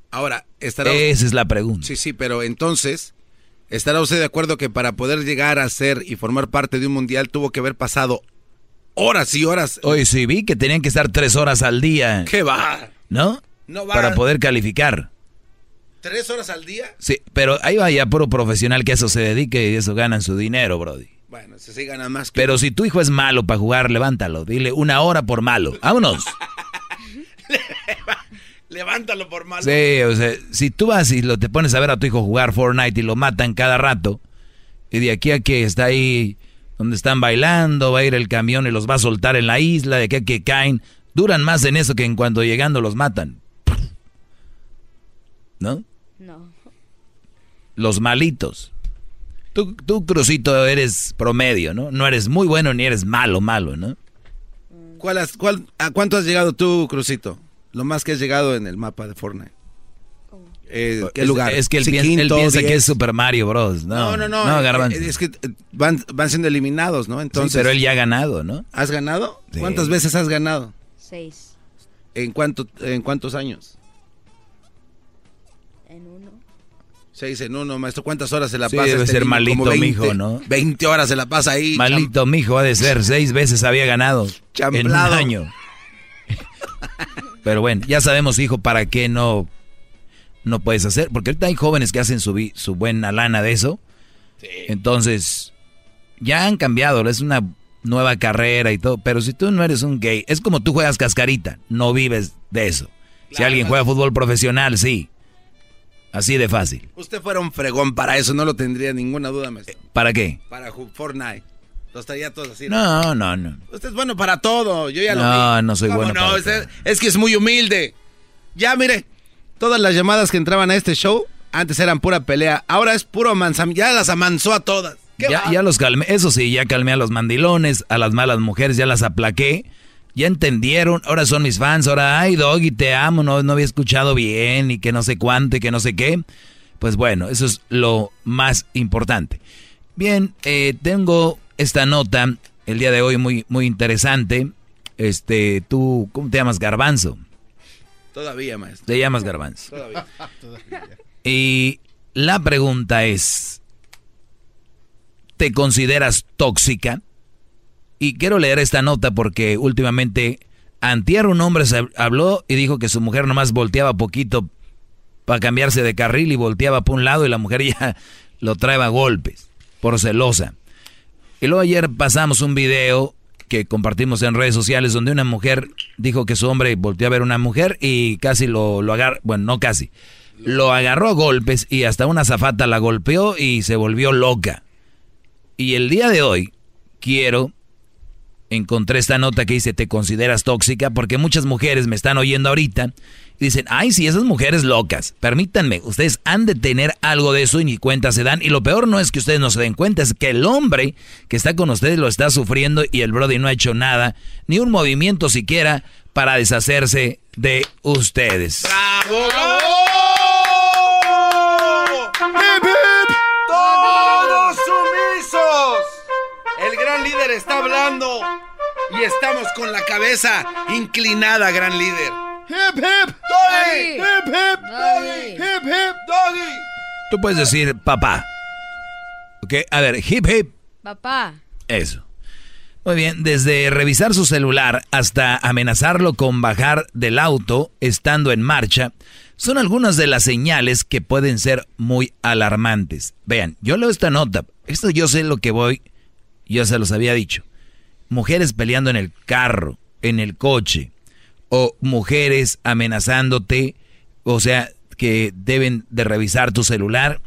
Ahora, estará... Esa es la pregunta. Sí, sí, pero entonces, ¿estará usted de acuerdo que para poder llegar a ser y formar parte de un mundial tuvo que haber pasado horas y horas? Oye, sí, vi que tenían que estar tres horas al día. ¿Qué va? ¿No? No va. Para poder calificar. ¿Tres horas al día? Sí, pero ahí va ya puro profesional que a eso se dedique y eso ganan su dinero, Brody. Bueno, se sí gana más. Que... Pero si tu hijo es malo para jugar, levántalo. Dile una hora por malo. Vámonos. *laughs* Levántalo por malo. Sí, o sea, si tú vas y lo, te pones a ver a tu hijo jugar Fortnite y lo matan cada rato, y de aquí a que está ahí donde están bailando, va a ir el camión y los va a soltar en la isla, de a que caen, duran más en eso que en cuando llegando los matan. ¿No? No. Los malitos. Tú, tú, Crucito, eres promedio, ¿no? No eres muy bueno ni eres malo, malo, ¿no? ¿Cuál has, cuál, ¿A cuánto has llegado tú, Crucito? Lo más que has llegado en el mapa de Fortnite. Eh, ¿Qué es, lugar? Es que él, Sí, piensa, él quinto, piensa que es Super Mario Bros. No, No, no, no. No, eh, Garbanzo. eh, es que van, van siendo eliminados, ¿no? Entonces. Sí, pero él ya ha ganado, ¿no? ¿Has ganado? Sí. ¿Cuántas veces has ganado? Seis. ¿En, cuánto, ¿En cuántos años? En uno. Seis en uno, maestro. ¿Cuántas horas se la Sí, pasa? debe este ser niño? malito, Como 20, mijo, ¿no? 20 horas se la pasa ahí. Malito, mijo, ha de ser. Seis veces había ganado. En un año. *laughs* Pero bueno, ya sabemos, hijo, para qué no, no puedes hacer. Porque ahorita hay jóvenes que hacen su, su buena lana de eso. Entonces, ya han cambiado. Es una nueva carrera y todo. Pero si tú no eres un gay, es como tú juegas cascarita. No vives de eso. si alguien juega fútbol profesional, sí. Así de fácil. Usted fuera un fregón para eso, no lo tendría ninguna duda, maestro. ¿Para qué? Para Fortnite. Los estaría todos así. No, no, no. Usted es bueno para todo, yo ya lo No, vi. no soy ¿Cómo bueno no? para Usted- es que es muy humilde. Ya, mire, todas las llamadas que entraban a este show antes eran pura pelea, ahora es puro mansam, ya las amansó a todas. ¿Qué Ya, ya los calmé, eso sí, ya calmé a los mandilones, a las malas mujeres, ya las aplaqué. Ya entendieron, ahora son mis fans, ahora, ay, Doggy, te amo, no, no había escuchado bien y que no sé cuánto y que no sé qué. Pues bueno, eso es lo más importante. Bien, eh, tengo esta nota el día de hoy muy, muy interesante. Este, tú, ¿cómo te llamas? Garbanzo. Todavía, maestro. Te llamas Garbanzo. *laughs* Todavía. Y la pregunta es, ¿te consideras tóxica? Y quiero leer esta nota porque últimamente antier un hombre se habló y dijo que su mujer nomás volteaba poquito para cambiarse de carril y volteaba para un lado y la mujer *laughs* ya lo traeba a golpes por celosa. Y luego ayer pasamos un video que compartimos en redes sociales donde una mujer dijo que su hombre volteó a ver a una mujer y casi lo, lo agarró, bueno, no casi, lo agarró a golpes y hasta una zafata la golpeó y se volvió loca. Y el día de hoy quiero, encontré esta nota que dice, ¿te consideras tóxica? Porque muchas mujeres me están oyendo ahorita y dicen, ay, sí, esas mujeres locas. Permítanme, ustedes han de tener algo de eso y ni cuenta se dan. Y lo peor no es que ustedes no se den cuenta, es que el hombre que está con ustedes lo está sufriendo y el Brody no ha hecho nada, ni un movimiento siquiera para deshacerse de ustedes. ¡Bravo! ¡Hip, hip! ¡Todos sumisos! El gran líder está hablando y estamos con la cabeza inclinada, gran líder. ¡Hip, hip! ¡Doggy! ¡Hip, hip! ¡Doggy! ¡Hip, hip! ¡Doggy! Tú puedes decir papá. ¿Ok? A ver, hip hip. Papá. Eso. Muy bien, desde revisar su celular hasta amenazarlo con bajar del auto estando en marcha, son algunas de las señales que pueden ser muy alarmantes. Vean, yo leo esta nota, esto yo sé lo que voy, yo se los había dicho. Mujeres peleando en el carro, en el coche, o mujeres amenazándote, o sea, que deben de revisar tu celular.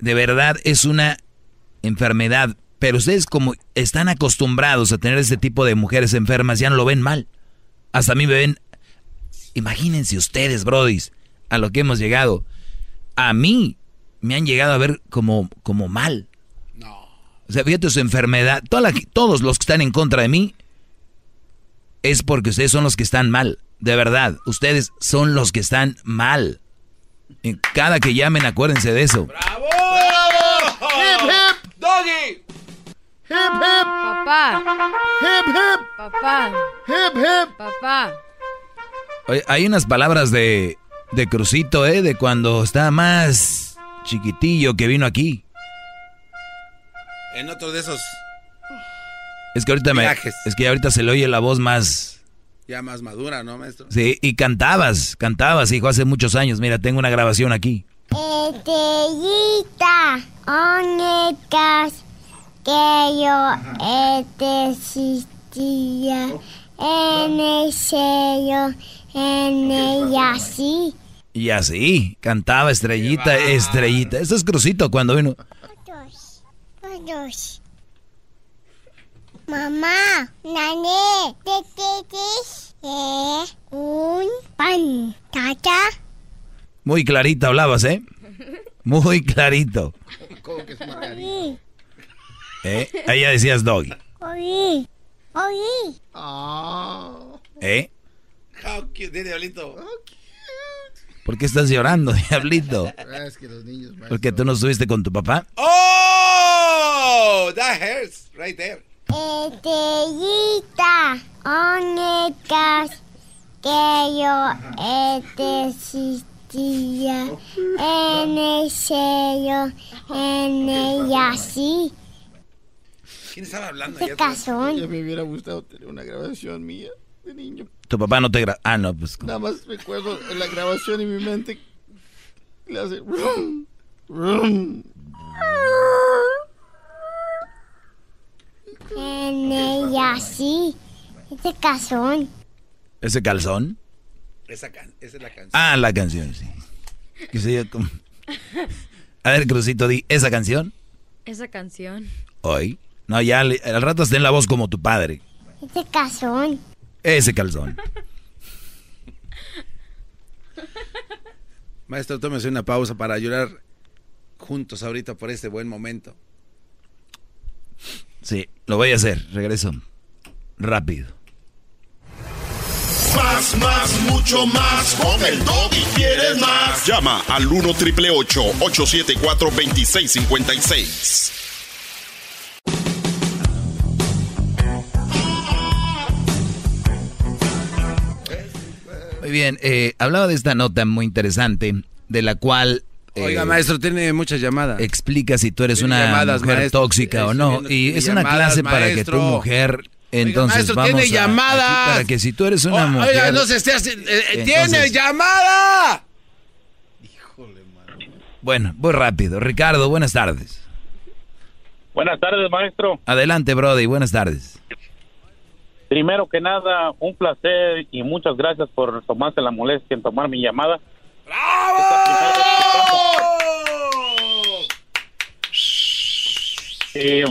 De verdad es una enfermedad, pero ustedes como están acostumbrados a tener ese tipo de mujeres enfermas, ya no lo ven mal. Hasta a mí me ven, imagínense ustedes, brodis, a lo que hemos llegado. A mí me han llegado a ver como, como mal. O sea, fíjate su enfermedad. Toda la- todos los que están en contra de mí es porque ustedes son los que están mal. De verdad, ustedes son los que están mal. En cada que llamen, acuérdense de eso. ¡Bravo! Hip, hip. Doggy. Hip, hip. Papá. Hip, hip. Papá. Hip, hip. Papá. Oye, hay unas palabras de, de Crucito, ¿eh? De cuando está más chiquitillo que vino aquí. En otro de esos Es que ahorita me, es que ahorita se le oye la voz más. ya más madura, ¿no, maestro? Sí, y cantabas, cantabas, hijo, hace muchos años. Mira, tengo una grabación aquí. Estrellita, ¿dónde estás? Que yo te existía en el cielo, en el así. Y así, cantaba estrellita, estrellita. Eso es Crucito cuando vino. Todos. Mamá, nane, ¿qué quieres? Eh, un pan, tata. Muy clarito hablabas, ¿eh? Muy clarito. Oí, ¿Eh? Ahí ya decías doggy. oí, oí. ¿Eh? How cute, dile, Diablito. ¿Por qué estás llorando, diablito? Es que los niños, maestro. ¿Porque tú no estuviste con tu papá? Oh, that hurts right there. Estrellita, ¿dónde estás? Que yo te existía en el cielo, en el así. ¿Quién estaba hablando? ¿Qué casón? Ya me hubiera gustado tener una grabación mía de niño. Tu papá no te gra... Ah, no, pues... Nada más recuerdo en la grabación en mi mente. Le hace. rum, rum. En el así. Este casón. ¿Ese calzón? Esa, can- esa es la canción. Ah, la canción, sí. Que se oye como- A ver, Crucito, di, ¿esa canción? Esa canción. Hoy. No, ya le- al rato está en la voz como tu padre. Este casón. Ese calzón. Maestro, tómese una pausa para llorar juntos ahorita por este buen momento. Sí, lo voy a hacer. Regreso. Rápido. Más, más, mucho más. Con el y quieres más. Llama al 1 triple 874 2656. Muy bien, eh, hablaba de esta nota muy interesante, de la cual... eh, Oiga, maestro, tiene muchas llamadas. Explica si tú eres Tiene una llamadas, mujer maestro. tóxica o no. Y es una clase para que tu mujer... Entonces maestro, vamos tiene a- llamadas. para que si tú eres una mujer... Oiga, no se esté haciendo. eh, eh, ¡Tiene llamada! Bueno, voy rápido. Ricardo, buenas tardes. Buenas tardes, maestro. Adelante, Brody, buenas tardes. Primero que nada, un placer y muchas gracias por tomarse la molestia en tomar mi llamada. Eh,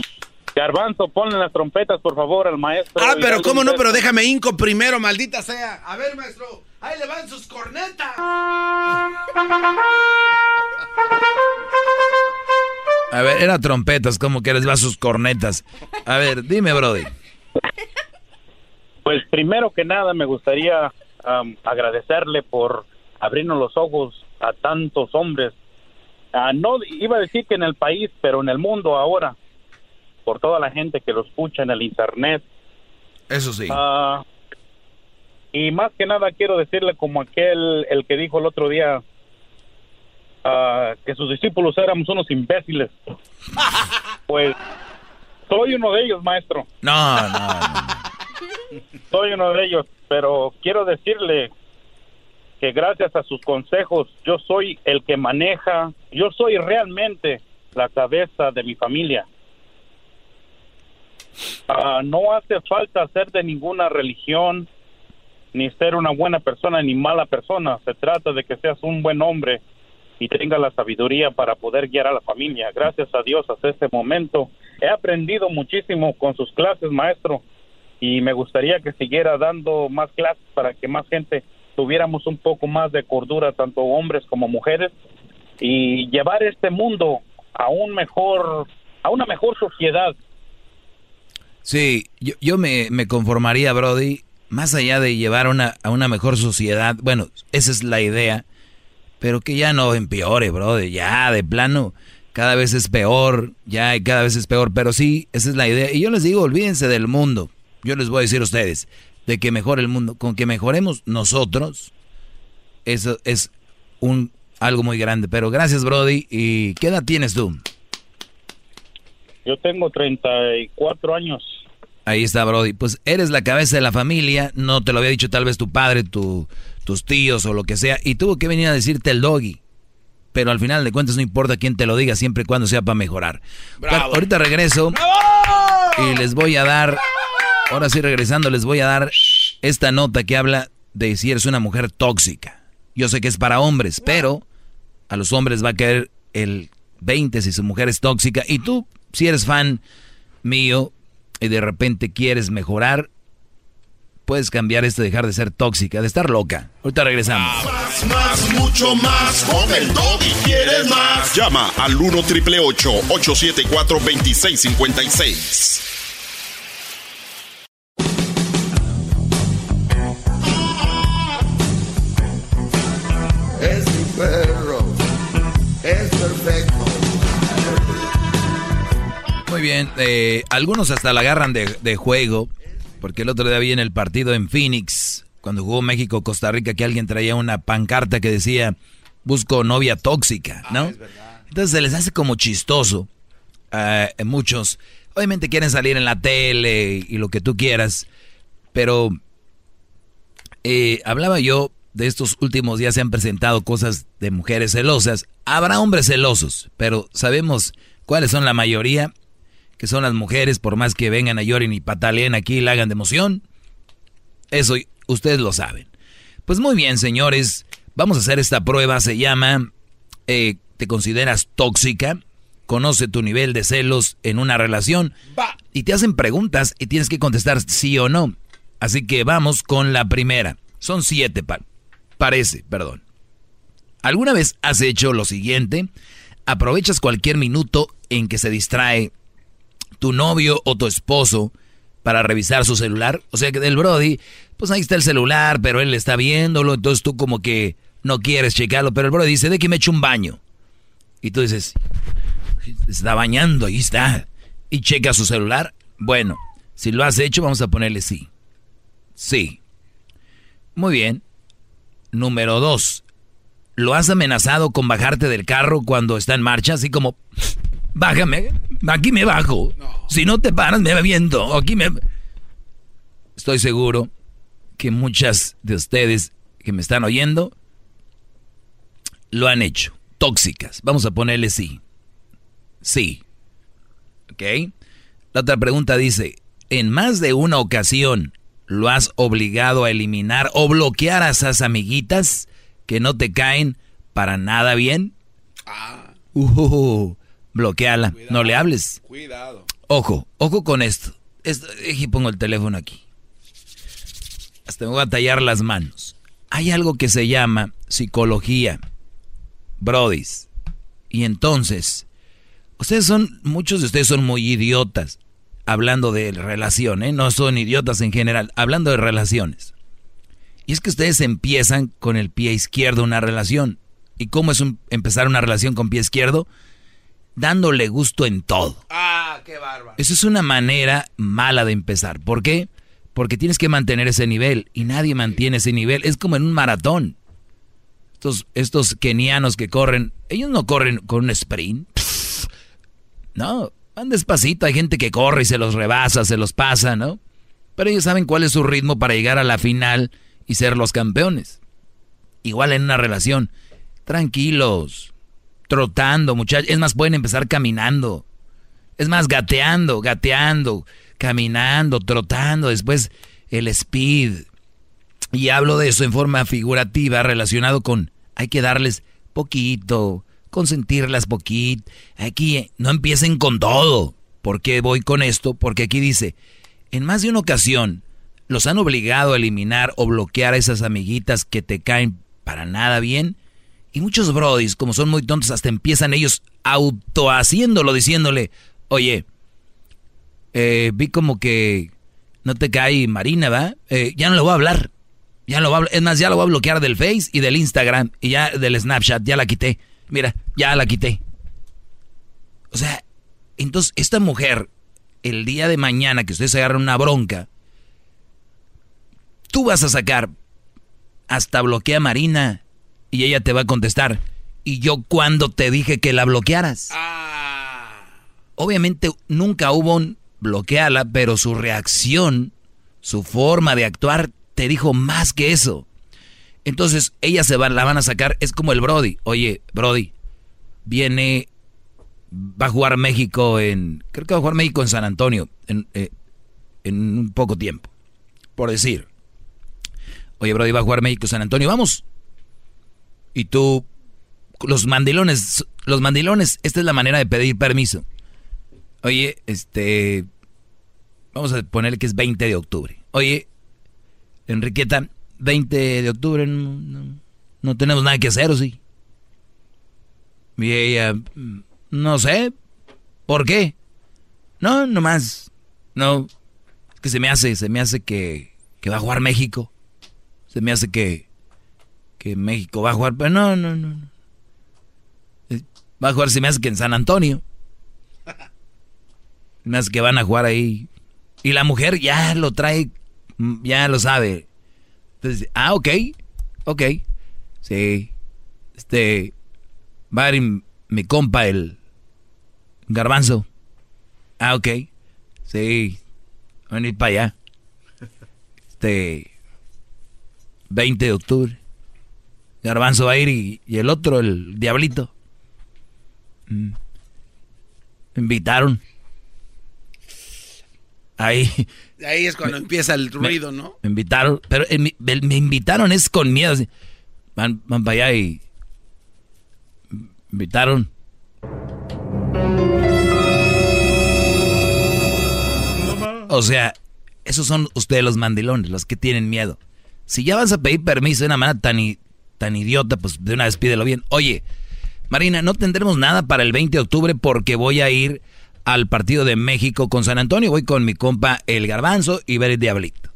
Garbanzo, ponle las trompetas, por favor, al maestro. Ah, pero cómo no, pero déjame inco primero, maldita sea. A ver, maestro, ahí le van sus cornetas. A ver, era trompetas, como que les va sus cornetas. A ver, dime, Brody. Pues primero que nada me gustaría am, agradecerle por abrirnos los ojos a tantos hombres. Ah, no iba a decir que en el país, pero en el mundo ahora, por toda la gente que lo escucha en el internet. Eso sí. Ah, y más que nada quiero decirle como aquel, el que dijo el otro día, ah, que sus discípulos éramos unos imbéciles. *laughs* Pues soy uno de ellos, maestro. No, no. Soy uno de ellos, pero quiero decirle que gracias a sus consejos yo soy el que maneja, yo soy realmente la cabeza de mi familia. Ah, no hace falta ser de ninguna religión, ni ser una buena persona ni mala persona. Se trata de que seas un buen hombre y tenga la sabiduría para poder guiar a la familia. Gracias a Dios hasta este momento he aprendido muchísimo con sus clases, maestro, y me gustaría que siguiera dando más clases para que más gente tuviéramos un poco más de cordura, tanto hombres como mujeres, y llevar este mundo a un mejor, a una mejor sociedad. Sí, yo, yo me, conformaría, Brody, más allá de llevar una, a una mejor sociedad. Bueno, esa es la idea, pero que ya no empeore, Brody, ya de plano. cada vez es peor, ya cada vez es peor, pero sí, esa es la idea. Y yo les digo, olvídense del mundo. Yo les voy a decir a ustedes, de que mejore el mundo, con que mejoremos nosotros, eso es un algo muy grande. Pero gracias, Brody. ¿Y qué edad tienes tú? Yo tengo 34 años. Ahí está, Brody. Pues eres la cabeza de la familia. No te lo había dicho tal vez tu padre, tu, tus tíos o lo que sea. Y tuvo que venir a decirte el doggy. Pero al final de cuentas no importa quién te lo diga, siempre y cuando sea para mejorar. ahorita regreso y les voy a dar, ahora sí regresando, les voy a dar esta nota que habla de si eres una mujer tóxica. Yo sé que es para hombres, pero a los hombres va a caer el 20 si su mujer es tóxica. Y tú, si eres fan mío y de repente quieres mejorar, puedes cambiar esto, dejar de ser tóxica, de estar loca. Ahorita regresamos. Más, más, mucho más. Con el y quieres más. Llama al 1 triple 874 2656. Muy bien, eh, algunos hasta la agarran de, juego, porque el otro día vi en el partido en Phoenix, cuando jugó México-Costa Rica, que alguien traía una pancarta que decía, busco novia tóxica, ¿no? Entonces se les hace como chistoso. a muchos, obviamente quieren salir en la tele y lo que tú quieras, pero eh, hablaba yo de estos últimos días se han presentado cosas de mujeres celosas. Habrá hombres celosos, pero sabemos cuáles son la mayoría que son las mujeres, por más que vengan a lloren y pataleen aquí y la hagan de emoción. Eso ustedes lo saben. Pues muy bien, señores, vamos a hacer esta prueba. Se llama eh, ¿Te consideras tóxica? Conoce tu nivel de celos en una relación. Y te hacen preguntas y tienes que contestar sí o no. Así que vamos con la primera. Son siete, parece, perdón. ¿Alguna vez has hecho lo siguiente? Aprovechas cualquier minuto en que se distrae tu novio o tu esposo para revisar su celular. O sea que del Brody, pues ahí está el celular, pero él está viéndolo, entonces tú como que no quieres checarlo, pero el Brody dice, de que me eche un baño. Y tú dices, está bañando, ahí está. Y checa su celular. Bueno, si lo has hecho, vamos a ponerle sí. Sí. Muy bien. Número dos. ¿Lo has amenazado con bajarte del carro cuando está en marcha? Así como, bájame, aquí me bajo. Si no te paras, me viendo. Aquí me... Estoy seguro que muchas de ustedes que me están oyendo lo han hecho. Tóxicas. Vamos a ponerle sí. Sí. ¿Ok? La otra pregunta dice, ¿en más de una ocasión lo has obligado a eliminar o bloquear a esas amiguitas que no te caen para nada bien? Ah. Uh, bloqueala, no le hables. Cuidado. Ojo, ojo con esto. esto. Y pongo el teléfono aquí. Hasta me voy a tallar las manos. Hay algo que se llama psicología. Brodis. Y entonces, ustedes son, muchos de ustedes son muy idiotas hablando de relaciones, ¿eh? no son idiotas en general, hablando de relaciones. Y es que ustedes empiezan con el pie izquierdo una relación. ¿Y cómo es empezar una relación con pie izquierdo? dándole gusto en todo. Ah, qué bárbaro. Eso es una manera mala de empezar. ¿Por qué? Porque tienes que mantener ese nivel y nadie mantiene ese nivel. Es como en un maratón. Estos, estos kenianos que corren, ellos no corren con un sprint. no, van despacito. Hay gente que corre y se los rebasa, se los pasa, ¿no? Pero ellos saben cuál es su ritmo para llegar a la final y ser los campeones. Igual en una relación. Tranquilos trotando, muchachos. Es más, pueden empezar caminando. Es más, gateando, gateando, caminando, trotando. Después el speed. Y hablo de eso en forma figurativa relacionado con hay que darles poquito, consentirlas poquito. Aquí no empiecen con todo. ¿Por qué voy con esto? Porque aquí dice, en más de una ocasión los han obligado a eliminar o bloquear a esas amiguitas que te caen para nada bien y muchos brodis, como son muy tontos, hasta empiezan ellos autohaciéndolo, diciéndole, oye, eh, vi como que no te cae Marina, ¿va? Eh, ya no le voy a hablar. Ya lo voy a, es más, ya lo voy a bloquear del Face y del Instagram y ya del Snapchat, ya la quité. Mira, ya la quité. O sea, entonces esta mujer, el día de mañana que ustedes agarren una bronca, tú vas a sacar hasta bloquea a Marina y ella te va a contestar. ¿Y yo cuando te dije que la bloquearas? Obviamente nunca hubo un bloqueala, pero su reacción, su forma de actuar, te dijo más que eso. Entonces, ella se va, la van a sacar, es como el Brody. Oye, Brody, viene, va a jugar México en, creo que va a jugar México en San Antonio en, eh, en un poco tiempo, por decir. Oye, Brody, va a jugar México San Antonio, vamos. Y tú, los mandilones, los mandilones, esta es la manera de pedir permiso. Oye, este, vamos a ponerle que es 20 de octubre. Oye, Enriqueta, 20 de octubre no, tenemos nada que hacer, ¿o sí? Y ella, no sé, ¿por qué? No, nomás, no, es que se me hace, se me hace que, que va a jugar México. Se me hace que, que México va a jugar, pero no, no, no. Eh, va a jugar, se me hace que en San Antonio. *laughs* Se me hace que van a jugar ahí. Y la mujer ya lo trae, ya lo sabe. Ah, ok, ok. Sí. Este, va a ir mi compa el garbanzo. Ah, ok. Sí. Va a venir para allá. Este, 20 de octubre. Garbanzo va a ir y, el otro, el diablito. Mm. invitaron. Ahí. *laughs* Ahí es cuando empieza el ruido, ¿no? Me invitaron, pero eh, me, invitaron es con miedo. Van, van para allá y. Me invitaron. O sea, esos son ustedes los mandilones, los que tienen miedo. Si ya vas a pedir permiso de una manera tan, tan idiota, pues de una vez pídelo bien. Oye, Marina, no tendremos nada para el 20 de octubre porque voy a ir al partido de México con San Antonio. Voy con mi compa El Garbanzo y ver el Diablito.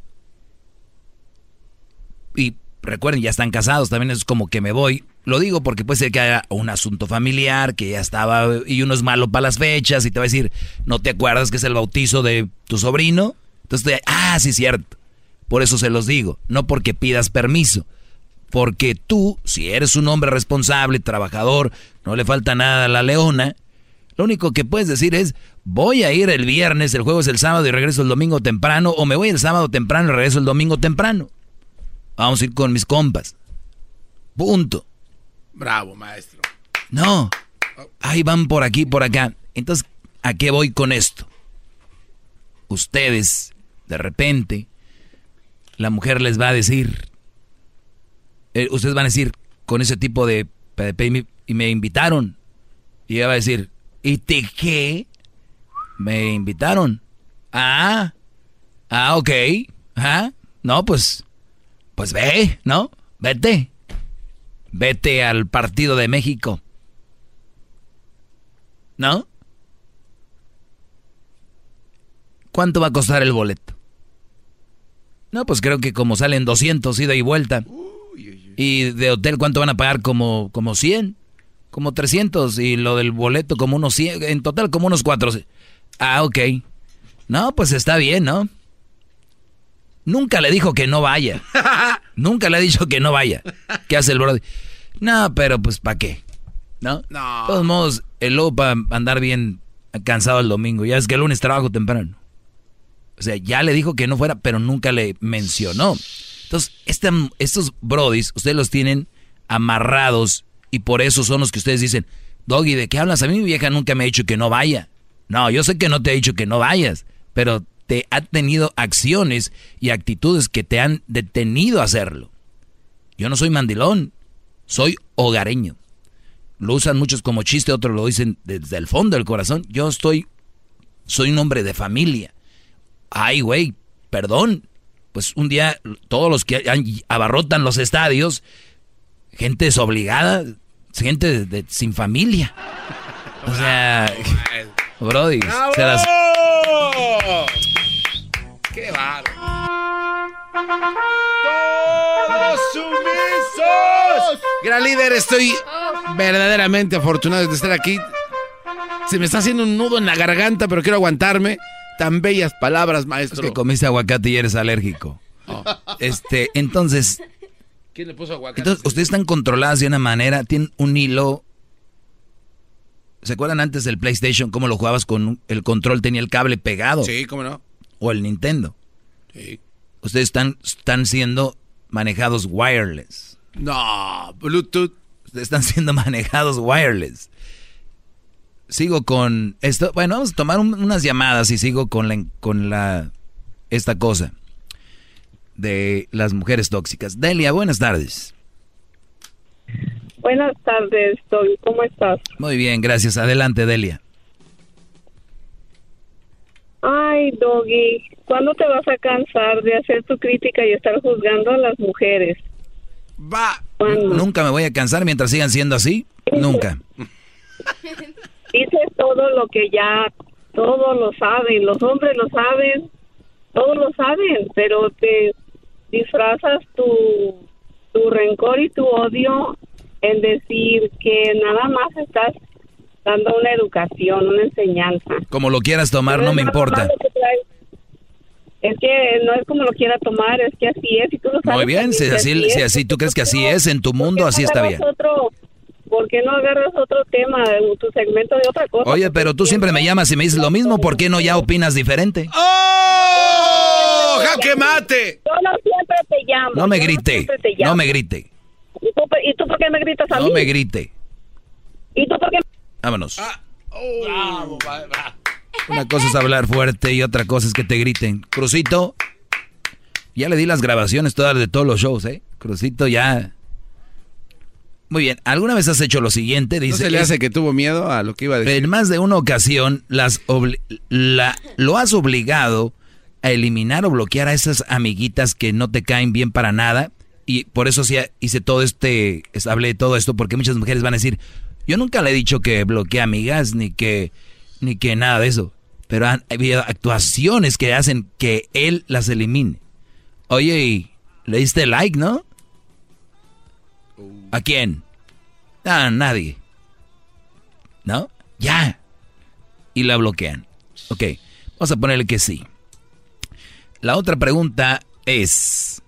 Y recuerden, ya están casados, también es como que me voy. Lo digo porque puede ser que haya un asunto familiar, que ya estaba, y uno es malo para las fechas, y te va a decir, ¿no te acuerdas que es el bautizo de tu sobrino? Entonces, ah, sí, cierto. Por eso se los digo, no porque pidas permiso. Porque tú, si eres un hombre responsable, trabajador, no le falta nada a la leona, lo único que puedes decir es, voy a ir el viernes, el juego es el sábado y regreso el domingo temprano, o me voy el sábado temprano y regreso el domingo temprano. Vamos a ir con mis compas. Punto. Bravo, maestro. No. Ahí van por aquí, por acá. Entonces, ¿a qué voy con esto? Ustedes, de repente, la mujer les va a decir, eh, ustedes van a decir, con ese tipo de, y me invitaron. Y ella va a decir, ¿Y te qué? Me invitaron. Ah, ah, ok. Ah, no, pues, pues ve, ¿no? Vete. Vete al partido de México. ¿No? ¿Cuánto va a costar el boleto? No, pues creo que como salen 200 ida y vuelta. Y de hotel, ¿cuánto van a pagar? Como, como 100 como 300 y lo del boleto como unos 100, en total como unos 4. Ah, ok. No, pues está bien, ¿no? Nunca le dijo que no vaya. *laughs* Nunca le ha dicho que no vaya. ¿Qué hace el brody? No, pero pues ¿para qué? ¿No? No. De todos modos, el lobo para andar bien cansado el domingo. Ya es que el lunes trabajo temprano. O sea, ya le dijo que no fuera, pero nunca le mencionó. Entonces, este, estos brodis, ustedes los tienen amarrados y por eso son los que ustedes dicen, Doggy, ¿de qué hablas? A mí mi vieja nunca me ha dicho que no vaya. No, yo sé que no te ha dicho que no vayas, pero te ha tenido acciones y actitudes que te han detenido a hacerlo. Yo no soy mandilón, soy hogareño. Lo usan muchos como chiste, otros lo dicen desde el fondo del corazón. Yo estoy, soy un hombre de familia. Ay, güey, perdón. Pues un día todos los que abarrotan los estadios gente desobligada, gente de, sin familia. O sea, *laughs* Brody, se las... ¡Qué bárbaro! ¡Todos sumisos! Gran líder, estoy verdaderamente afortunado de estar aquí. Se me está haciendo un nudo en la garganta, pero quiero aguantarme. Tan bellas palabras, maestro. Es que comiste aguacate y eres alérgico. Este, entonces, ¿Quién le puso aguacate? entonces, ustedes están controladas de una manera, tienen un hilo. ¿Se acuerdan antes del PlayStation cómo lo jugabas con el control tenía el cable pegado? Sí, cómo no. O el Nintendo. Sí. Ustedes están, están siendo manejados wireless. No, Bluetooth. Ustedes están siendo manejados wireless. Sigo con esto. Bueno, vamos a tomar un- unas llamadas y sigo con la, con la esta cosa de las mujeres tóxicas. Delia, buenas tardes. Buenas tardes, Toby. ¿Cómo estás? Muy bien, gracias. Adelante, Delia. Ay, Doggy, ¿cuándo te vas a cansar de hacer tu crítica y estar juzgando a las mujeres? Va. Nunca me voy a cansar mientras sigan siendo así. Nunca. *laughs* Dices todo lo que ya todos lo saben, los hombres lo saben, todos lo saben, pero te disfrazas tu, tu rencor y tu odio en decir que nada más estás dando una educación, una enseñanza. Como lo quieras tomar, no me importa. Es que no es como lo quiera tomar, es que así es. Y tú lo sabes Muy bien, si así, si es. así tú crees que así es en tu mundo, así está bien. Agarras Otro, ¿Por qué no agarras otro tema, tu segmento de otra cosa? Oye, pero tú siempre me llamas y me dices lo mismo, ¿por qué no ya opinas diferente? ¡Oh! ¡Jaque mate! Yo no siempre te llamo. No me grite, siempre te llamo. no me grite, ¿Y tú, ¿Y tú por qué me gritas a no mí? me grite. ¿Y tú por qué? Vámonos. Ah, Bravo, va, va. Una cosa es hablar fuerte y otra cosa es que te griten. Crucito, ya le di las grabaciones todas de todos los shows, ¿eh? Crucito ya... Muy bien, ¿alguna vez has hecho lo siguiente? ¿No Dice, se le hace que tuvo miedo a lo que iba a decir? En más de una ocasión las obli- la, lo has obligado a eliminar o bloquear a esas amiguitas que no te caen bien para nada. Y por eso sí hice todo este, es- hablé de todo esto, porque muchas mujeres van a decir, yo nunca le he dicho que bloquee amigas, ni que, ni que nada de eso. Pero han habido actuaciones que hacen que él las elimine. Oye, le diste like, ¿no? ¿A quién? A nadie. ¿No? Ya. Y la bloquean. Ok, vamos a ponerle que sí. La otra pregunta es,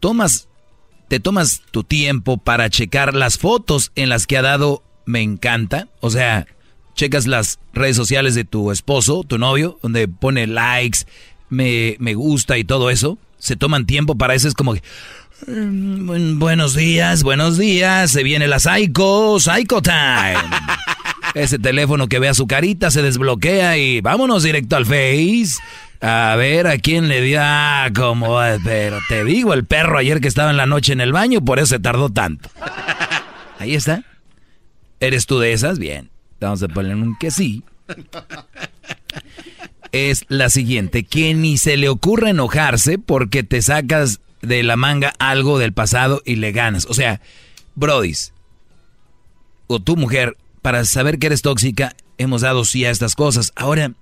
¿tomas, ¿te tomas tu tiempo para checar las fotos en las que ha dado me encanta? O sea, checas las redes sociales de tu esposo, tu novio, donde pone likes, me, me gusta y todo eso. Se toman tiempo para eso, es como que... "Mm, buen- Buenos días, buenos días, se viene la Psycho, Psycho Time. *laughs* Ese teléfono que vea su carita se desbloquea y vámonos directo al Face. A ver a quién le dio. Ah, como. Pero te digo, el perro ayer que estaba en la noche en el baño, por eso se tardó tanto. *laughs* Ahí está. ¿Eres tú de esas? Bien. Vamos a poner un que sí. Es la siguiente: que ni se le ocurre enojarse porque te sacas de la manga algo del pasado y le ganas. O sea, Brodis, o tu mujer, para saber que eres tóxica, hemos dado sí a estas cosas. Ahora,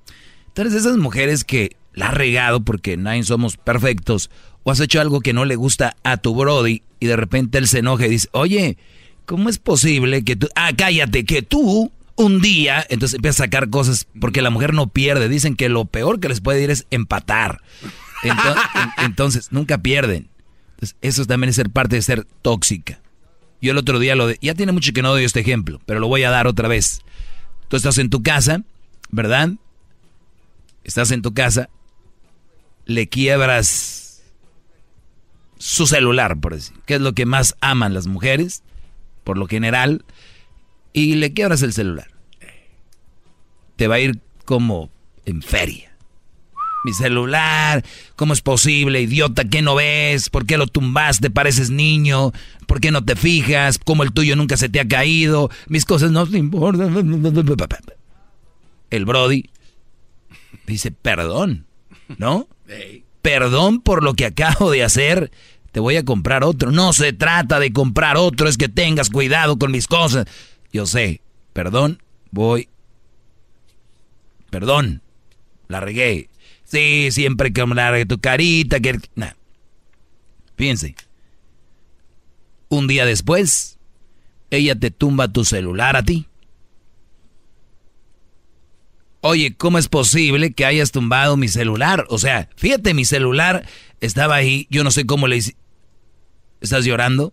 tú eres de esas mujeres que la has regado porque nadie somos perfectos, o has hecho algo que no le gusta a tu Brody y de repente él se enoja y dice, oye, ¿cómo es posible que tú... Ah, cállate, que tú un día, entonces empieza a sacar cosas porque la mujer no pierde. Dicen que lo peor que les puede ir es empatar. Entonces, *laughs* entonces nunca pierden. Entonces, eso también es ser parte de ser tóxica. Yo el otro día lo de, ya tiene mucho que no doy este ejemplo, pero lo voy a dar otra vez. Tú estás en tu casa, ¿verdad? Estás en tu casa, le quiebras su celular, por decir, que es lo que más aman las mujeres, por lo general, y le quiebras el celular. Te va a ir como en feria. Mi celular, ¿cómo es posible? Idiota, ¿qué no ves? ¿Por qué lo tumbaste? Pareces niño. ¿Por qué no te fijas? ¿Cómo el tuyo nunca se te ha caído? Mis cosas no te importan. El Brody dice, perdón, ¿no? Perdón por lo que acabo de hacer. Te voy a comprar otro. No se trata de comprar otro, es que tengas cuidado con mis cosas. Yo sé, perdón, voy. Perdón, la regué. Sí, siempre que hablar de tu carita, que... Nah. Fíjense. Un día después, ella te tumba tu celular a ti. Oye, ¿cómo es posible que hayas tumbado mi celular? O sea, fíjate, mi celular estaba ahí, yo no sé cómo le hice. ¿Estás llorando?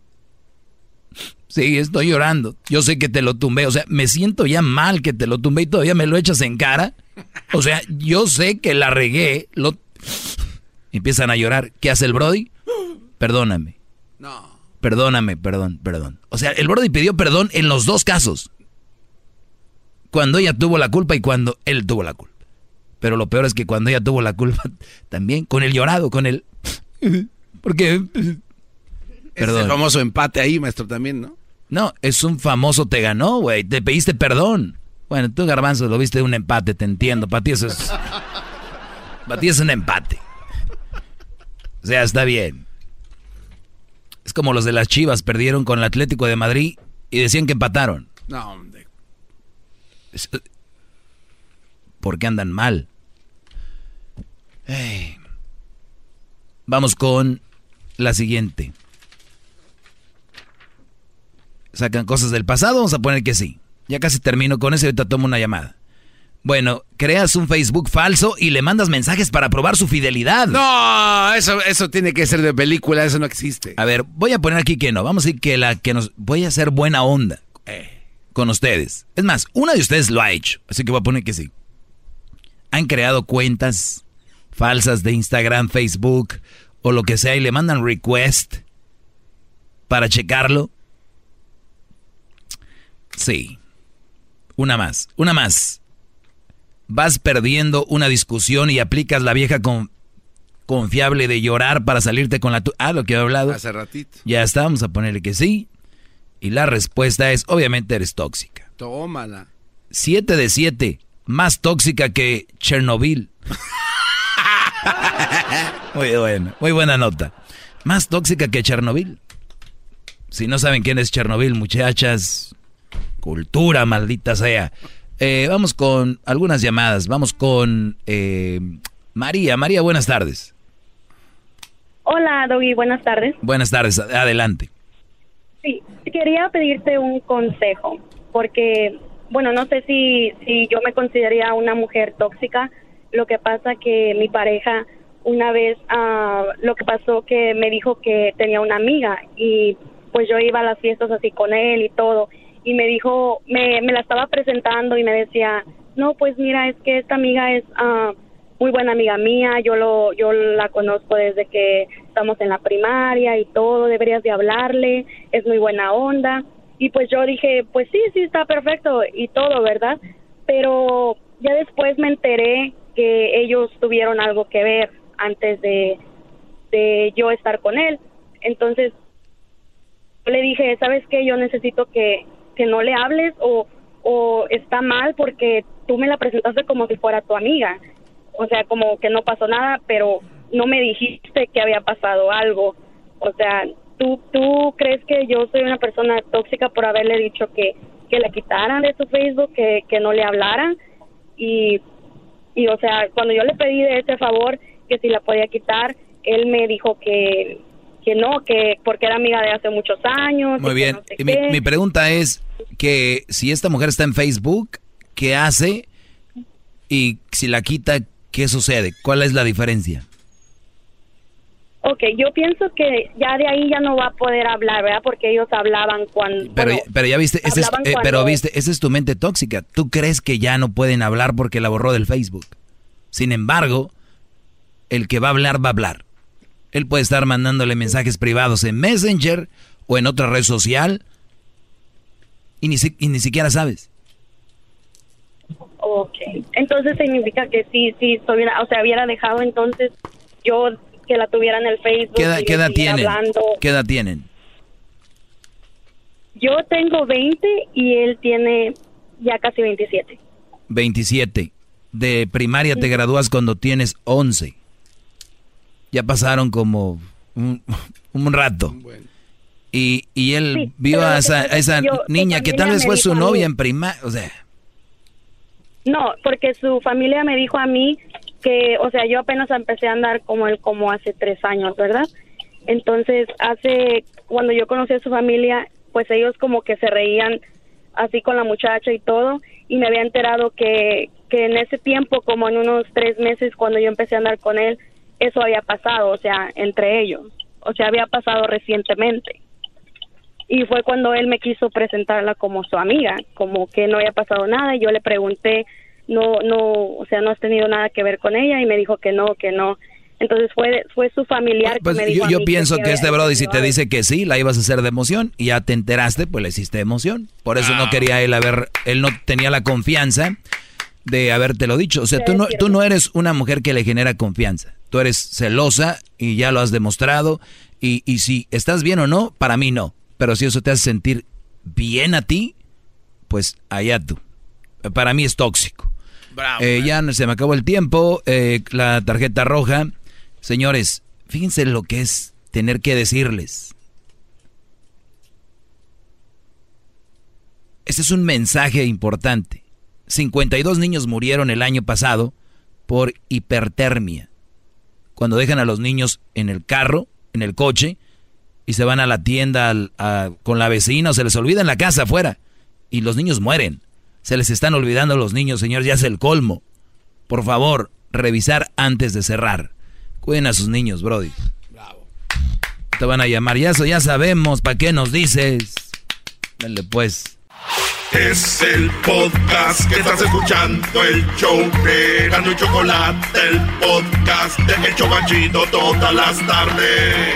Sí, estoy llorando. Yo sé que te lo tumbé. O sea, me siento ya mal que te lo tumbé y todavía me lo echas en cara. O sea, yo sé que la regué. Lo... Empiezan a llorar. ¿Qué hace el Brody? Perdóname. No. Perdóname, perdón, perdón. O sea, el Brody pidió perdón en los dos casos. Cuando ella tuvo la culpa y cuando él tuvo la culpa. Pero lo peor es que cuando ella tuvo la culpa, *laughs* también con el llorado, con el... *laughs* Porque... Perdón. *laughs* Es el famoso empate ahí, maestro, también, ¿no? No, es un famoso te ganó, güey. Te pediste perdón. Bueno, tú, Garbanzo, lo viste un empate, te entiendo. Para ti eso es... Para ti es un empate. O sea, está bien. Es como los de las Chivas, perdieron con el Atlético de Madrid y decían que empataron. No, hombre. ¿Por qué andan mal? Vamos con la siguiente. ¿Sacan cosas del pasado? Vamos a poner que sí. Ya casi termino con eso y ahorita tomo una llamada. Bueno, creas un Facebook falso y le mandas mensajes para probar su fidelidad. No, eso, eso tiene que ser de película, eso no existe. A ver, voy a poner aquí que no. Vamos a decir que la que nos. Voy a hacer buena onda eh, con ustedes. Es más, una de ustedes lo ha hecho, así que voy a poner que sí. Han creado cuentas falsas de Instagram, Facebook o lo que sea y le mandan request para checarlo. Sí. Una más, una más vas perdiendo una discusión y aplicas la vieja con, confiable de llorar para salirte con la... Tu ah, lo que he hablado. Hace ratito. Ya está, vamos a ponerle que sí. Y la respuesta es, obviamente eres tóxica. Tómala. Siete de siete. Más tóxica que Chernobyl. *laughs* muy buena, muy buena nota. Más tóxica que Chernobyl. Si no saben quién es Chernobyl, muchachas, cultura maldita sea. Eh, vamos con algunas llamadas. Vamos con eh, María. María, buenas tardes. Hola, Doggy, buenas tardes. Buenas tardes, adelante. Sí, quería pedirte un consejo, porque, bueno, no sé si, si yo me consideraría una mujer tóxica. Lo que pasa que mi pareja una vez, uh, lo que pasó que me dijo que tenía una amiga y pues yo iba a las fiestas así con él y todo y me dijo, me, me la estaba presentando y me decía, no, pues mira, es que esta amiga es uh, muy buena amiga mía, yo, lo, yo la conozco desde que estamos en la primaria y todo, deberías de hablarle, es muy buena onda. Y pues yo dije, pues sí, sí, está perfecto y todo, ¿verdad? Pero ya después me enteré que ellos tuvieron algo que ver antes de, de yo estar con él. Entonces le dije, ¿sabes qué? Yo necesito que, que no le hables o, o está mal porque tú me la presentaste como si fuera tu amiga. O sea, como que no pasó nada, pero no me dijiste que había pasado algo. O sea, ¿tú, tú crees que yo soy una persona tóxica por haberle dicho que, que la quitaran de su Facebook, que, que no le hablaran? Y, y, o sea, cuando yo le pedí de ese favor que si la podía quitar, él me dijo que, que no, que porque era amiga de hace muchos años. Muy bien. mi, mi, pregunta es que si esta mujer está en Facebook, ¿qué hace? Y si la quita, ¿qué sucede? ¿Cuál es la diferencia? Ok, yo pienso que ya de ahí ya no va a poder hablar, ¿verdad? Porque ellos hablaban cuando... Pero, pero ya viste, ese es, eh, pero viste, esa es tu mente tóxica. Tú crees que ya no pueden hablar porque la borró del Facebook. Sin embargo, el que va a hablar, va a hablar. Él puede estar mandándole mensajes privados en Messenger o en otra red social y ni, ni siquiera sabes. Ok, entonces significa que sí, sí, o sea, hubiera dejado entonces yo que la tuviera en el Facebook. ¿Qué edad, tienen? ¿Qué edad tienen? Yo tengo 20 y él tiene ya casi 27. 27. De primaria te gradúas cuando tienes 11 ya pasaron como un, *laughs* rato. Y, y él vio a esa, esa niña que tal vez fue su novia en primaria, o sea. No, porque su familia me dijo a mí que, o sea, yo apenas empecé a andar como él como hace tres años, ¿verdad? Entonces, hace, cuando yo conocí a su familia, pues ellos como que se reían así con la muchacha y todo, y me había enterado que, que en ese tiempo, como en unos tres meses cuando yo empecé a andar con él, eso había pasado, o sea, entre ellos. O sea, había pasado recientemente. Y fue cuando él me quiso presentarla como su amiga, como que no había pasado nada. Y yo le pregunté, no, no, o sea, no has tenido nada que ver con ella. Y me dijo que no, que no. Entonces fue, fue su familiar Pues que me yo, dijo. a yo mí pienso que, este Brody, si te dice que sí, la ibas a hacer de emoción y ya te enteraste, pues le hiciste emoción. Por eso no quería él haber, él no tenía la confianza de habértelo dicho. O sea, tú no, tú no eres una mujer que le genera confianza. Tú eres celosa y ya lo has demostrado. Y, y si estás bien o no, para mí no. Pero si eso te hace sentir bien a ti, pues allá tú. Para mí es tóxico. Eh, ya se me acabó el tiempo. eh, la tarjeta roja. Señores, fíjense lo que es tener que decirles. Este es un mensaje importante. 52 niños murieron el año pasado por hipertermia. Cuando dejan a los niños en el carro, en el coche, y se van a la tienda a- con la vecina o se les olvida en la casa afuera. Y los niños mueren. Se les están olvidando los niños, señores, ya es el colmo. Por favor, revisar antes de cerrar. Cuiden a sus niños, Brody. Te van a llamar, ya eso ya sabemos, ¿para qué nos dices? Dale pues. Es el podcast que estás escuchando, el show de Gano y Chocolate, el podcast de El Chocachito todas las tardes.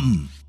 come.